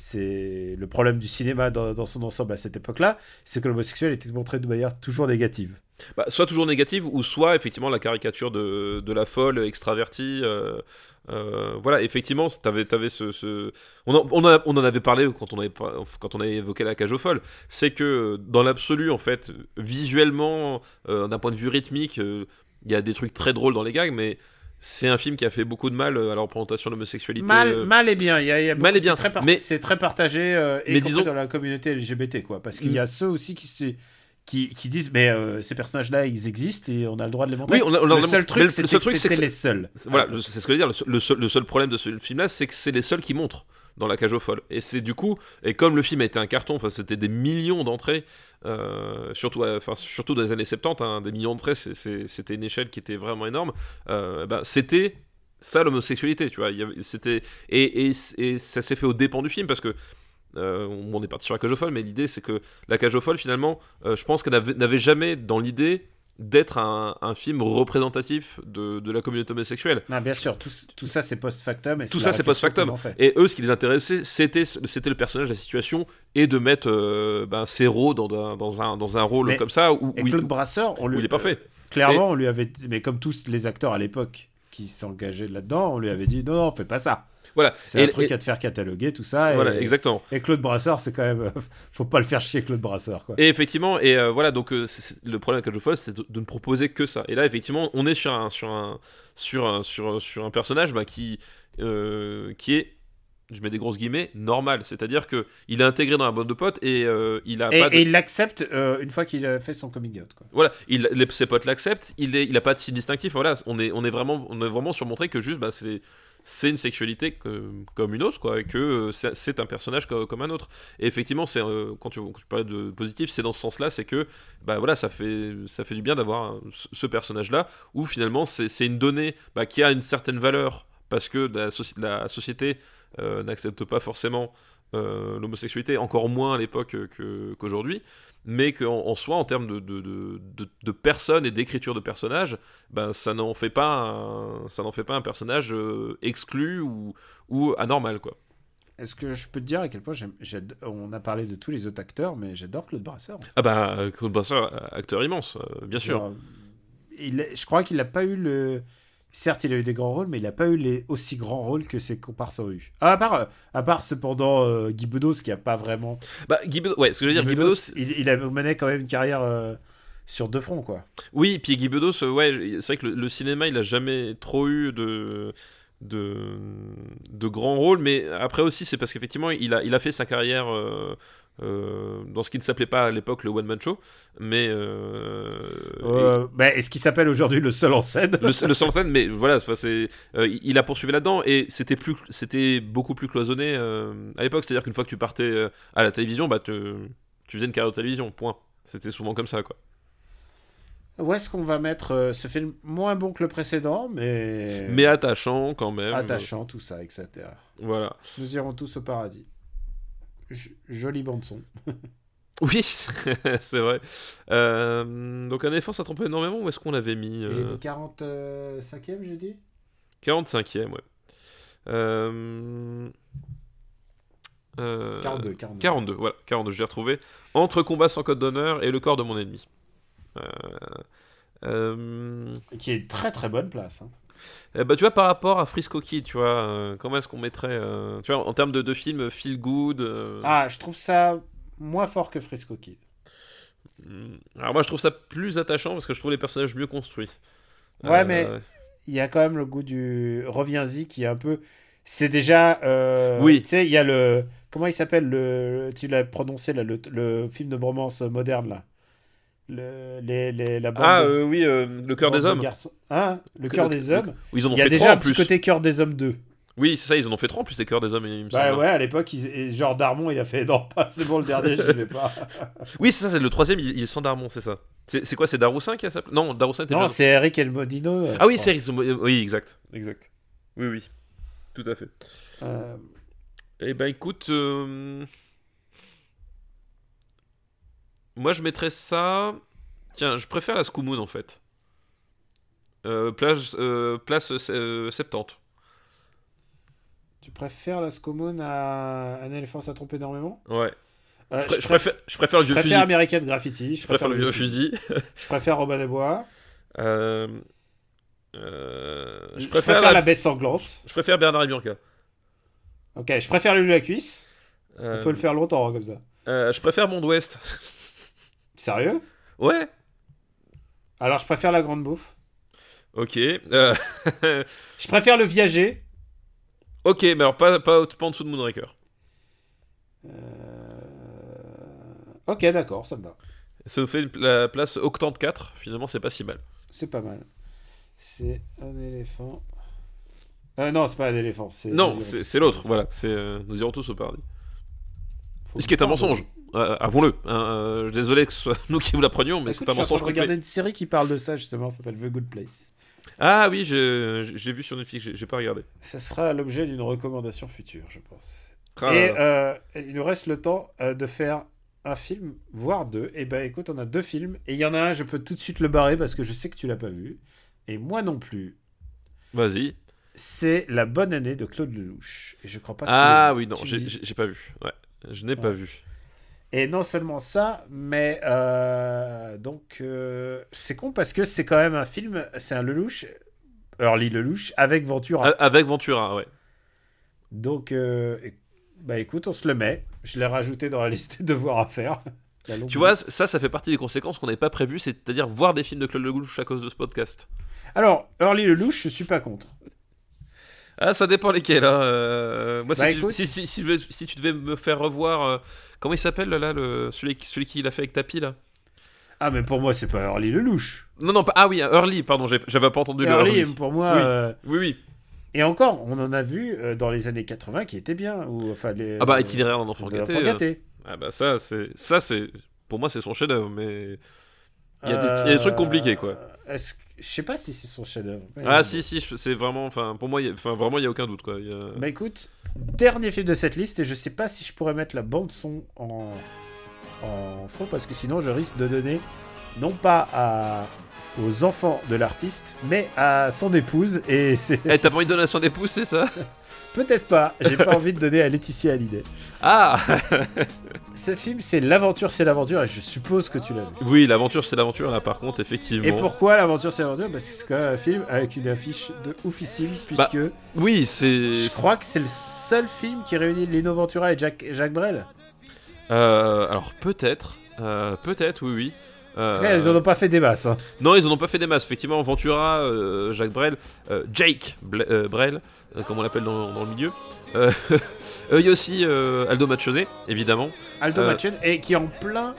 c'est le problème du cinéma dans, son ensemble à cette époque-là c'est que l'homosexuel était montré de manière toujours négative Bah, soit toujours négative, ou soit effectivement la caricature de, la folle extravertie. euh, euh, voilà, effectivement, t'avais, t'avais ce, On, en, on, en avait parlé quand on avait, quand on avait évoqué la cage aux folles. C'est que dans l'absolu, en fait, visuellement, euh, d'un point de vue rythmique, il y a des trucs très drôles dans les gags, mais c'est un film qui a fait beaucoup de mal euh, à la représentation de l'homosexualité. mal euh, mal et bien il y a, il y a mal et bien, c'est très, par- mais- c'est très partagé euh, et mais disons- dans la communauté LGBT quoi parce qu'il y a ceux aussi qui se- qui, qui disent mais euh, ces personnages-là ils existent et on a le droit de les montrer. Oui, on a- on a- le seul truc le seul truc, c'est c'était que les seuls. Voilà, c'est ce que je veux dire. Seul- le seul problème de ce film-là, c'est que c'est les seuls qui montrent dans la cage aux folles. Et c'est du coup, et comme le film a été un carton, enfin c'était des millions d'entrées, euh, surtout, enfin surtout dans les années 70, hein, des millions d'entrées, c'était une échelle qui était vraiment énorme. euh, ben, c'était ça l'homosexualité, tu vois. C'était et, et, et ça s'est fait au dépens du film parce que euh, on est parti sur la cage aux folles, mais l'idée c'est que la cage aux folles, finalement, je pense qu'elle n'avait jamais dans l'idée d'être un, un film représentatif de, de la communauté homosexuelle. Ah, bien sûr tout, tout ça c'est post-factum Tout ça, c'est post-factum. Et eux, ce qui les intéressait, c'était, c'était le personnage, la situation, et de mettre euh, ben, Serrault dans un, dans, un, dans un rôle Mais- comme ça où, Et où il, Claude Brasseur, on où lui, il est parfait. clairement, on lui avait, mais comme tous les acteurs à l'époque qui s'engageaient là-dedans, on lui avait dit non, non, fais pas ça. Voilà. C'est Et- un truc et- à te faire cataloguer, tout ça. Voilà, et, exactement. et Claude Brasseur, c'est quand même, euh, faut pas le faire chier, Claude Brasseur, quoi. Et effectivement, et euh, voilà, donc euh, le problème avec Fall, c'est de, de ne proposer que ça. Et là, effectivement, on est sur un, sur un, sur un, sur, sur un personnage bah, qui, euh, qui est, je mets des grosses guillemets, normal. C'est-à-dire que il est intégré dans la bande de potes et euh, il a Et, pas de- et il l'accepte euh, une fois qu'il a fait son coming out, quoi. voilà, il, les- ses potes l'acceptent. Il est, il a pas de signe distinctif. Voilà, on est, on est vraiment, on est vraiment surmontré que juste, bah, c'est c'est une sexualité comme une autre, quoi, et que euh, c'est un personnage co- comme un autre. Et effectivement, euh, quand, tu, quand de positif, c'est dans ce sens-là, c'est que bah voilà, ça fait du bien d'avoir un- ce personnage-là, où finalement c'est une donnée bah, qui a une certaine valeur parce que la, soci- la société euh, n'accepte pas forcément euh, l'homosexualité, encore moins à l'époque que- qu'aujourd'hui, mais qu'en en soi, en termes de, de, de, de- de personnes et d'écriture de personnages, ben, ça n'en fait pas un, ça fait pas un personnage euh, exclu ou, ou anormal, quoi. Est-ce que je peux te dire à quel point on a parlé de tous les autres acteurs, mais j'adore Claude Brasseur. en fait. Ah bah, Claude Brasseur, acteur immense, euh, bien sûr. Il, je crois qu'il n'a pas eu le. Certes, il a eu des grands rôles, mais il n'a pas eu les aussi grands rôles que ses comparses ont eu. Ah, à part, euh, à part cependant euh, Guy Bedos, qui a pas vraiment. Bah, Guy Bedos- ouais, ce que je veux dire, Guy Guy Bedos, Bedos, il, il a mené quand même une carrière euh, sur deux fronts, quoi. Oui, puis Guy Bedos, ouais, c'est vrai que le, le cinéma, il a jamais trop eu de, de, de grands rôles, mais après aussi, c'est parce qu'effectivement, il a, il a fait sa carrière euh, euh, dans ce qui ne s'appelait pas à l'époque le One Man Show, mais. euh, Euh, bah, et ce qui s'appelle aujourd'hui le seul en scène. le, le sans scène, mais voilà, c'est, euh, il a poursuivi là-dedans et c'était plus, c'était beaucoup plus cloisonné euh, à l'époque. C'est-à-dire qu'une fois que tu partais euh, à la télévision, bah, te- tu faisais une carrière de télévision. Point. C'était souvent comme ça, quoi. Où est-ce qu'on va mettre euh, ce film moins bon que le précédent, mais. Mais attachant quand même. attachant, tout ça, etc. Voilà. Nous irons tous au paradis. Jolie bande-son. Oui, c'est vrai. Euh, donc un effort, ça trompait énormément. Où est-ce qu'on l'avait mis Il euh, était 45ème, j'ai dit? 45e, ouais. Euh... euh, 42, 42. 42, voilà, 42, j'ai retrouvé. Entre combat sans code d'honneur et le corps de mon ennemi. Euh, euh, Qui est très très bonne place. hein. Eh ben, tu vois, par rapport à Frisco Kid, tu vois, euh, comment est-ce qu'on mettrait, euh, tu vois, en termes de, de film feel good. euh, Ah, je trouve ça moins fort que Frisco Kid. hmm, Alors moi, je trouve ça plus attachant parce que je trouve les personnages mieux construits. Ouais, Euh, mais il y a quand même le goût du Reviens-y qui est un peu. C'est déjà. euh, Oui. Tu sais, il y a le. Comment il s'appelle le... Tu l'as prononcé là, le, le film de bromance moderne là. Le, les, les, la bande Ah de- euh, oui, euh, le cœur des de hommes. garçons. Hein Le cœur des hommes. Ils en ont Il y a fait déjà un en petit plus. côté cœur des hommes 2. Oui, c'est ça, ils en ont fait trois en plus les cœurs des hommes, il me Bah ouais, à l'époque, genre Darmon, il a fait non, pas, c'est bon, le dernier, j'y vais pas. Oui, c'est ça, c'est le troisième, il, il est sans Darmon, c'est ça. C'est quoi, c'est Daroussin qui a sa Non, Daroussin était non, c'est Eric Elmodino. euh, Ah oui, je c'est Eric Oui, exact. Exact. Oui, oui. Tout à fait. Euh, Eh ben écoute, euh, moi je mettrais ça. Tiens, je préfère la Scoomoon en fait. Euh, place euh, place euh, 70. tu préfères la Scomoon à Un éléphant, ça trompe énormément? Ouais. Euh, Je, pré- je préfère, je préfère le je vieux préfère fusil. American Graffiti. Je préfère le vieux fusil. Je préfère Robin des Bois. Euh, euh, Je, je préfère, préfère la... la- baisse sanglante. Je préfère Bernard et Bianca. Ok, je préfère le la cuisse. Euh, On peut le faire longtemps hein, comme ça. je préfère Monde Ouest. Sérieux? Ouais. Alors, je préfère la grande bouffe. Ok. Euh, Je préfère le viager. ok, mais alors pas, pas, pas en dessous de Moonraker. Euh, Ok, d'accord, ça me va. Ça nous fait la place Octante 4. Finalement, c'est pas si mal. C'est pas mal. C'est un éléphant. Euh, non, c'est pas un éléphant. c'est- Non, c'est l'autre. Voilà. C'est nous irons tous au paradis. Faut Ce qui est un mensonge. Euh, Avouons-le. hein, euh, désolé que ce soit nous qui vous l'apprenions, mais Écoute, c'est un je mensonge complet. regarder une série qui parle de ça justement, ça s'appelle The Good Place. Ah oui, je- j'ai vu sur Netflix. j'ai- pas regardé. Ça sera l'objet d'une recommandation future, je pense. Ah, Et euh, il nous reste le temps de faire un film, voire deux. Et ben écoute, on a deux films. Et il y en a un, je peux tout de suite le barrer parce que je sais que tu l'as pas vu. Et moi non plus. Vas-y. C'est La Bonne Année de Claude Lelouch. Et je crois pas que Ah oui, vu. non, j'ai pas vu. Ouais, je n'ai pas vu. Et non seulement ça, mais euh, donc euh, c'est con parce que c'est quand même un film, c'est un Lelouch, Early Lelouch avec Ventura. Avec Ventura, ouais. Donc, euh, bah écoute, on se le met. Je l'ai rajouté dans la liste de devoirs à faire. Tu vois, ça, ça fait partie des conséquences qu'on n'avait pas prévues, c'est-à-dire voir des films de Claude Lelouch à cause de ce podcast. Alors, Early Lelouch, je suis pas contre. Ah, ça dépend lesquels. Hein. euh, moi, si, Bah, tu, écoute. si, si- si je veux- si tu devais me faire revoir. euh, comment il s'appelle là, le, celui, celui qui l'a fait avec Tapi là? Ah, mais pour moi, c'est pas Early Lelouch. Non, non, pas, ah oui, Early, pardon, j'avais pas entendu le Early, Early. pour moi. Oui. euh, Oui, oui. Et encore, on en a vu dans les années 80 qui étaient bien. Ou, enfin, les, Ah bah, itinéraire d'un enfant de gâté. Ah bah, ça, c'est. Ça, c'est. Pour moi, c'est son chef-d'œuvre, mais. Il y, a des, il y a des trucs compliqués, quoi. Est-ce que- Je sais pas si c'est son chef-d'œuvre. Ah, si, si, c'est vraiment. Enfin, pour moi, il y a- enfin, vraiment, il y a aucun doute, quoi. A- Bah écoute, dernier film de cette liste et je sais pas si je pourrais mettre la bande son en, en fond parce que sinon je risque de donner non pas à, aux enfants de l'artiste mais à son épouse et c'est Eh, t'as pas envie de donner à son épouse, c'est ça? peut-être pas. J'ai pas envie de donner à Laetitia Hallyday. Ah Ce film c'est l'aventure c'est l'aventure et je suppose que tu l'as vu. Oui, l'aventure, c'est l'aventure, là, par contre, effectivement. Et pourquoi l'aventure c'est l'aventure? Parce que c'est quand même un film avec une affiche de oufissime puisque Oui, c'est. je crois que c'est le seul film qui réunit Lino Ventura et Jack, Jacques Brel. Euh, alors, peut-être. euh, peut-être, oui, oui. Euh, tout cas, ils en ont pas fait des masses. hein. Non, ils en ont pas fait des masses. Effectivement, Ventura, euh, Jacques Brel, euh, Jake Ble- euh, Brel, euh, comme on l'appelle dans, dans le milieu. Euh, Il y a aussi euh, Aldo Machone, évidemment. Aldo Euh, Machon et qui est en plein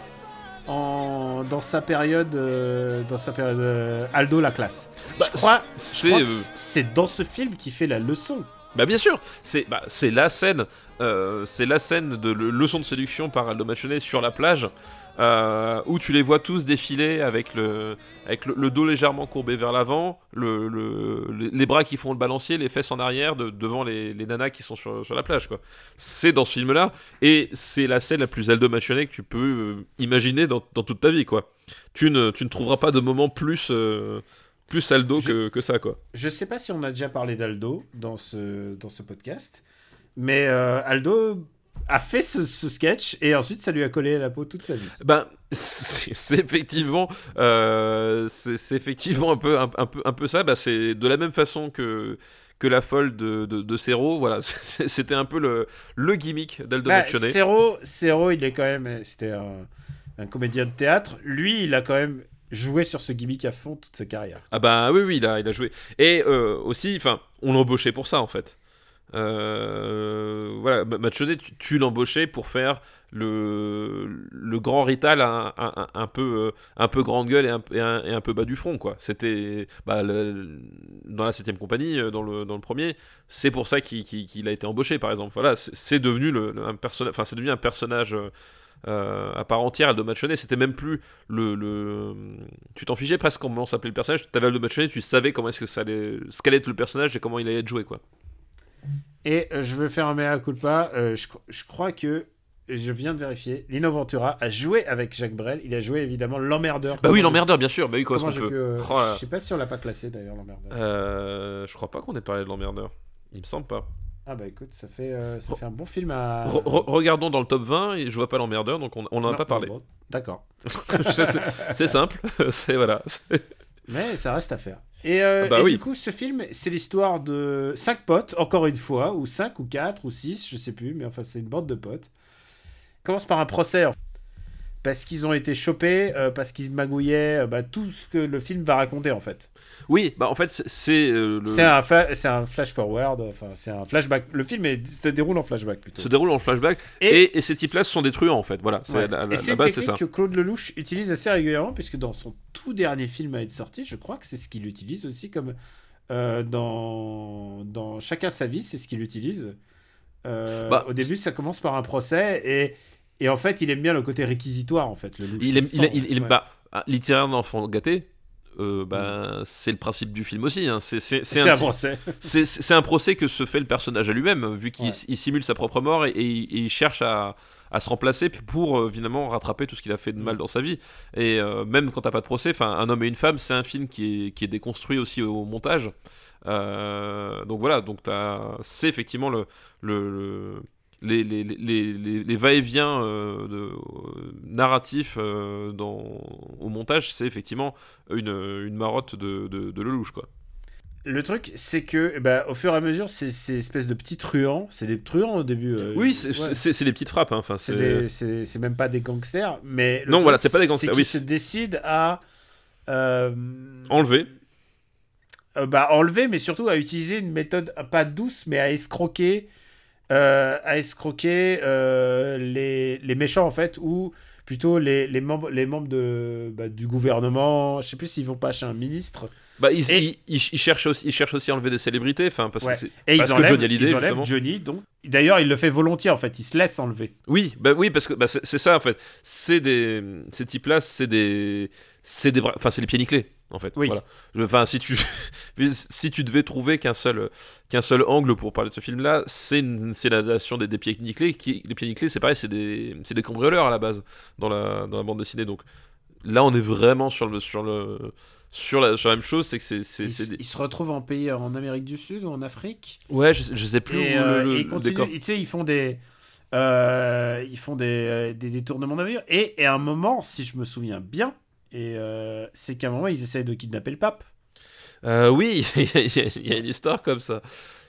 en, dans sa période euh, dans sa période euh, Aldo la classe. Bah, je crois, c'est, crois que euh, c'est dans ce film qui fait la leçon. Bah bien sûr, c'est bah, la scène, euh, c'est la scène de le- leçon de séduction par Aldo Machone sur la plage, euh, où tu les vois tous défiler avec le avec le, le dos légèrement courbé vers l'avant, le, le- les- bras qui font le balancier, les fesses en arrière de- devant les, les nanas qui sont sur, sur la plage quoi. C'est dans ce film là et c'est la scène la plus Aldo que tu peux euh, imaginer dans, dans toute ta vie quoi. Tu ne tu ne trouveras pas de moment plus euh, plus Aldo Je- que, que ça quoi. Je sais pas si on a déjà parlé d'Aldo dans ce dans ce podcast, mais Aldo a fait ce, ce sketch et ensuite ça lui a collé à la peau toute sa vie. Ben, c'est effectivement, euh, c'est effectivement un peu, un, un peu, un peu ça. Bah, c'est de la même façon que que la folle de, de, de Serrault, voilà, c'était un peu le, le gimmick d'Aldo Machone. Serrault, Serrault, il est quand même c'était un, un comédien de théâtre. Lui, il a quand même joué sur ce gimmick à fond toute sa carrière. Ah bah oui, oui, il a, il a joué. Et euh, aussi, enfin, on l'embauchait pour ça en fait. Euh, voilà, Ma- Machone, tu, l'embauchais pour faire le, grand Rital euh, un peu grande gueule et un, peu bas du front, quoi. C'était bah, dans la 7ème compagnie, euh, dans le, premier, c'est pour ça qu'il a été embauché, par exemple. Voilà, c'est- devenu, un, personnage, devenu un personnage. à part entière, Aldo Machone, c'était même plus le. Tu t'en fichais presque comment s'appelait le personnage, t'avais Aldo Machone, tu savais comment est-ce que ça allait... ce qu'allait être le personnage et comment il allait être joué, quoi. Et euh, je veux faire un mea culpa. euh, je, je crois que je viens de vérifier. Lino Ventura a joué avec Jacques Brel. Il a joué évidemment l'emmerdeur. Bah oui, l'emmerdeur, bien sûr, bah oui, quoi, Comment peut... euh, Oh je sais pas si on l'a pas classé d'ailleurs l'emmerdeur. Euh, je crois pas qu'on ait parlé de l'emmerdeur. Il me semble pas. Ah bah écoute, ça fait euh, ça fait un bon film à. Re- re- regardons dans le top 20 et je vois pas l'emmerdeur, donc on on en a pas parlé. bon, D'accord. C'est- simple, c'est voilà. Mais ça reste à faire. Et, euh, Ah bah et oui. du coup, ce film, c'est l'histoire de cinq potes, encore une fois, ou cinq ou quatre ou six, je sais plus, mais enfin, c'est une bande de potes. Commence par un procès, en fait. Parce qu'ils ont été chopés, euh, parce qu'ils magouillaient, euh, bah, tout ce que le film va raconter, en fait. Oui, bah en fait, c'est- c'est euh, le... C'est un, flash forward, enfin, c'est un flashback. Le film est- se déroule en flashback, plutôt. se déroule en flashback et, et ces types-là sont des truands en fait. Voilà, c'est Ouais. la, la- et c'est la une base, c'est technique ça. que Claude Lelouch utilise assez régulièrement, puisque dans son tout dernier film à être sorti, je crois que c'est ce qu'il utilise aussi comme dans, dans Chacun sa vie, c'est ce qu'il utilise. Bah, au début, ça commence par un procès et, et en fait, il aime bien le côté réquisitoire en fait. Lelouch. Il aime, il, sent, il, il- ouais. bah, ah, littéraire d'enfant gâté. euh, bah, c'est le principe du film aussi. hein. C'est un, un procès. c'est- un procès que se fait le personnage à lui-même, vu qu'il Ouais. simule sa propre mort et, et il- et il cherche à, à se remplacer pour euh, évidemment rattraper tout ce qu'il a fait de mal dans sa vie. Et euh, même quand t'as pas de procès, un homme et une femme, c'est un film qui est, qui est déconstruit aussi au montage. Euh, donc voilà, donc c'est effectivement le, le, le- les, les, les, les, les va-et-vient euh, euh, narratifs euh, dans, au montage, c'est effectivement une, une marotte de, de, de Lelouch, quoi. Le truc, c'est que, eh ben, au fur et à mesure, c'est ces espèces de petits truands. C'est des truands au début. euh, Oui, c'est ouais. des petites frappes. hein, Enfin, C'est même pas des gangsters, mais le Non, truc, voilà, c'est pas des gangsters, oui, qu'ils se décident à euh, enlevé. euh, bah, enlever, mais surtout à utiliser une méthode pas douce, mais à escroquer, euh, à escroquer euh, les, les méchants en fait, ou plutôt les, les membres, les membres de, bah, du gouvernement. Je sais plus s'ils vont pas chez un ministre. Bah, ils, Et- ils, ils- ils cherchent aussi, ils cherchent aussi à enlever des célébrités, enfin, parce Ouais. que. Et Parce ils que enlèvent, Johnny Hallyday, ils enlèvent justement. Johnny, donc. D'ailleurs, il le fait volontiers en fait. Il se laisse enlever. Oui, bah oui, parce que bah, c'est c'est ça en fait. C'est des ces types-là, c'est des c'est des bras- enfin c'est les pieds nickelés en fait. Oui. Voilà. Enfin si tu si tu devais trouver qu'un seul qu'un seul angle pour parler de ce film-là, c'est une- c'est l'adaptation des, des pieds nickelés. Qui les pieds nickelés, c'est pareil, c'est des c'est des cambrioleurs à la base dans la dans la bande dessinée. Donc là, on est vraiment sur le sur le sur la, sur la même chose, c'est que c'est c'est Il, c'est se- des- il se retrouve en pays en Amérique du Sud ou en Afrique. ouais, je, je sais plus et, où euh, le, et le ils continuent- décor. tu sais, ils font des, euh, ils font des, euh, des détournements et à un moment, si je me souviens bien, et euh, c'est qu'à un moment, ils essayent de kidnapper le pape. Euh, oui, il y, a- y une histoire comme ça.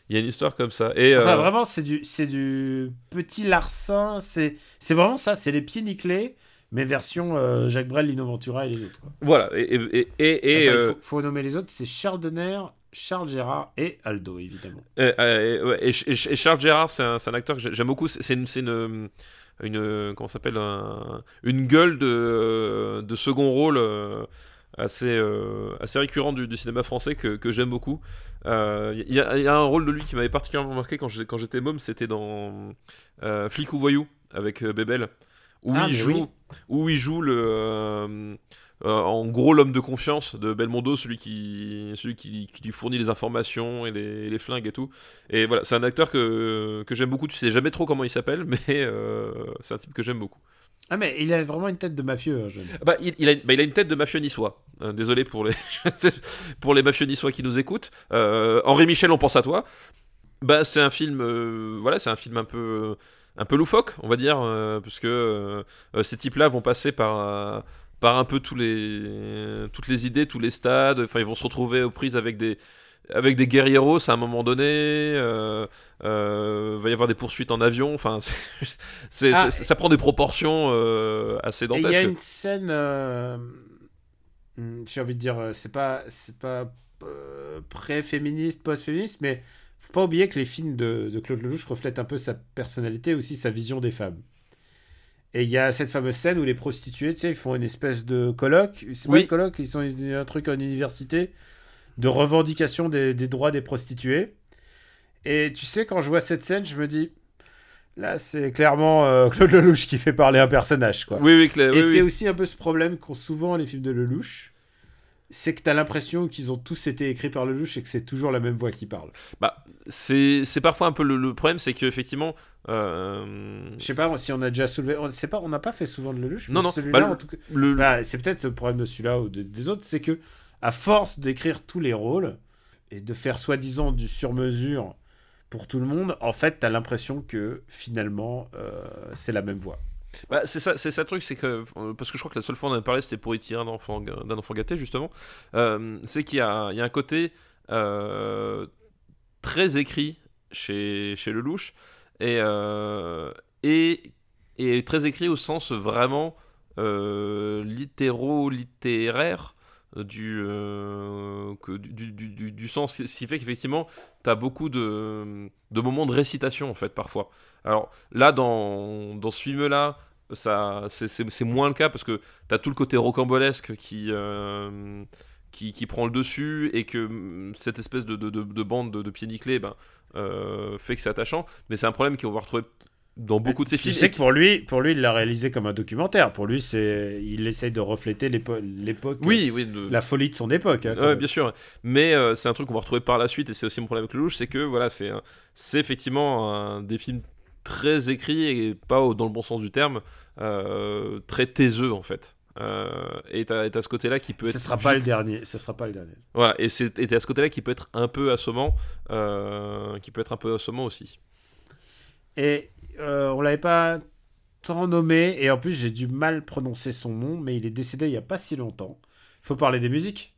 Il y a une histoire comme ça. Et Enfin, euh, vraiment, c'est du, c'est du petit larcin. C'est, c'est vraiment ça. C'est les pieds nickelés, mais version Jacques Brel, Lino Ventura et les autres. quoi. Voilà, et, et, et, et, Attends, il faut, faut nommer les autres. C'est Charles Denner, Charles Gérard et Aldo, évidemment. et, et- et Charles Gérard, c'est un, c'est un acteur que j'ai- j'aime beaucoup. C'est c'est une, c'est une, une, comment s'appelle, un- une gueule de, de second rôle euh, assez, euh, assez récurrent du, du cinéma français que, que j'aime beaucoup. Euh, Il y, a- il y a un rôle de lui qui m'avait particulièrement marqué quand j'étais môme, c'était dans euh, Flic ou voyou avec euh, Bébel, où Ah, il joue, oui. où il joue le euh, en gros l'homme de confiance de Belmondo, celui qui, celui qui, qui lui fournit les informations et les, les flingues et tout. Et voilà, c'est un acteur que, que j'aime beaucoup. Tu sais jamais trop comment il s'appelle, mais euh, c'est un type que j'aime beaucoup. Ah, mais il a vraiment une tête de mafieux, hein, jeune. Bah, il, il a, bah, il a une tête de mafieux niçois. Euh, désolé pour les, pour les mafieux niçois qui nous écoutent. Henri Michel, on pense à toi. Bah, c'est un film, voilà, c'est un film un peu, un peu loufoque, on va dire, parce que ces types-là vont passer par, par un peu tous les, toutes les idées, tous les stades. Enfin, ils vont se retrouver aux prises avec des, avec des guerrieros à un moment donné. Euh, euh, va y avoir des poursuites en avion. Enfin, c'est, Ah, c'est- ça prend des proportions euh, assez Et il y dantesques. a une scène, hmm, j'ai envie de dire, c'est pas, c'est pas pré-féministe, post-féministe, mais faut pas oublier que les films de, de Claude Lelouch reflètent un peu sa personnalité, aussi sa vision des femmes. Et il y a cette fameuse scène où les prostituées, tu sais, ils font une espèce de colloque. C'est pas Oui. un colloque, ils sont un truc en université de revendication des, des droits des prostituées. Et tu sais, quand je vois cette scène, je me dis, là, c'est clairement euh, Claude Lelouch qui fait parler un personnage, quoi. Oui, oui, Claire, Et oui, c'est oui. aussi un peu ce problème qu'ont souvent les films de Lelouch. C'est que t'as l'impression qu'ils ont tous été écrits par Lelouch et que c'est toujours la même voix qui parle. Bah, c'est parfois un peu le, le problème, c'est qu'effectivement. Euh, Je sais pas si on a déjà soulevé. On sait pas, on n'a pas fait souvent de Lelouch. Non, non, Celui-là, bah, en tout cas. le, Bah, c'est peut-être le problème de celui-là ou de- des autres, c'est que à force d'écrire tous les rôles et de faire soi-disant du sur-mesure pour tout le monde, en fait, t'as l'impression que finalement, euh, c'est la même voix. Bah, c'est ça, c'est ça le truc, c'est que euh, parce que je crois que la seule fois on en a parlé, c'était pour y tirer un enfant, d'un enfant gâté justement. Euh, c'est qu'il y a, un côté euh, très écrit chez chez Lelouch et et et très écrit au sens vraiment euh, littéro-littéraire du, du, du, du, du sens, ce qui fait qu'effectivement, tu as beaucoup de, de moments de récitation, en fait, parfois. Alors là, dans, dans ce film-là, c'est, moins le cas parce que tu as tout le côté rocambolesque qui, euh, qui, qui prend le dessus et que mm, cette espèce de, de, de, de bande de, pieds nickelés ben, euh, fait que c'est attachant. Mais c'est un problème qu'on va retrouver dans beaucoup de Tu films. sais et que pour lui, pour lui, il l'a réalisé comme un documentaire. Pour lui, c'est, il essaye de refléter l'épo- l'époque, Oui, oui. de- la folie de son époque. hein, Ouais, bien sûr. Mais euh, c'est un truc qu'on va retrouver par la suite, et c'est aussi mon problème avec Lelouch, c'est que voilà, c'est c'est effectivement un des films très écrits et pas dans le bon sens du terme, euh, très taiseux en fait. Euh, et t'as ce côté-là qui peut Ce être. sera pas le dernier. Ce sera pas le dernier. Voilà, et t'as ce côté-là qui peut être un peu assommant, euh, qui peut être un peu assommant aussi. Et euh, on l'avait pas tant nommé, et en plus j'ai du mal prononcer son nom, mais il est décédé il y a pas si longtemps. Faut parler des musiques,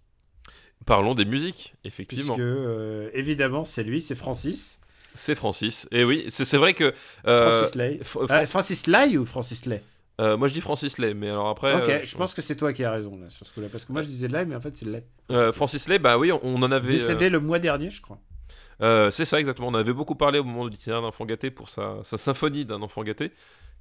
Parlons des musiques, puisque effectivement. euh, évidemment c'est lui, c'est Francis. C'est Francis. Et oui, c'est vrai que. euh, Francis Lay. Fr- Ah, Francis Lay ou Francis Lay? Euh, moi je dis Francis Lay, mais alors après. Ok, euh, je pense que c'est toi qui as raison là sur ce coup-là, parce que moi je disais Lay, mais en fait c'est Lay. Francis Lay, bah oui, on, on en avait. Décédé le mois dernier, je crois. C'est ça exactement. On avait beaucoup parlé au moment de l'itinéraire d'un enfant gâté pour sa, sa symphonie d'un enfant gâté,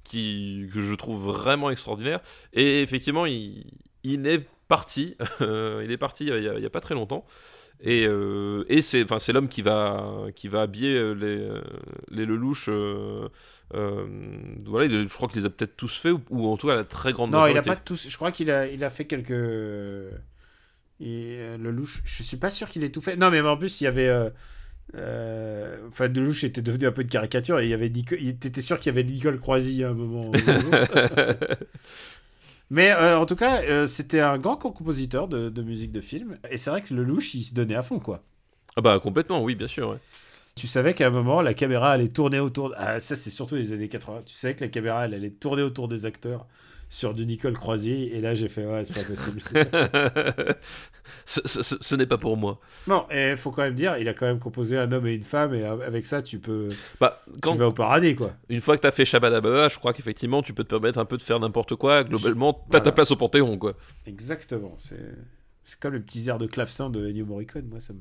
qui que je trouve vraiment extraordinaire. Et effectivement, il, il est parti. il est parti il y, a, il y a pas très longtemps. Et, euh, et c'est enfin c'est l'homme qui va qui va habiller euh, les euh, les Lelouch. euh, euh, voilà, il- je crois qu'il les a peut-être tous fait ou, ou en tout cas la très grande Non, il a pas tous. Je crois qu'il a, il a fait quelques. Et, le louche, je suis pas sûr qu'il ait tout fait. Non, mais en plus, il y avait. euh, Enfin, de louche était devenu un peu une caricature et il y avait Nico... il était sûr qu'il y avait Nicole Croisy à un moment. mais euh, en tout cas, euh, c'était un grand compositeur de, de musique de film et c'est vrai que le louche, il se donnait à fond quoi. Ah bah complètement, oui, bien sûr. ouais. Tu savais qu'à un moment, la caméra allait tourner autour. Ah, ça, c'est surtout les années 80. Tu savais que la caméra, elle allait tourner autour des acteurs sur du Nicole Croisy. Et là, j'ai fait, ouais, c'est pas possible. ce ce- ce- ce n'est pas pour moi. non, et faut quand même dire, il a quand même composé un homme et une femme. Et avec ça, tu peux. Bah, quand, Tu vas au paradis, quoi. Une fois que t'as fait Shabadabada, je crois qu'effectivement tu peux te permettre un peu de faire n'importe quoi. Globalement, t'as ta Voilà. place au Panthéon, quoi. Exactement. C'est. C'est comme le petit air de clavecin de Ennio Morricone, moi ça me.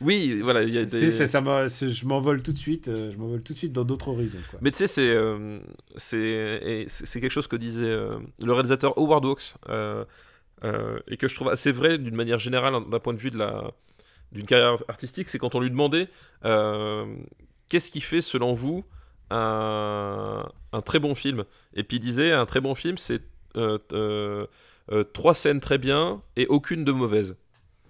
Oui, voilà. y a des- ça c'est- je m'envole tout de suite, euh, je m'envole tout de suite dans d'autres horizons. Quoi. Mais tu sais, c'est euh, c'est quelque chose que disait euh, le réalisateur Howard Hawks euh, et que je trouve assez vrai d'une manière générale d'un point de vue de la d'une carrière artistique, c'est quand on lui demandait qu'est-ce qui fait selon vous un, un très bon film? Et puis il disait un très bon film c'est trois scènes très bien et aucune de mauvaise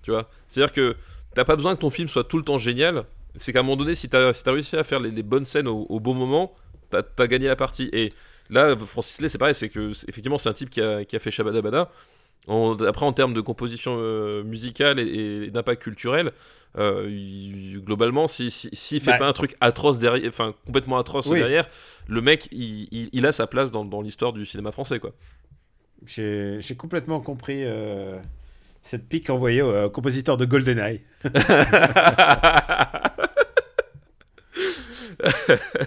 tu vois? C'est à dire que t'as pas besoin que ton film soit tout le temps génial c'est qu'à un moment donné si t'as si as réussi à faire les, les bonnes scènes au, au bon moment t'as as gagné la partie et là Francis Lay c'est pareil c'est que effectivement c'est un type qui a, qui a fait Shabadabada en- après en termes de composition euh, musicale et, et d'impact culturel euh, il- globalement si si- s'il fait Bah. pas un truc atroce derrière enfin complètement atroce Oui. derrière le mec il, il- il a sa place dans, dans l'histoire du cinéma français quoi J'ai j'ai complètement compris euh, cette pique envoyée au euh, compositeur de GoldenEye.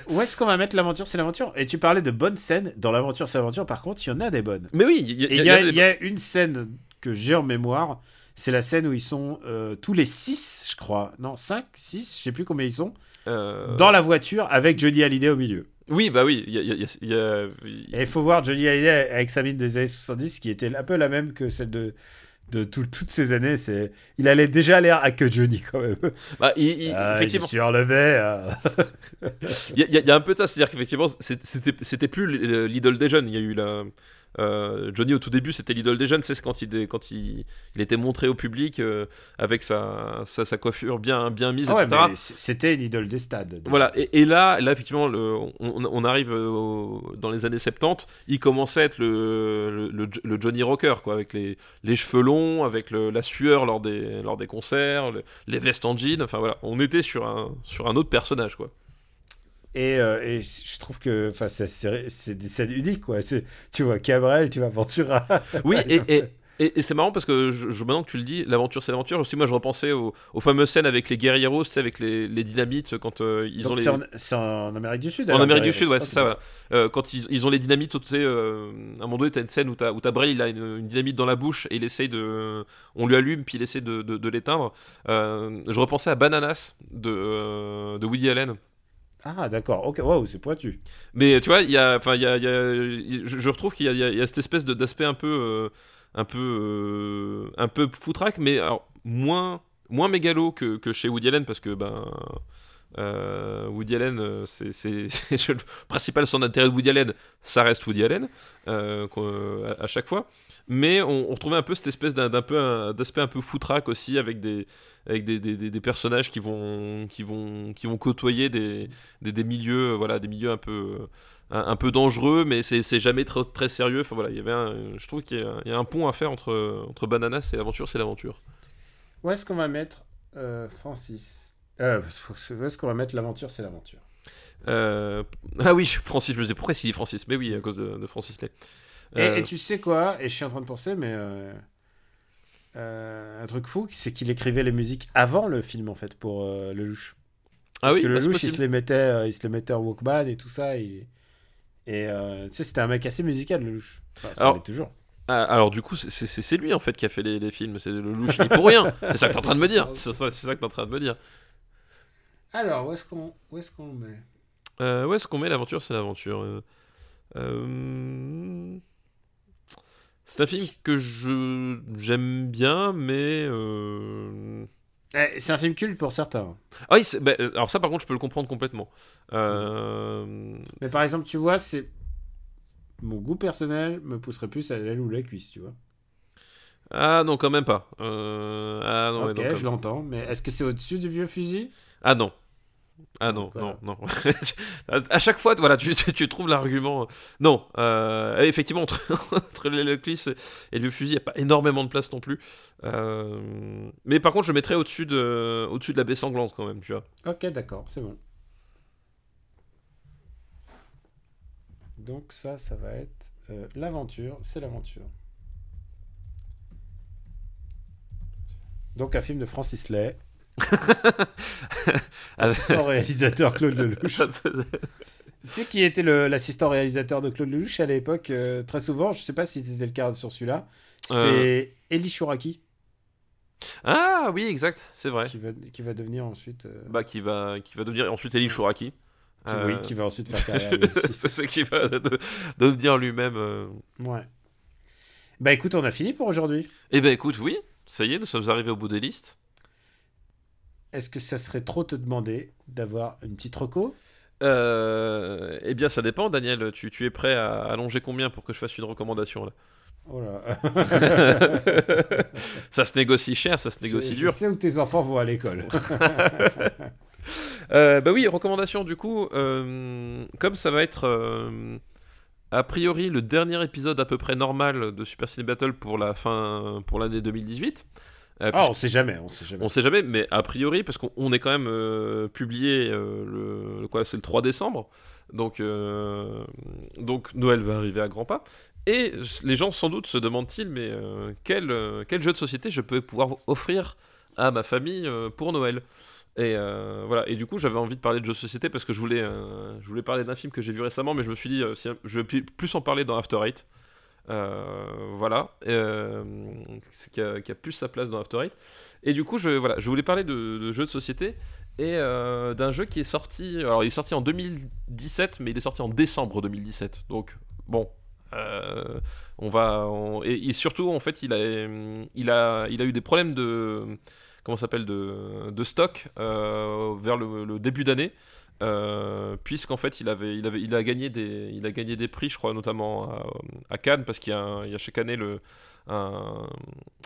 Où est-ce qu'on va mettre l'aventure C'est l'aventure. Et tu parlais de bonnes scènes. Dans l'aventure, c'est l'aventure. Par contre, il y en a des bonnes. mais oui il y, a- y y une scène que j'ai en mémoire. C'est la scène où ils sont euh, tous les 6, je crois. Non, 5, 6, je sais plus combien ils sont. euh, Dans la voiture avec Johnny Hallyday au milieu. oui bah oui il y a, il y a- il y a- il y a- Et il faut voir Johnny Hallyday avec sa mine des années 70 qui était un peu la même que celle de, de tout- toutes ces années. C'est, il allait déjà l'air à que Johnny quand même. bah, il- il- Ah, effectivement relevé. euh. Il y, a- il y a- il y a un peu de ça, c'est-à-dire qu'effectivement, c'était plus l'idole des jeunes. Il y a eu la. Euh, Johnny au tout début c'était l'idole des jeunes, c'est quand il est- quand il, il était montré au public euh, avec sa, sa, sa coiffure bien bien mise, Ah etc. c'était une idole des stades. Voilà, et, et là, là effectivement, le, on, on arrive euh, au- dans les années 70, il commençait à être le, le, le- le Johnny Rocker, quoi, avec les, les cheveux longs, avec la sueur lors des, lors des concerts, le- les vestes en jean, enfin voilà, on était sur un, sur un autre personnage, quoi. Et, euh, et je trouve que c'est, des scènes uniques. Quoi. Tu vois Cabrel, tu vois Ventura. Oui, et, et, et, et c'est marrant parce que je, je- maintenant que tu le dis, l'aventure c'est l'aventure. Aussi, moi je repensais aux, aux fameuses scènes avec les guerrieros, tu sais, avec les, les dynamites quand euh, ils Donc ont les. c'est, en, Amérique du Sud. En Amérique du Sud, ouais, ok. c'est ça. Euh, quand ils, ils ont les dynamites, tu sais, à un moment donné, t'as une scène où t'as, où il a une, une dynamite dans la bouche et il essaye de. On lui allume, puis il essaie de, de, de l'éteindre. Je repensais à Bananas de, de Woody Allen. Ah, d'accord. Ok, waouh, c'est pointu. Mais tu vois, il y a, enfin, il y a, je, retrouve qu'il y a, cette espèce d'aspect un peu, euh, un peu, euh, un peu foutraque, mais alors, moins, moins mégalo que, que chez Woody Allen parce que ben. euh, Woody Allen, c'est le principal son intérêt de Woody Allen, ça reste Woody Allen à chaque fois. Mais on, on retrouvait un peu cette espèce d'un peu d'aspect un peu foutraque aussi avec des avec des, des- des- des personnages qui vont qui vont qui vont côtoyer des, des, des milieux euh, voilà des milieux un peu un, un peu dangereux mais c'est jamais très, très sérieux enfin voilà il y avait un, je trouve qu'il y, a- il y a un pont à faire entre entre Bananas et l'aventure c'est l'aventure Où est-ce qu'on va mettre euh, Francis? Euh, Où est-ce qu'on va mettre l'aventure C'est l'aventure? Euh, Ah oui, Francis, je me disais pourquoi s'il dit Francis Mais oui, à cause de, de Francis Lay. Et, Euh, et tu sais quoi Et je suis en train de penser, mais euh, euh, un truc fou, c'est qu'il écrivait les musiques avant le film en fait pour le louche. ah Parce oui, que le bah, il se les mettait, il se les mettait en Walkman et tout ça. Et tu sais, c'était un mec assez musical le louche. Enfin, ça Alors- toujours. Ah, alors du coup, c'est- lui en fait qui a fait les, les films. C'est le louche, il est pour rien. C'est ça que t'es en train de me dire. C'est ça, ça que t'es en train de me dire. Alors, où est-ce qu'on est-ce qu'on met? Euh, où est-ce qu'on met l'aventure? C'est l'aventure. Euh, C'est un film que je j'aime bien, mais euh, Eh, C'est un film culte pour certains. ah oui. bah, alors ça, par contre, je peux le comprendre complètement. Euh, Mais par exemple, tu vois, c'est mon goût personnel me pousserait plus à l'aile ou la cuisse, tu vois. Ah non, quand même pas. Euh, Ah non, ok, non, je l'entends, mais est-ce que c'est au-dessus du vieux fusil? Ah non. Ah non, voilà. non, non. à chaque fois, voilà, tu, tu, tu trouves l'argument. Non, euh, effectivement, entre, entre Cliss et le fusil, il n'y a pas énormément de place non plus. Euh, mais par contre, je mettrais au-dessus de, au-dessus de la baie sanglante quand même, tu vois. Ok, d'accord, c'est bon. Donc ça, ça va être euh, l'aventure, c'est l'aventure. Donc un film de Francis Lay, assistant réalisateur Claude Lelouch. Tu sais qui était l'assistant réalisateur de Claude Lelouch à l'époque euh, Très souvent, je sais pas si c'était le cas sur celui-là, c'était Eli Chouraki, ah oui, exact, c'est vrai. qui, va, qui va devenir ensuite... euh, Bah, qui va, qui va devenir ensuite Eli Shouraki. qui, Euh, oui, qui va ensuite faire carrière c'est ce qui va de- devenir lui-même. euh. Ouais. Bah écoute, on a fini pour aujourd'hui. Eh ben écoute, oui, ça y est, nous sommes arrivés au bout des listes. Est-ce que ça serait trop te demander d'avoir une petite reco? Euh, eh bien, ça dépend, Daniel. Tu, tu es prêt à allonger combien pour que je fasse une recommandation là? Oh là. Ça se négocie cher, ça se négocie je, dur. Je sais où tes enfants vont à l'école. Euh, bah oui, recommandation du coup. euh, comme ça va être euh, a priori le dernier épisode à peu près normal de Super Ciné Battle pour la fin, pour l'année 2018. Euh, Ah, on sait jamais, on sait jamais. On sait jamais, mais a priori, parce qu'on on est quand même euh, publié euh, le, quoi, c'est le 3 décembre, donc donc Noël va arriver à grands pas. Et les gens sans doute se demandent-ils, mais euh, quel euh, quel jeu de société je peux pouvoir offrir à ma famille euh, pour Noël? Et voilà. Et du coup, j'avais envie de parler de jeux de société parce que je voulais, je voulais parler d'un film que j'ai vu récemment, mais je me suis dit, si- je vais plus en parler dans After Eight. Euh, voilà, euh, qui, a, plus sa place dans After Eight. Et du coup, je, voilà, je voulais parler de, jeux de société et euh, d'un jeu qui est sorti. Alors, il est sorti en 2017, mais il est sorti en décembre 2017. Donc, bon, on va. et, surtout, en fait, il a, il a, il a eu des problèmes de. Comment s'appelle de, de stock vers le, le début d'année. Euh, puisqu'en fait il avait, il avait il a gagné des il a gagné des prix je crois notamment à, à Cannes parce qu'il y a, chaque année le un-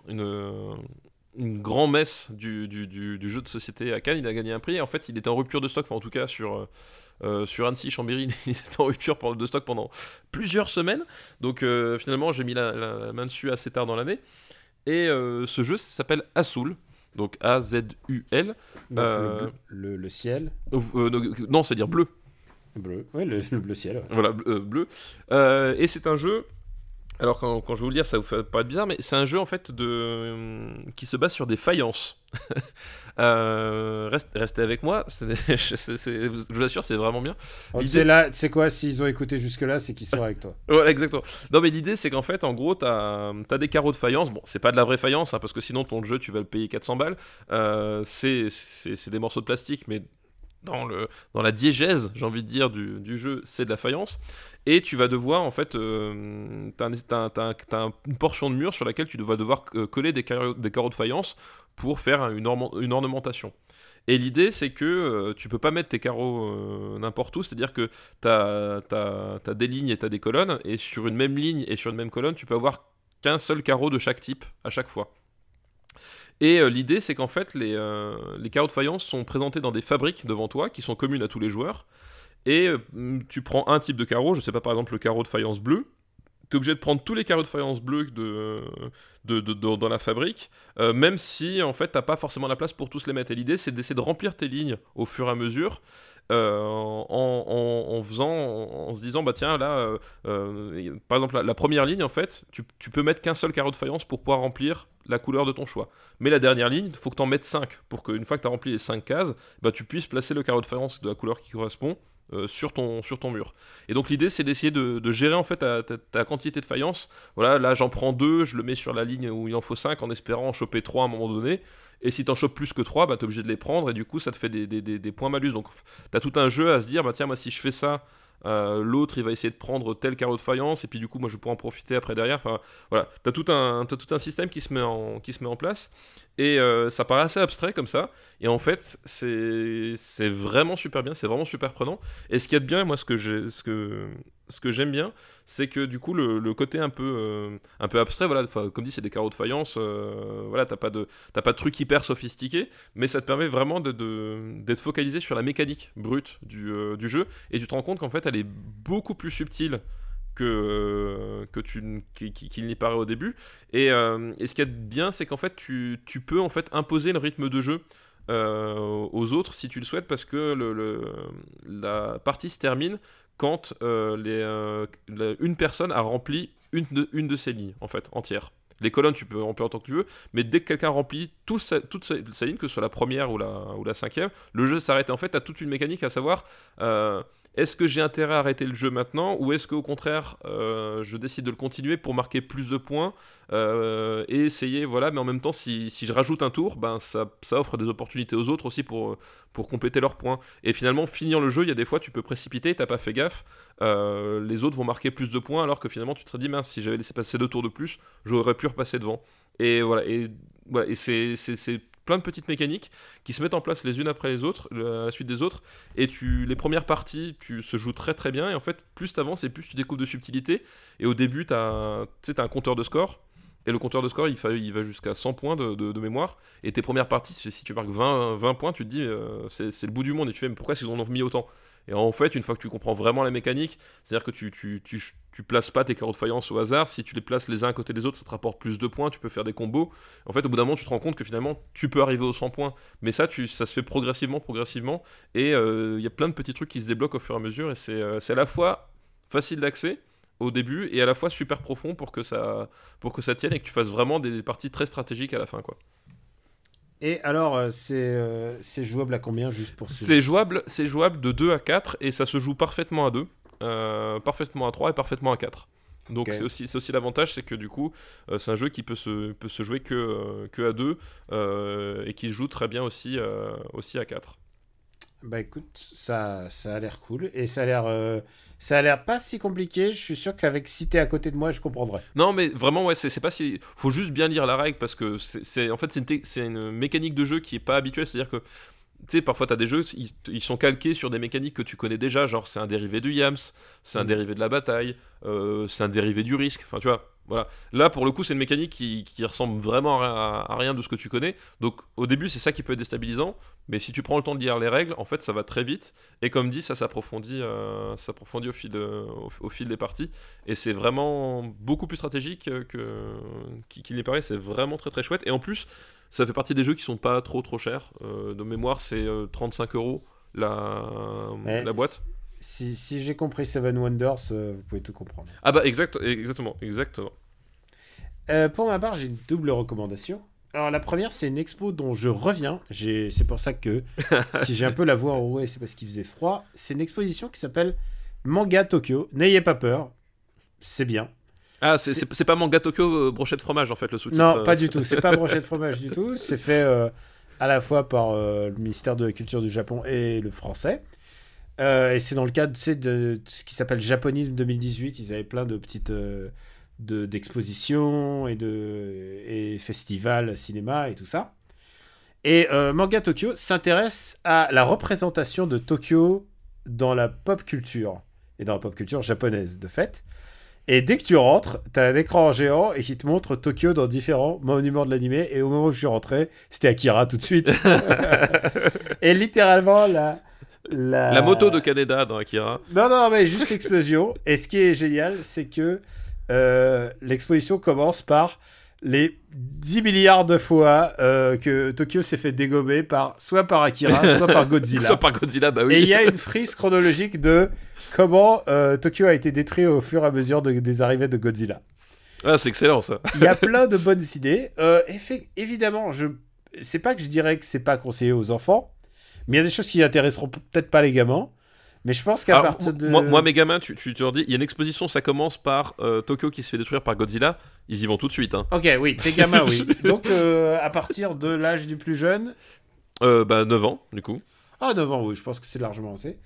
une une grand messe du, du, jeu de société à Cannes. Il a gagné un prix. Et en fait il était en rupture de stock enfin en tout cas sur euh, sur Annecy Chambéry il était en rupture de stock pendant plusieurs semaines. Donc euh, finalement j'ai mis la, la- main dessus assez tard dans l'année. Et euh, ce jeu s'appelle Azul donc A Z U L Donc, Euh, le, bleu- le, le ciel non c'est à dire bleu bleu. Oui, le, le bleu ciel. ouais. Voilà, bleu. euh, bleu. Euh, et c'est un jeu. Alors, quand, quand je vais vous le dire, ça vous fait paraître bizarre, mais c'est un jeu en fait de, euh, qui se base sur des faïences. Euh, reste- restez avec moi, c'est- c'est- c'est- je vous assure, c'est vraiment bien. L'idée- là, sais quoi, s'ils ont écouté jusque-là, c'est qu'ils sont avec toi. Voilà, exactement. Non, mais l'idée, c'est qu'en fait, en gros, t'as as des carreaux de faïence. Bon, c'est pas de la vraie faïence, hein, parce que sinon, ton jeu, tu vas le payer 400 balles. Euh, c'est c'est- c'est des morceaux de plastique, mais dans, la diégèse, j'ai envie de dire, du, jeu, c'est de la faïence. Et tu vas devoir, en fait, euh, t'as un- t'as un- t'as un- t'as un- une portion de mur sur laquelle tu vas devoir euh, coller des carreaux, de faïence pour faire une, ornement- une ornementation. Et l'idée, c'est que euh, tu peux pas mettre tes carreaux euh, n'importe où, c'est-à-dire que tu as, des lignes et tu as des colonnes, et sur une même ligne et sur une même colonne, tu peux avoir qu'un seul carreau de chaque type à chaque fois. Et euh, l'idée, c'est qu'en fait, les, euh, les carreaux de faïence sont présentés dans des fabriques devant toi, qui sont communes à tous les joueurs, et euh, tu prends un type de carreau, je sais pas, par exemple, le carreau de faïence bleu, tu es obligé de prendre tous les carreaux de faïence bleu de, dans la fabrique, même si en fait t'as pas forcément la place pour tous les mettre. Et l'idée c'est d'essayer de remplir tes lignes au fur et à mesure. Euh, en, faisant, en, se disant, bah tiens, là, euh, euh, par exemple, la, première ligne, en fait, tu, peux mettre qu'un seul carreau de faïence pour pouvoir remplir la couleur de ton choix. Mais la dernière ligne, il faut que tu en mettes 5 pour qu'une fois que tu as rempli les 5 cases, bah, tu puisses placer le carreau de faïence de la couleur qui correspond sur, ton, sur ton mur. Et donc l'idée c'est d'essayer de, gérer en fait ta, quantité de faïence. Voilà, là j'en prends 2, je le mets sur la ligne où il en faut 5 en espérant en choper 3 à un moment donné. Et si t'en chopes plus que 3, bah t'es obligé de les prendre et du coup ça te fait des, points malus. Donc t'as tout un jeu à se dire, bah tiens moi si je fais ça, euh, l'autre il va essayer de prendre tel carreau de faïence et puis du coup moi je pourrais en profiter après derrière. Enfin voilà, t'as tout un, tout un système qui se met en, place. Et euh, ça paraît assez abstrait comme ça. Et en fait, c'est vraiment super bien, c'est vraiment super prenant. Et ce qu'il y a de bien, moi, ce que j'ai, ce que j'aime bien, c'est que du coup le, côté un peu euh, un peu abstrait, voilà, comme dit, c'est des carreaux de faïence, euh, voilà, t'as pas de de trucs hyper sophistiqués, mais ça te permet vraiment de, d'être focalisé sur la mécanique brute du, euh, du jeu, et tu te rends compte qu'en fait, elle est beaucoup plus subtile que, que tu qui- qui- qu'il n'y paraît au début. Et, et ce a de bien, c'est qu'en fait, tu, tu peux en fait imposer le rythme de jeu aux autres si tu le souhaites, parce que la partie se termine quand euh, euh, une personne a rempli une de, ses lignes, en fait, entière. Les colonnes, tu peux remplir autant que tu veux, mais dès que quelqu'un remplit tout sa- toute sa, ligne, que ce soit la première ou la, cinquième, le jeu s'arrête. En fait, tu toute une mécanique à savoir euh, est-ce que j'ai intérêt à arrêter le jeu maintenant, ou est-ce qu'au contraire, euh, je décide de le continuer pour marquer plus de points euh, et essayer, voilà, mais en même temps, si, je rajoute un tour, ben, ça, offre des opportunités aux autres aussi pour, compléter leurs points. Et finalement, finir le jeu, il y a des fois, tu peux précipiter, t'as pas fait gaffe, euh, les autres vont marquer plus de points, alors que finalement, tu te dit, mince, si j'avais laissé passer deux tours de plus, j'aurais pu repasser devant. Et voilà, et, c'est plein de petites mécaniques qui se mettent en place les unes après les autres, la suite des autres, et tu, les premières parties, tu se joues très très bien, et en fait, plus t'avances et plus tu découvres de subtilité, et au début, t'as, t'as un compteur de score, et le compteur de score, il, il va jusqu'à 100 points de, mémoire. Et tes premières parties, si tu marques 20, 20 points, tu te dis, euh, c'est c'est le bout du monde. Et tu fais, mais pourquoi qu'ils en ont mis autant? Et en fait, une fois que tu comprends vraiment la mécanique, c'est-à-dire que tu, tu, places pas tes carreaux de faïence au hasard. Si tu les places les uns à côté des autres, ça te rapporte plus de points. Tu peux faire des combos. En fait, au bout d'un moment, tu te rends compte que finalement, tu peux arriver aux 100 points. Mais ça, ça se fait progressivement, progressivement. Et euh, il y a plein de petits trucs qui se débloquent au fur et à mesure. Et c'est euh, c'est à la fois facile d'accès au début et à la fois super profond pour que ça pour que ça tienne et que tu fasses vraiment des parties très stratégiques à la fin quoi. Et alors, euh, c'est euh, jouable à combien juste pour ce- C'est jouable, c'est jouable de 2 à 4 et ça se joue parfaitement à 2, euh, parfaitement à 3 et parfaitement à 4. Donc Ok. c'est aussi, aussi l'avantage, c'est que du coup, euh, c'est un jeu qui peut se, peut se jouer que, euh, que à 2 euh, et qui se joue très bien aussi, aussi à 4. Bah écoute, ça, ça a l'air cool et ça a l'air, euh, ça a l'air pas si compliqué. Je suis sûr qu'avec si t'es à côté de moi, je comprendrai. Non, mais vraiment, ouais, c'est pas si. Faut juste bien lire la règle parce que c'est en fait c'est une, une mécanique de jeu qui est pas habituelle. C'est-à-dire que tu sais, parfois t'as des jeux, ils, ils sont calqués sur des mécaniques que tu connais déjà, genre c'est un dérivé du Yams, c'est un Mm. dérivé de la bataille, euh, c'est un dérivé du risque. Enfin, tu vois. Voilà. Là, pour le coup, c'est une mécanique qui, qui ressemble vraiment à, à rien de ce que tu connais. Donc, au début, c'est ça qui peut être déstabilisant. Mais si tu prends le temps de lire les règles, en fait, ça va très vite. Et comme dit, ça s'approfondit, euh, s'approfondit au fil, de- au, au fil des parties. Et c'est vraiment beaucoup plus stratégique que qu'il qu'il n'y paraît. C'est vraiment très très chouette. Et en plus, ça fait partie des jeux qui sont pas trop trop chers. Euh, de mémoire, c'est euh, 35 euros la, Ouais, la boîte. Si, si j'ai compris Seven Wonders, euh, vous pouvez tout comprendre. Ah bah exact, exactement, exactement. Euh, pour ma part, j'ai une double recommandation. Alors la première, c'est une expo dont je reviens. C'est pour ça que si j'ai un peu la voix enrouée, c'est parce qu'il faisait froid. C'est une exposition qui s'appelle Manga Tokyo. N'ayez pas peur, c'est bien. Ah, c'est- pas manga Tokyo euh, brochette fromage en fait le sous-titre. Non, euh, pas du tout. C'est pas brochette fromage du tout. C'est fait euh, à la fois par euh, le ministère de la Culture du Japon et le français. Et c'est dans le cadre de ce qui s'appelle Japonisme 2018. Ils avaient plein de petites de- d'expositions et de et festivals cinéma et tout ça. Et euh, Manga Tokyo s'intéresse à la représentation de Tokyo dans la pop culture et dans la pop culture japonaise de fait. Et dès que tu rentres, t'as un écran géant et qui te montre Tokyo dans différents monuments de l'animé. Et au moment où je suis rentré, c'était Akira tout de suite. et littéralement, la, la... La moto de Kaneda dans Akira. Non, non, mais juste l'explosion. et ce qui est génial, c'est que euh, l'exposition commence par les 10 milliards de fois euh, que Tokyo s'est fait dégommer par, soit par Akira, soit par Godzilla. Soit par Godzilla, bah oui. Et il y a une frise chronologique de comment euh, Tokyo a été détruit au fur et à mesure de- des arrivées de Godzilla. Ah, c'est excellent ça. Il y a plein de bonnes idées. Euh, évidemment, je c'est pas que je dirais que c'est pas conseillé aux enfants, mais il y a des choses qui intéresseront peut-être pas les gamins. Mais je pense qu'à partir de moi, moi, mes gamins, tu, tu, tu leur dis, il y a une exposition, ça commence par euh, Tokyo qui se fait détruire par Godzilla. Ils y vont tout de suite. Hein. Ok, oui, tes gamins, oui. Donc, euh, à partir de l'âge du plus jeune, Euh, bah, 9 ans, du coup. Ah, 9 ans, oui, je pense que c'est largement assez.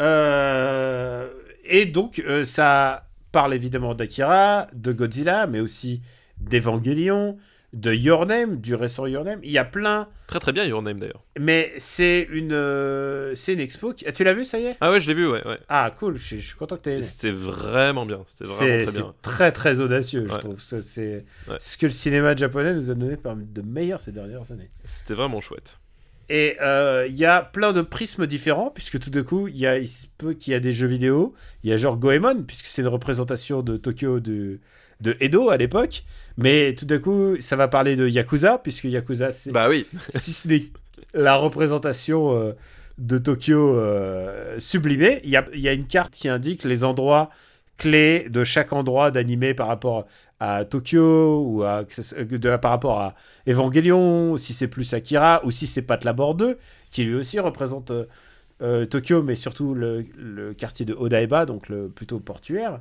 Euh, et donc, euh, ça parle évidemment d'Akira, de Godzilla, mais aussi d'Evangelion, de Your Name, du récent Your Name. Il y a plein, Très très bien, Your Name d'ailleurs. mais c'est une, euh, c'est une expo. qui- Ah, tu l'as vu, ça y est? Ah ouais, je l'ai vu, ouais. ouais. Ah, cool, je, je suis content que tu aies. C'était vraiment bien. C'était vraiment C'est très c'est bien. très très audacieux, je trouve. Ça, C'est Ouais. c'est ce que le cinéma japonais nous a donné parmi de meilleurs ces dernières années. C'était vraiment chouette. Et euh, il y a plein de prismes différents, puisque tout d'un coup, il, y a, il se peut qu'il y a des jeux vidéo. Il y a genre Goemon, puisque c'est une représentation de Tokyo de, de Edo à l'époque. Mais tout d'un coup, ça va parler de Yakuza, puisque Yakuza, c'est Bah oui. si ce n'est la représentation euh, de Tokyo euh, sublimée. Il y a, il y a une carte qui indique les endroits clés de chaque endroit d'animé par rapport à Tokyo ou à, de- par rapport à Evangelion, ou si c'est plus Akira, ou si c'est Pat Labor 2, qui lui aussi représente euh, euh, Tokyo, mais surtout le, le quartier de Odaiba, donc le plutôt portuaire.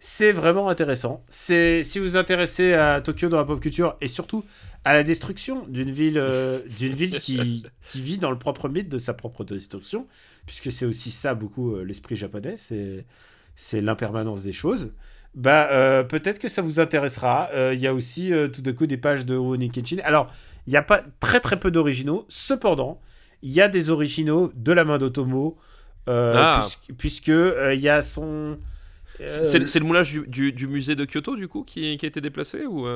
C'est vraiment intéressant. C'est si vous vous intéressez à Tokyo dans la pop culture et surtout à la destruction d'une ville, euh, d'une ville qui, qui vit dans le propre mythe de sa propre destruction, puisque c'est aussi ça beaucoup euh, l'esprit japonais, c'est l'impermanence des choses. Bah euh, peut-être que ça vous intéressera. Euh, Il y a aussi euh, tout d'un coup des pages de Rurouni Kenshin. Alors il n'y a pas très très peu d'originaux. Cependant, il y a des originaux de la main d'Otomo, euh, Ah. puisque, puisque, euh, il y a son euh, C'est c'est le moulage du, du- du musée de Kyoto, du coup, qui, qui a été déplacé ou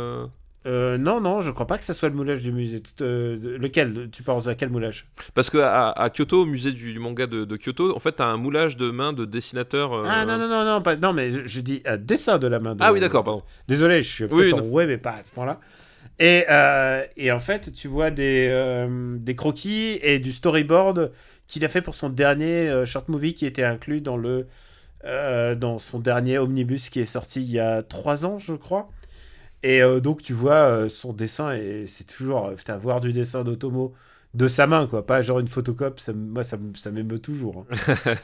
euh non, non, je crois pas que ça soit le moulage du musée. Euh, lequel Tu penses à quel moulage? Parce que à, à Kyoto, au musée du, du manga de, de Kyoto, en fait, t'as un moulage de main de dessinateur. euh, Ah non, non, non, non, pas, non, mais je, je dis un dessin de la main de. Ah oui, d'accord, pardon. Désolé, je suis peut-être en non. ouais, mais pas à ce point-là. Et, et en fait, tu vois des, des croquis et du storyboard qu'il a fait pour son dernier short movie qui était inclus dans, le, dans son dernier omnibus qui est sorti il y a trois ans, je crois. Et euh, donc, tu vois euh, son dessin, et c'est toujours, euh, putain, voir du dessin d'Otomo de sa main, quoi, pas genre une photocopie, ça, moi, ça, ça m'émeut toujours. hein.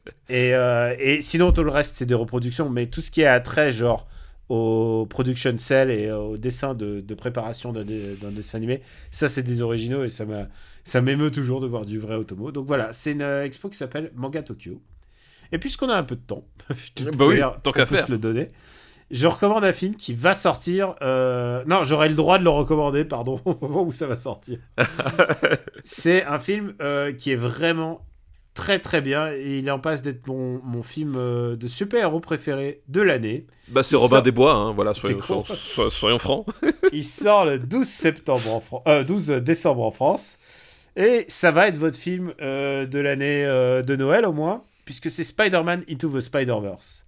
et, euh, et sinon, tout le reste, c'est des reproductions, mais tout ce qui est attrait, genre au production cell et au dessin de, de préparation d'un d'un dessin animé, ça, c'est des originaux, et ça m'a- ça m'émeut toujours de voir du vrai Otomo. Donc voilà, c'est une expo qui s'appelle Manga Tokyo. Et puisqu'on a un peu de temps, de toute Bah oui, tant qu'à faire. le donner. Je recommande un film qui va sortir. euh, Non, j'aurai le droit de le recommander, pardon, au moment où ça va sortir. c'est un film euh, qui est vraiment très très bien et il est en passe d'être mon, mon film euh, de super-héros préféré de l'année. Bah, c'est Robin sort- des Bois, hein, voilà, soyons, francs. Il sort le 12 septembre en Fran- euh, 12 décembre en France et ça va être votre film de l'année de Noël au moins puisque c'est Spider-Man Into the Spider-Verse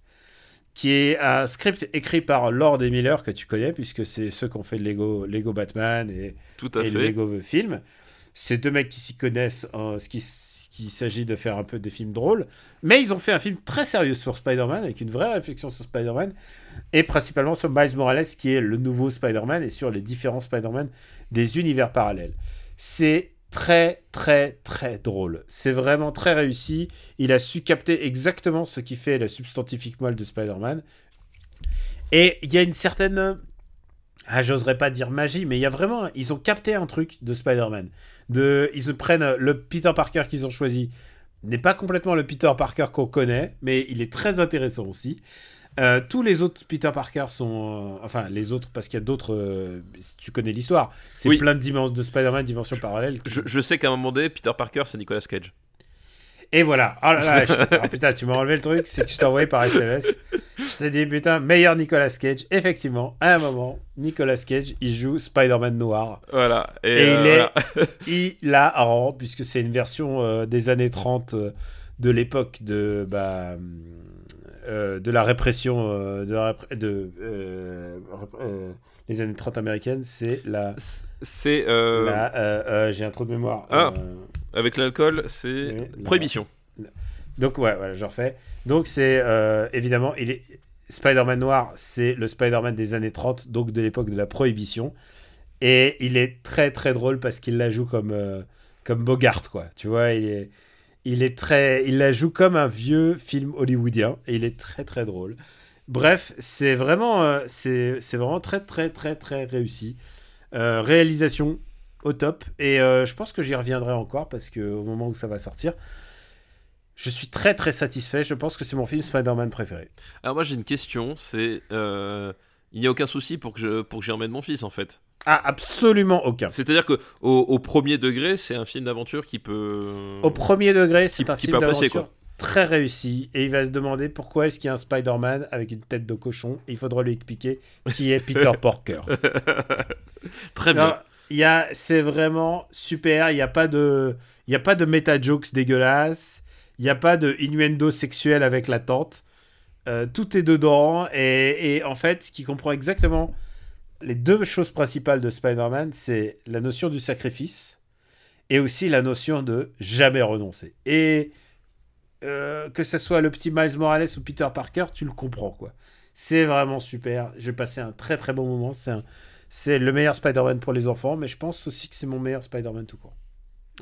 qui est un script écrit par Lord et Miller que tu connais puisque c'est ceux qui ont fait le Lego, Lego Batman et Tout à et fait. Lego Film. C'est deux mecs qui s'y connaissent en ce qui, ce qui s'agit de faire un peu des films drôles. Mais ils ont fait un film très sérieux sur Spider-Man, avec une vraie réflexion sur Spider-Man, et principalement sur Miles Morales, qui est le nouveau Spider-Man, et sur les différents Spider-Man des univers parallèles. C'est très, très, très drôle. C'est vraiment très réussi. Il a su capter exactement ce qui fait la substantifique moelle de Spider-Man. Et il y a une certaine ah, j'oserais pas dire magie, mais il y a vraiment, ils ont capté un truc de Spider-Man. De, ils prennent le Peter Parker qu'ils ont choisi, n'est pas complètement le Peter Parker qu'on connaît, mais il est très intéressant aussi. Euh, tous les autres Peter Parker sont, euh, enfin les autres parce qu'il y a d'autres, euh, tu connais l'histoire, c'est Oui. plein de dimensions de Spider-Man, dimensions parallèles. Je, je sais qu'à un moment donné, Peter Parker, c'est Nicolas Cage. Et voilà. Oh là là, je- ah, putain, tu m'as enlevé le truc, c'est que je t'ai envoyé par SMS. Je t'ai dit, putain, meilleur Nicolas Cage. Effectivement, à un moment, Nicolas Cage, il joue Spider-Man noir. Voilà. Et, Et euh, il est voilà. hilarant, puisque c'est une version euh, des années 30 euh, de l'époque de bah, euh, de la répression euh, de, la répr- de euh, euh, les années 30 américaines, c'est la. C'est J'ai un trou de mémoire. Ah. Avec l'alcool, c'est la- prohibition. donc, ouais, voilà, je refais. Donc, c'est évidemment, il est... Spider-Man noir, c'est le Spider-Man des années 30, donc de l'époque de la prohibition. Et il est très très drôle parce qu'il la joue comme, euh, comme Bogart, quoi. Tu vois, il est, il est très. Il la joue comme un vieux film hollywoodien et il est très très drôle. Bref, c'est vraiment, euh, c'est vraiment très très très très réussi. Euh, réalisation au top. Et euh, je pense que j'y reviendrai encore parce que au moment où ça va sortir, je suis très très satisfait. Je pense que c'est mon film Spider-Man préféré. Alors moi j'ai une question, c'est il n'y a aucun souci pour que je pour j'y mon fils en fait. Ah, absolument aucun. C'est-à-dire que au, au premier degré, c'est un film d'aventure qui peut Au premier degré, c'est un qui film d'aventure très réussi. Et il va se demander pourquoi est-ce qu'il y a un Spider-Man avec une tête de cochon. Il faudra lui expliquer qui est Peter Parker. très bien. Il y a, c'est vraiment super. Il n'y a pas de, il y a pas de méta jokes dégueulasses. Il n'y a pas de innuendo sexuel avec la tante. Euh, tout est dedans et, et en fait, ce qui comprend exactement les deux choses principales de Spider-Man, c'est la notion du sacrifice et aussi la notion de jamais renoncer. Et euh, que ce soit le petit Miles Morales ou Peter Parker, tu le comprends quoi. C'est vraiment super. J'ai passé un très très bon moment. C'est c'est le meilleur Spider-Man pour les enfants, mais je pense aussi que c'est mon meilleur Spider-Man tout court.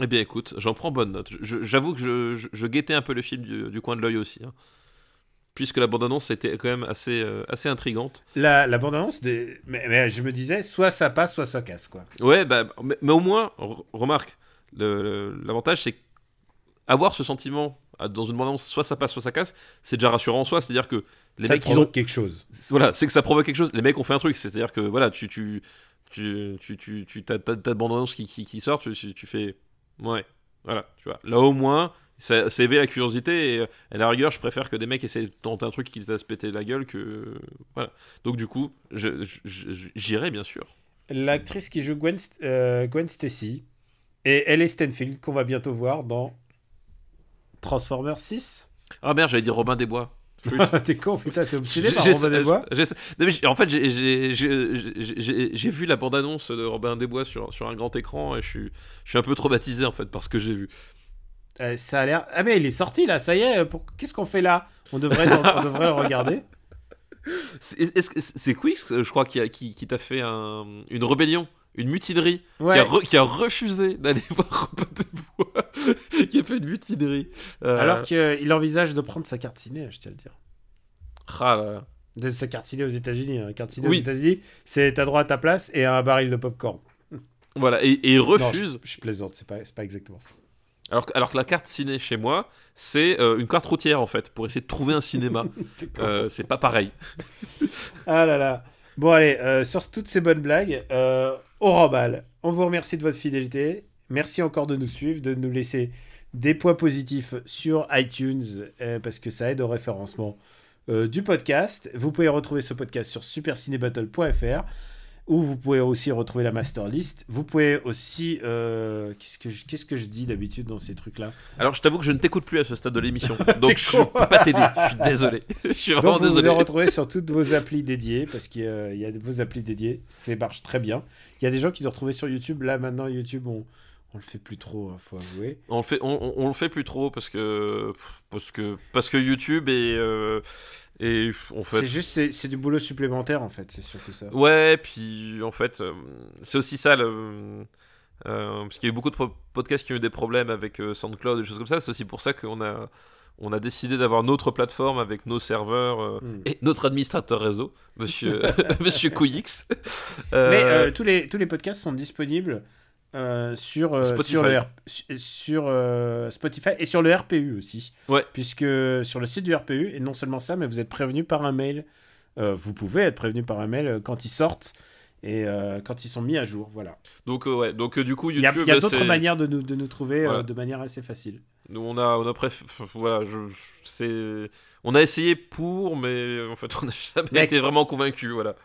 Eh bien écoute, j'en prends bonne note. J'avoue que je, je- guettais un peu le film du, du coin de l'œil aussi. hein. Puisque la bande-annonce était quand même assez, euh, assez intrigante. La, la bande-annonce, des... mais, mais je me disais, soit ça passe, soit ça casse quoi. Ouais, bah, mais, mais au moins, re- remarque, l'avantage c'est avoir ce sentiment dans une bande-annonce, soit ça passe, soit ça casse, c'est déjà rassurant en soi. C'est-à-dire que les ça mecs, ils ont. quelque chose. Voilà, c'est que ça provoque quelque chose. Les mecs ont fait un truc, c'est-à-dire que voilà, tu. tu tu, tu, tu, tu t'as, t'as, t'as de bande-annonce qui, qui, qui sort, tu tu fais. Ouais, voilà, tu vois. Là au moins, ça, ça éveille la curiosité et euh, à la rigueur, je préfère que des mecs essaient de tenter un truc qui t'a se péter la gueule que. Voilà. Donc du coup, j'irai bien sûr. L'actrice qui joue Gwen, euh, Gwen Stacy et Ellie Stanfield qu'on va bientôt voir dans Transformers 6. Ah merde, j'allais dire Robin des Bois. T'es con, putain, t'es obsédé par Robin des Bois en fait, j'ai- vu la bande-annonce de Robin des Bois sur, sur un grand écran et je suis, je suis un peu traumatisé en fait par ce que j'ai vu. Euh, Ça a l'air. Ah mais il est sorti là, ça y est. pour- Qu'est-ce qu'on fait là? On devrait, on devrait le regarder. C'est Quix, je crois, qui, a- qui, qui t'a fait un- une rébellion, une mutinerie, qui, a re- qui a refusé d'aller voir Robin des Bois, qui a fait une mutinerie. Euh, Alors qu'il envisage de prendre sa carte ciné, je tiens à le dire. ah là. De sa carte ciné aux États-Unis. Hein. Carte ciné Oui. aux États-Unis, c'est t'as droit à ta place et à un baril de popcorn. Voilà, et, et il Non, refuse. je, je plaisante, c'est pas, c'est pas exactement ça. Alors, que- alors que la carte ciné chez moi, c'est euh, une carte routière en fait, pour essayer de trouver un cinéma. Euh, c'est pas pareil. Ah là là. Bon, allez, euh, sur toutes ces bonnes blagues, au remballe. On vous remercie de votre fidélité. Merci encore de nous suivre, de nous laisser des points positifs sur iTunes, parce que ça aide au référencement du podcast. Vous pouvez retrouver ce podcast sur supercinébattle.fr, où vous pouvez aussi retrouver la master list. Vous pouvez aussi... euh, Qu'est-ce que je- qu'est-ce que je dis d'habitude dans ces trucs-là? Alors, je t'avoue que je ne t'écoute plus à ce stade de l'émission, donc je con. peux pas t'aider. Je suis désolé. Je suis vraiment Donc vous désolé. pouvez retrouver sur toutes vos applis dédiées, parce qu'il y a- il y a vos applis dédiées, ça marche très bien. Il y a des gens qui doivent retrouver sur YouTube. Là maintenant YouTube, on, on le fait plus trop, hein, faut avouer. On le fait, on, on- on le fait plus trop parce que parce que parce que YouTube et euh, et en fait. C'est juste, c'est c'est du boulot supplémentaire en fait, c'est surtout ça. Ouais, puis en fait, euh, c'est aussi ça le. euh, parce qu'il y a eu beaucoup de po- podcasts qui ont eu des problèmes avec euh, SoundCloud et des choses comme ça. C'est aussi pour ça qu'on a, on a décidé d'avoir notre plateforme avec nos serveurs euh, Hmm. et notre administrateur réseau, monsieur, monsieur Couillix. Euh, Mais euh, tous, les, tous les podcasts sont disponibles euh, sur, euh, Spotify. sur, le R- sur euh, Spotify et sur le RPU aussi. Ouais. Puisque sur le site du RPU, et non seulement ça, mais vous êtes prévenu par un mail. Vous pouvez être prévenu par un mail quand ils sortent et quand ils sont mis à jour. Voilà. donc ouais, donc du coup Il y a, d'autres manières de nous, de nous trouver Voilà. de manière assez facile. Nous, on a, on a préf- voilà, je- c'est, on a essayé pour, mais en fait, on n'a jamais Mec. été vraiment convaincu, voilà.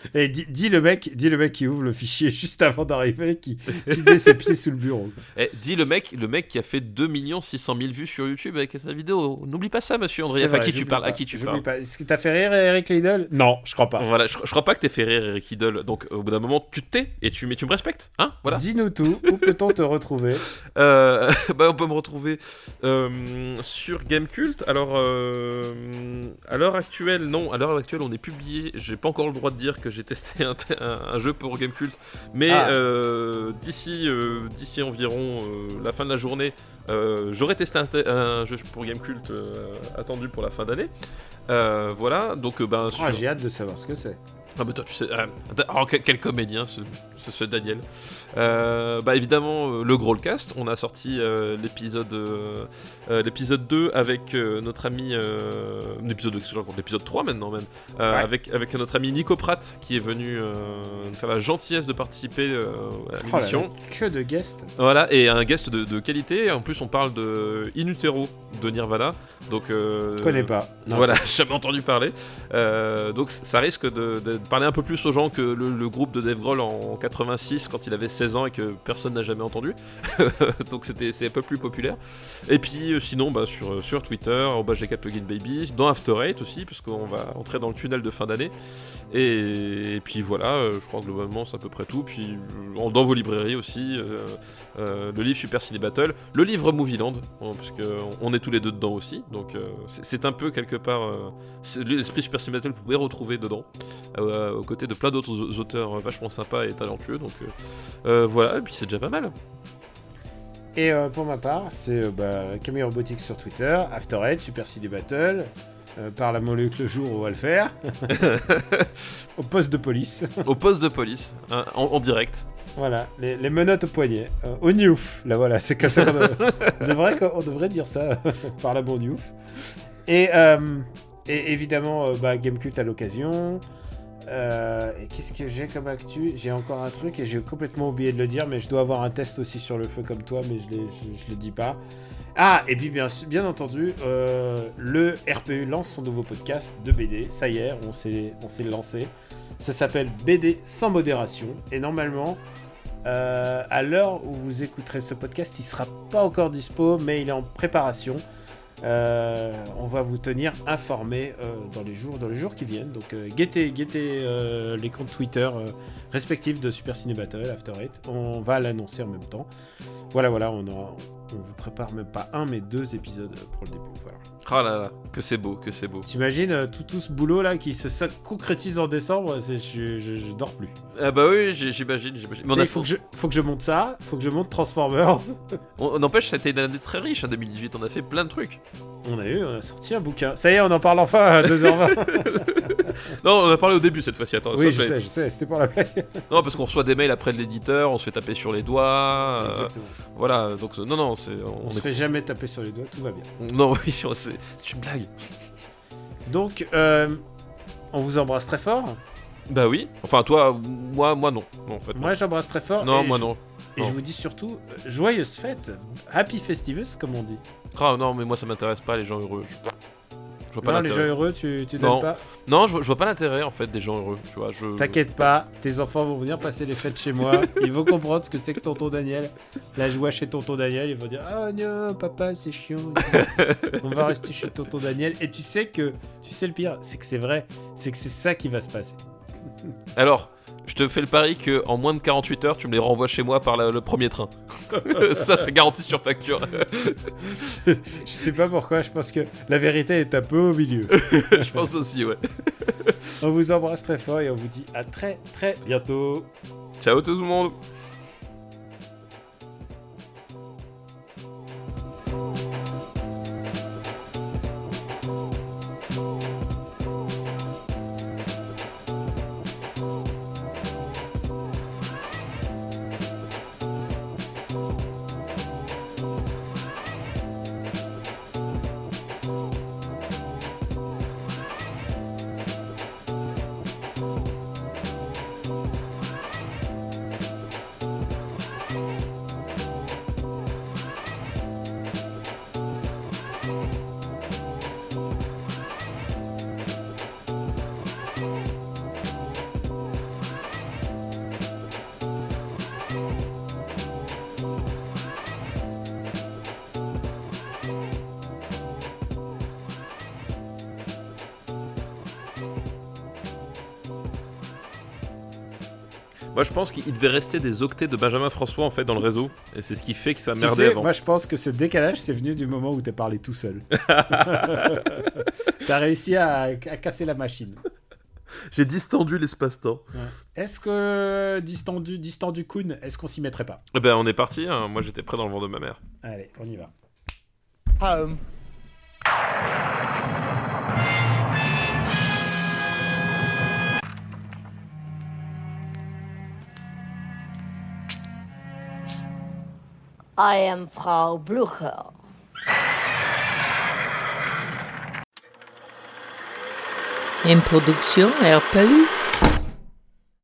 Et dis, dis le mec, dis le mec qui ouvre le fichier juste avant d'arriver, qui, qui met ses pieds sous le bureau. Eh, dis le mec, le mec qui a fait 2 600 000 vues sur YouTube avec sa vidéo. N'oublie pas ça, monsieur André. À vrai, qui tu parles À qui tu parles pas. Est-ce que t'as fait rire Eric Lidl? Non, je crois pas. Voilà, je, je crois pas que t'aies fait rire Eric Idle. Donc au bout d'un moment, tu te tais et tu, mais tu me respectes, hein? Voilà. Dis-nous tout. Où peut-on te retrouver? Euh, bah, on peut me retrouver euh, sur Gamecult. Alors, euh, à l'heure actuelle, non, à l'heure actuelle, on est publié. J'ai pas encore le droit de dire que j'ai testé un, te- un- un jeu pour Gamecult, mais Ah. euh, d'ici, euh, d'ici environ euh, la fin de la journée, j'aurai testé un, te- un jeu pour Gamecult attendu pour la fin d'année. Voilà, donc ben, Ah, sur- J'ai hâte de savoir ce que c'est. ah mais toi tu sais, oh, quel, quel comédien ce, ce, ce Daniel. Euh, bah évidemment euh, le Growlcast, on a sorti euh, l'épisode euh, l'épisode 2 avec notre ami l'épisode 2, je raconte, l'épisode 3 maintenant même Ouais. avec avec notre ami Nico Pratt qui est venu nous faire la gentillesse de participer à Oh l'émission. là, que de guests. Voilà, et un guest de, de qualité. En plus, on parle de In Utero de Nirvana. Donc, Je connais pas. Non. Voilà, jamais entendu parler. Donc ça risque de, de parler un peu plus aux gens que le, le groupe de Dave Grohl en 86 quand il avait 16 ans et que personne n'a jamais entendu. donc c'était c'est un peu plus populaire. Et puis euh, sinon bah, sur, euh, sur Twitter, GK Plugin Baby, dans After Eight aussi, parce qu'on va entrer dans le tunnel de fin d'année. Et, puis voilà, euh, je crois que globalement c'est à peu près tout. Puis dans vos librairies aussi, le livre Super Ciné Battle, le livre Movieland, hein, parce est tous les deux dedans aussi. Donc c'est un peu quelque part l'esprit Super Ciné Battle que vous pouvez retrouver dedans, aux côtés de plein d'autres au- auteurs vachement sympas et talentueux. Donc euh, voilà, et puis c'est déjà pas mal. Et euh, pour ma part, c'est euh, bah, Camille Robotics sur Twitter, After Eight, Super CD Battle, par la molécule le jour, on va le faire. au poste de police. Au poste de police, hein, en, en direct. voilà, les, les menottes au poignet. Au Newf, là voilà, c'est comme ça qu'on devrait, on devrait, on devrait dire ça par la bonne Newf. Et, et évidemment, bah, Gamecult à l'occasion. Euh, et qu'est-ce que j'ai comme actu? J'ai encore un truc et j'ai complètement oublié de le dire, mais je dois avoir un test aussi sur le feu comme toi, mais je, je le dis pas. Ah, et puis bien, entendu, euh, le RPU lance son nouveau podcast de BD. Ça y est, on s'est on s'est lancé. Ça s'appelle BD sans modération. Et normalement, euh, à l'heure où vous écouterez ce podcast, il sera pas encore dispo, mais il est en préparation. Euh, on va vous tenir informés euh, dans les jours dans les jours qui viennent. Donc euh, guettez, guettez les comptes Twitter respectifs de Super Ciné Battle, After Eight. On va l'annoncer en même temps. Voilà, voilà, on, on vous prépare même pas un mais deux épisodes pour le début. Voilà. Ah là là, que c'est beau, que c'est beau. T'imagines euh, tout, tout ce boulot là qui se concrétise en décembre, je, je, je dors plus. Ah bah oui, j'imagine, on Il faut que, je, faut que je monte ça, faut que je monte Transformers. On, on n'empêche, c'était une année très riche, en 2018, on a fait plein de trucs. On a eu, on a sorti un bouquin. Ça y est, on en parle enfin à 2h20. Non, on a parlé au début cette fois-ci, attends. oui, je sais, je sais, c'était pour la blague. Non, parce qu'on reçoit des mails après de l'éditeur, on se fait taper sur les doigts. euh, Exactement. voilà, donc euh, non, non, c'est. On, On se est... fait jamais taper sur les doigts, tout va bien. Non, oui, c'est c'est une blague. Donc, euh, on vous embrasse très fort. Bah oui. Enfin, toi, moi, moi non. Non, en fait. non. Moi, j'embrasse très fort. non, moi je- non. Et Non. je vous dis surtout, euh, joyeuses fêtes. Happy Festivus, comme on dit. Ah non, mais moi ça m'intéresse pas les gens heureux. Je, je vois pas Non, les gens heureux, tu, tu Non. donnes pas. Non, je, je vois pas l'intérêt en fait des gens heureux. Tu vois, je. T'inquiète pas, tes enfants vont venir passer les fêtes chez moi. Ils vont comprendre ce que c'est que tonton Daniel. La joie chez tonton Daniel, ils vont dire Ah non, papa, c'est chiant. On va rester chez tonton Daniel. Et tu sais que, tu sais le pire, c'est que c'est vrai. C'est que c'est ça qui va se passer. Alors, je te fais le pari que en moins de 48 heures, tu me les renvoies chez moi par la- le premier train. ça, c'est garanti sur facture. Je sais pas pourquoi, je pense que la vérité est un peu au milieu. je pense aussi, ouais. On vous embrasse très fort et on vous dit à très très bientôt. Ciao tout le monde. Pense qu'il devait rester des octets de Benjamin François en fait dans le réseau, et c'est ce qui fait que ça Tu merdait sais, avant. moi je pense que ce décalage c'est venu du moment où t'es parlé tout seul. T'as réussi à, à casser la machine. J'ai distendu l'espace-temps. Est-ce que distendu, distendu Kun, est-ce qu'on s'y mettrait pas? Eh ben, on est parti. hein. Moi, j'étais prêt dans le vent de ma mère. Allez, on y va. Home. I am Frau Blucher. Une production RPU.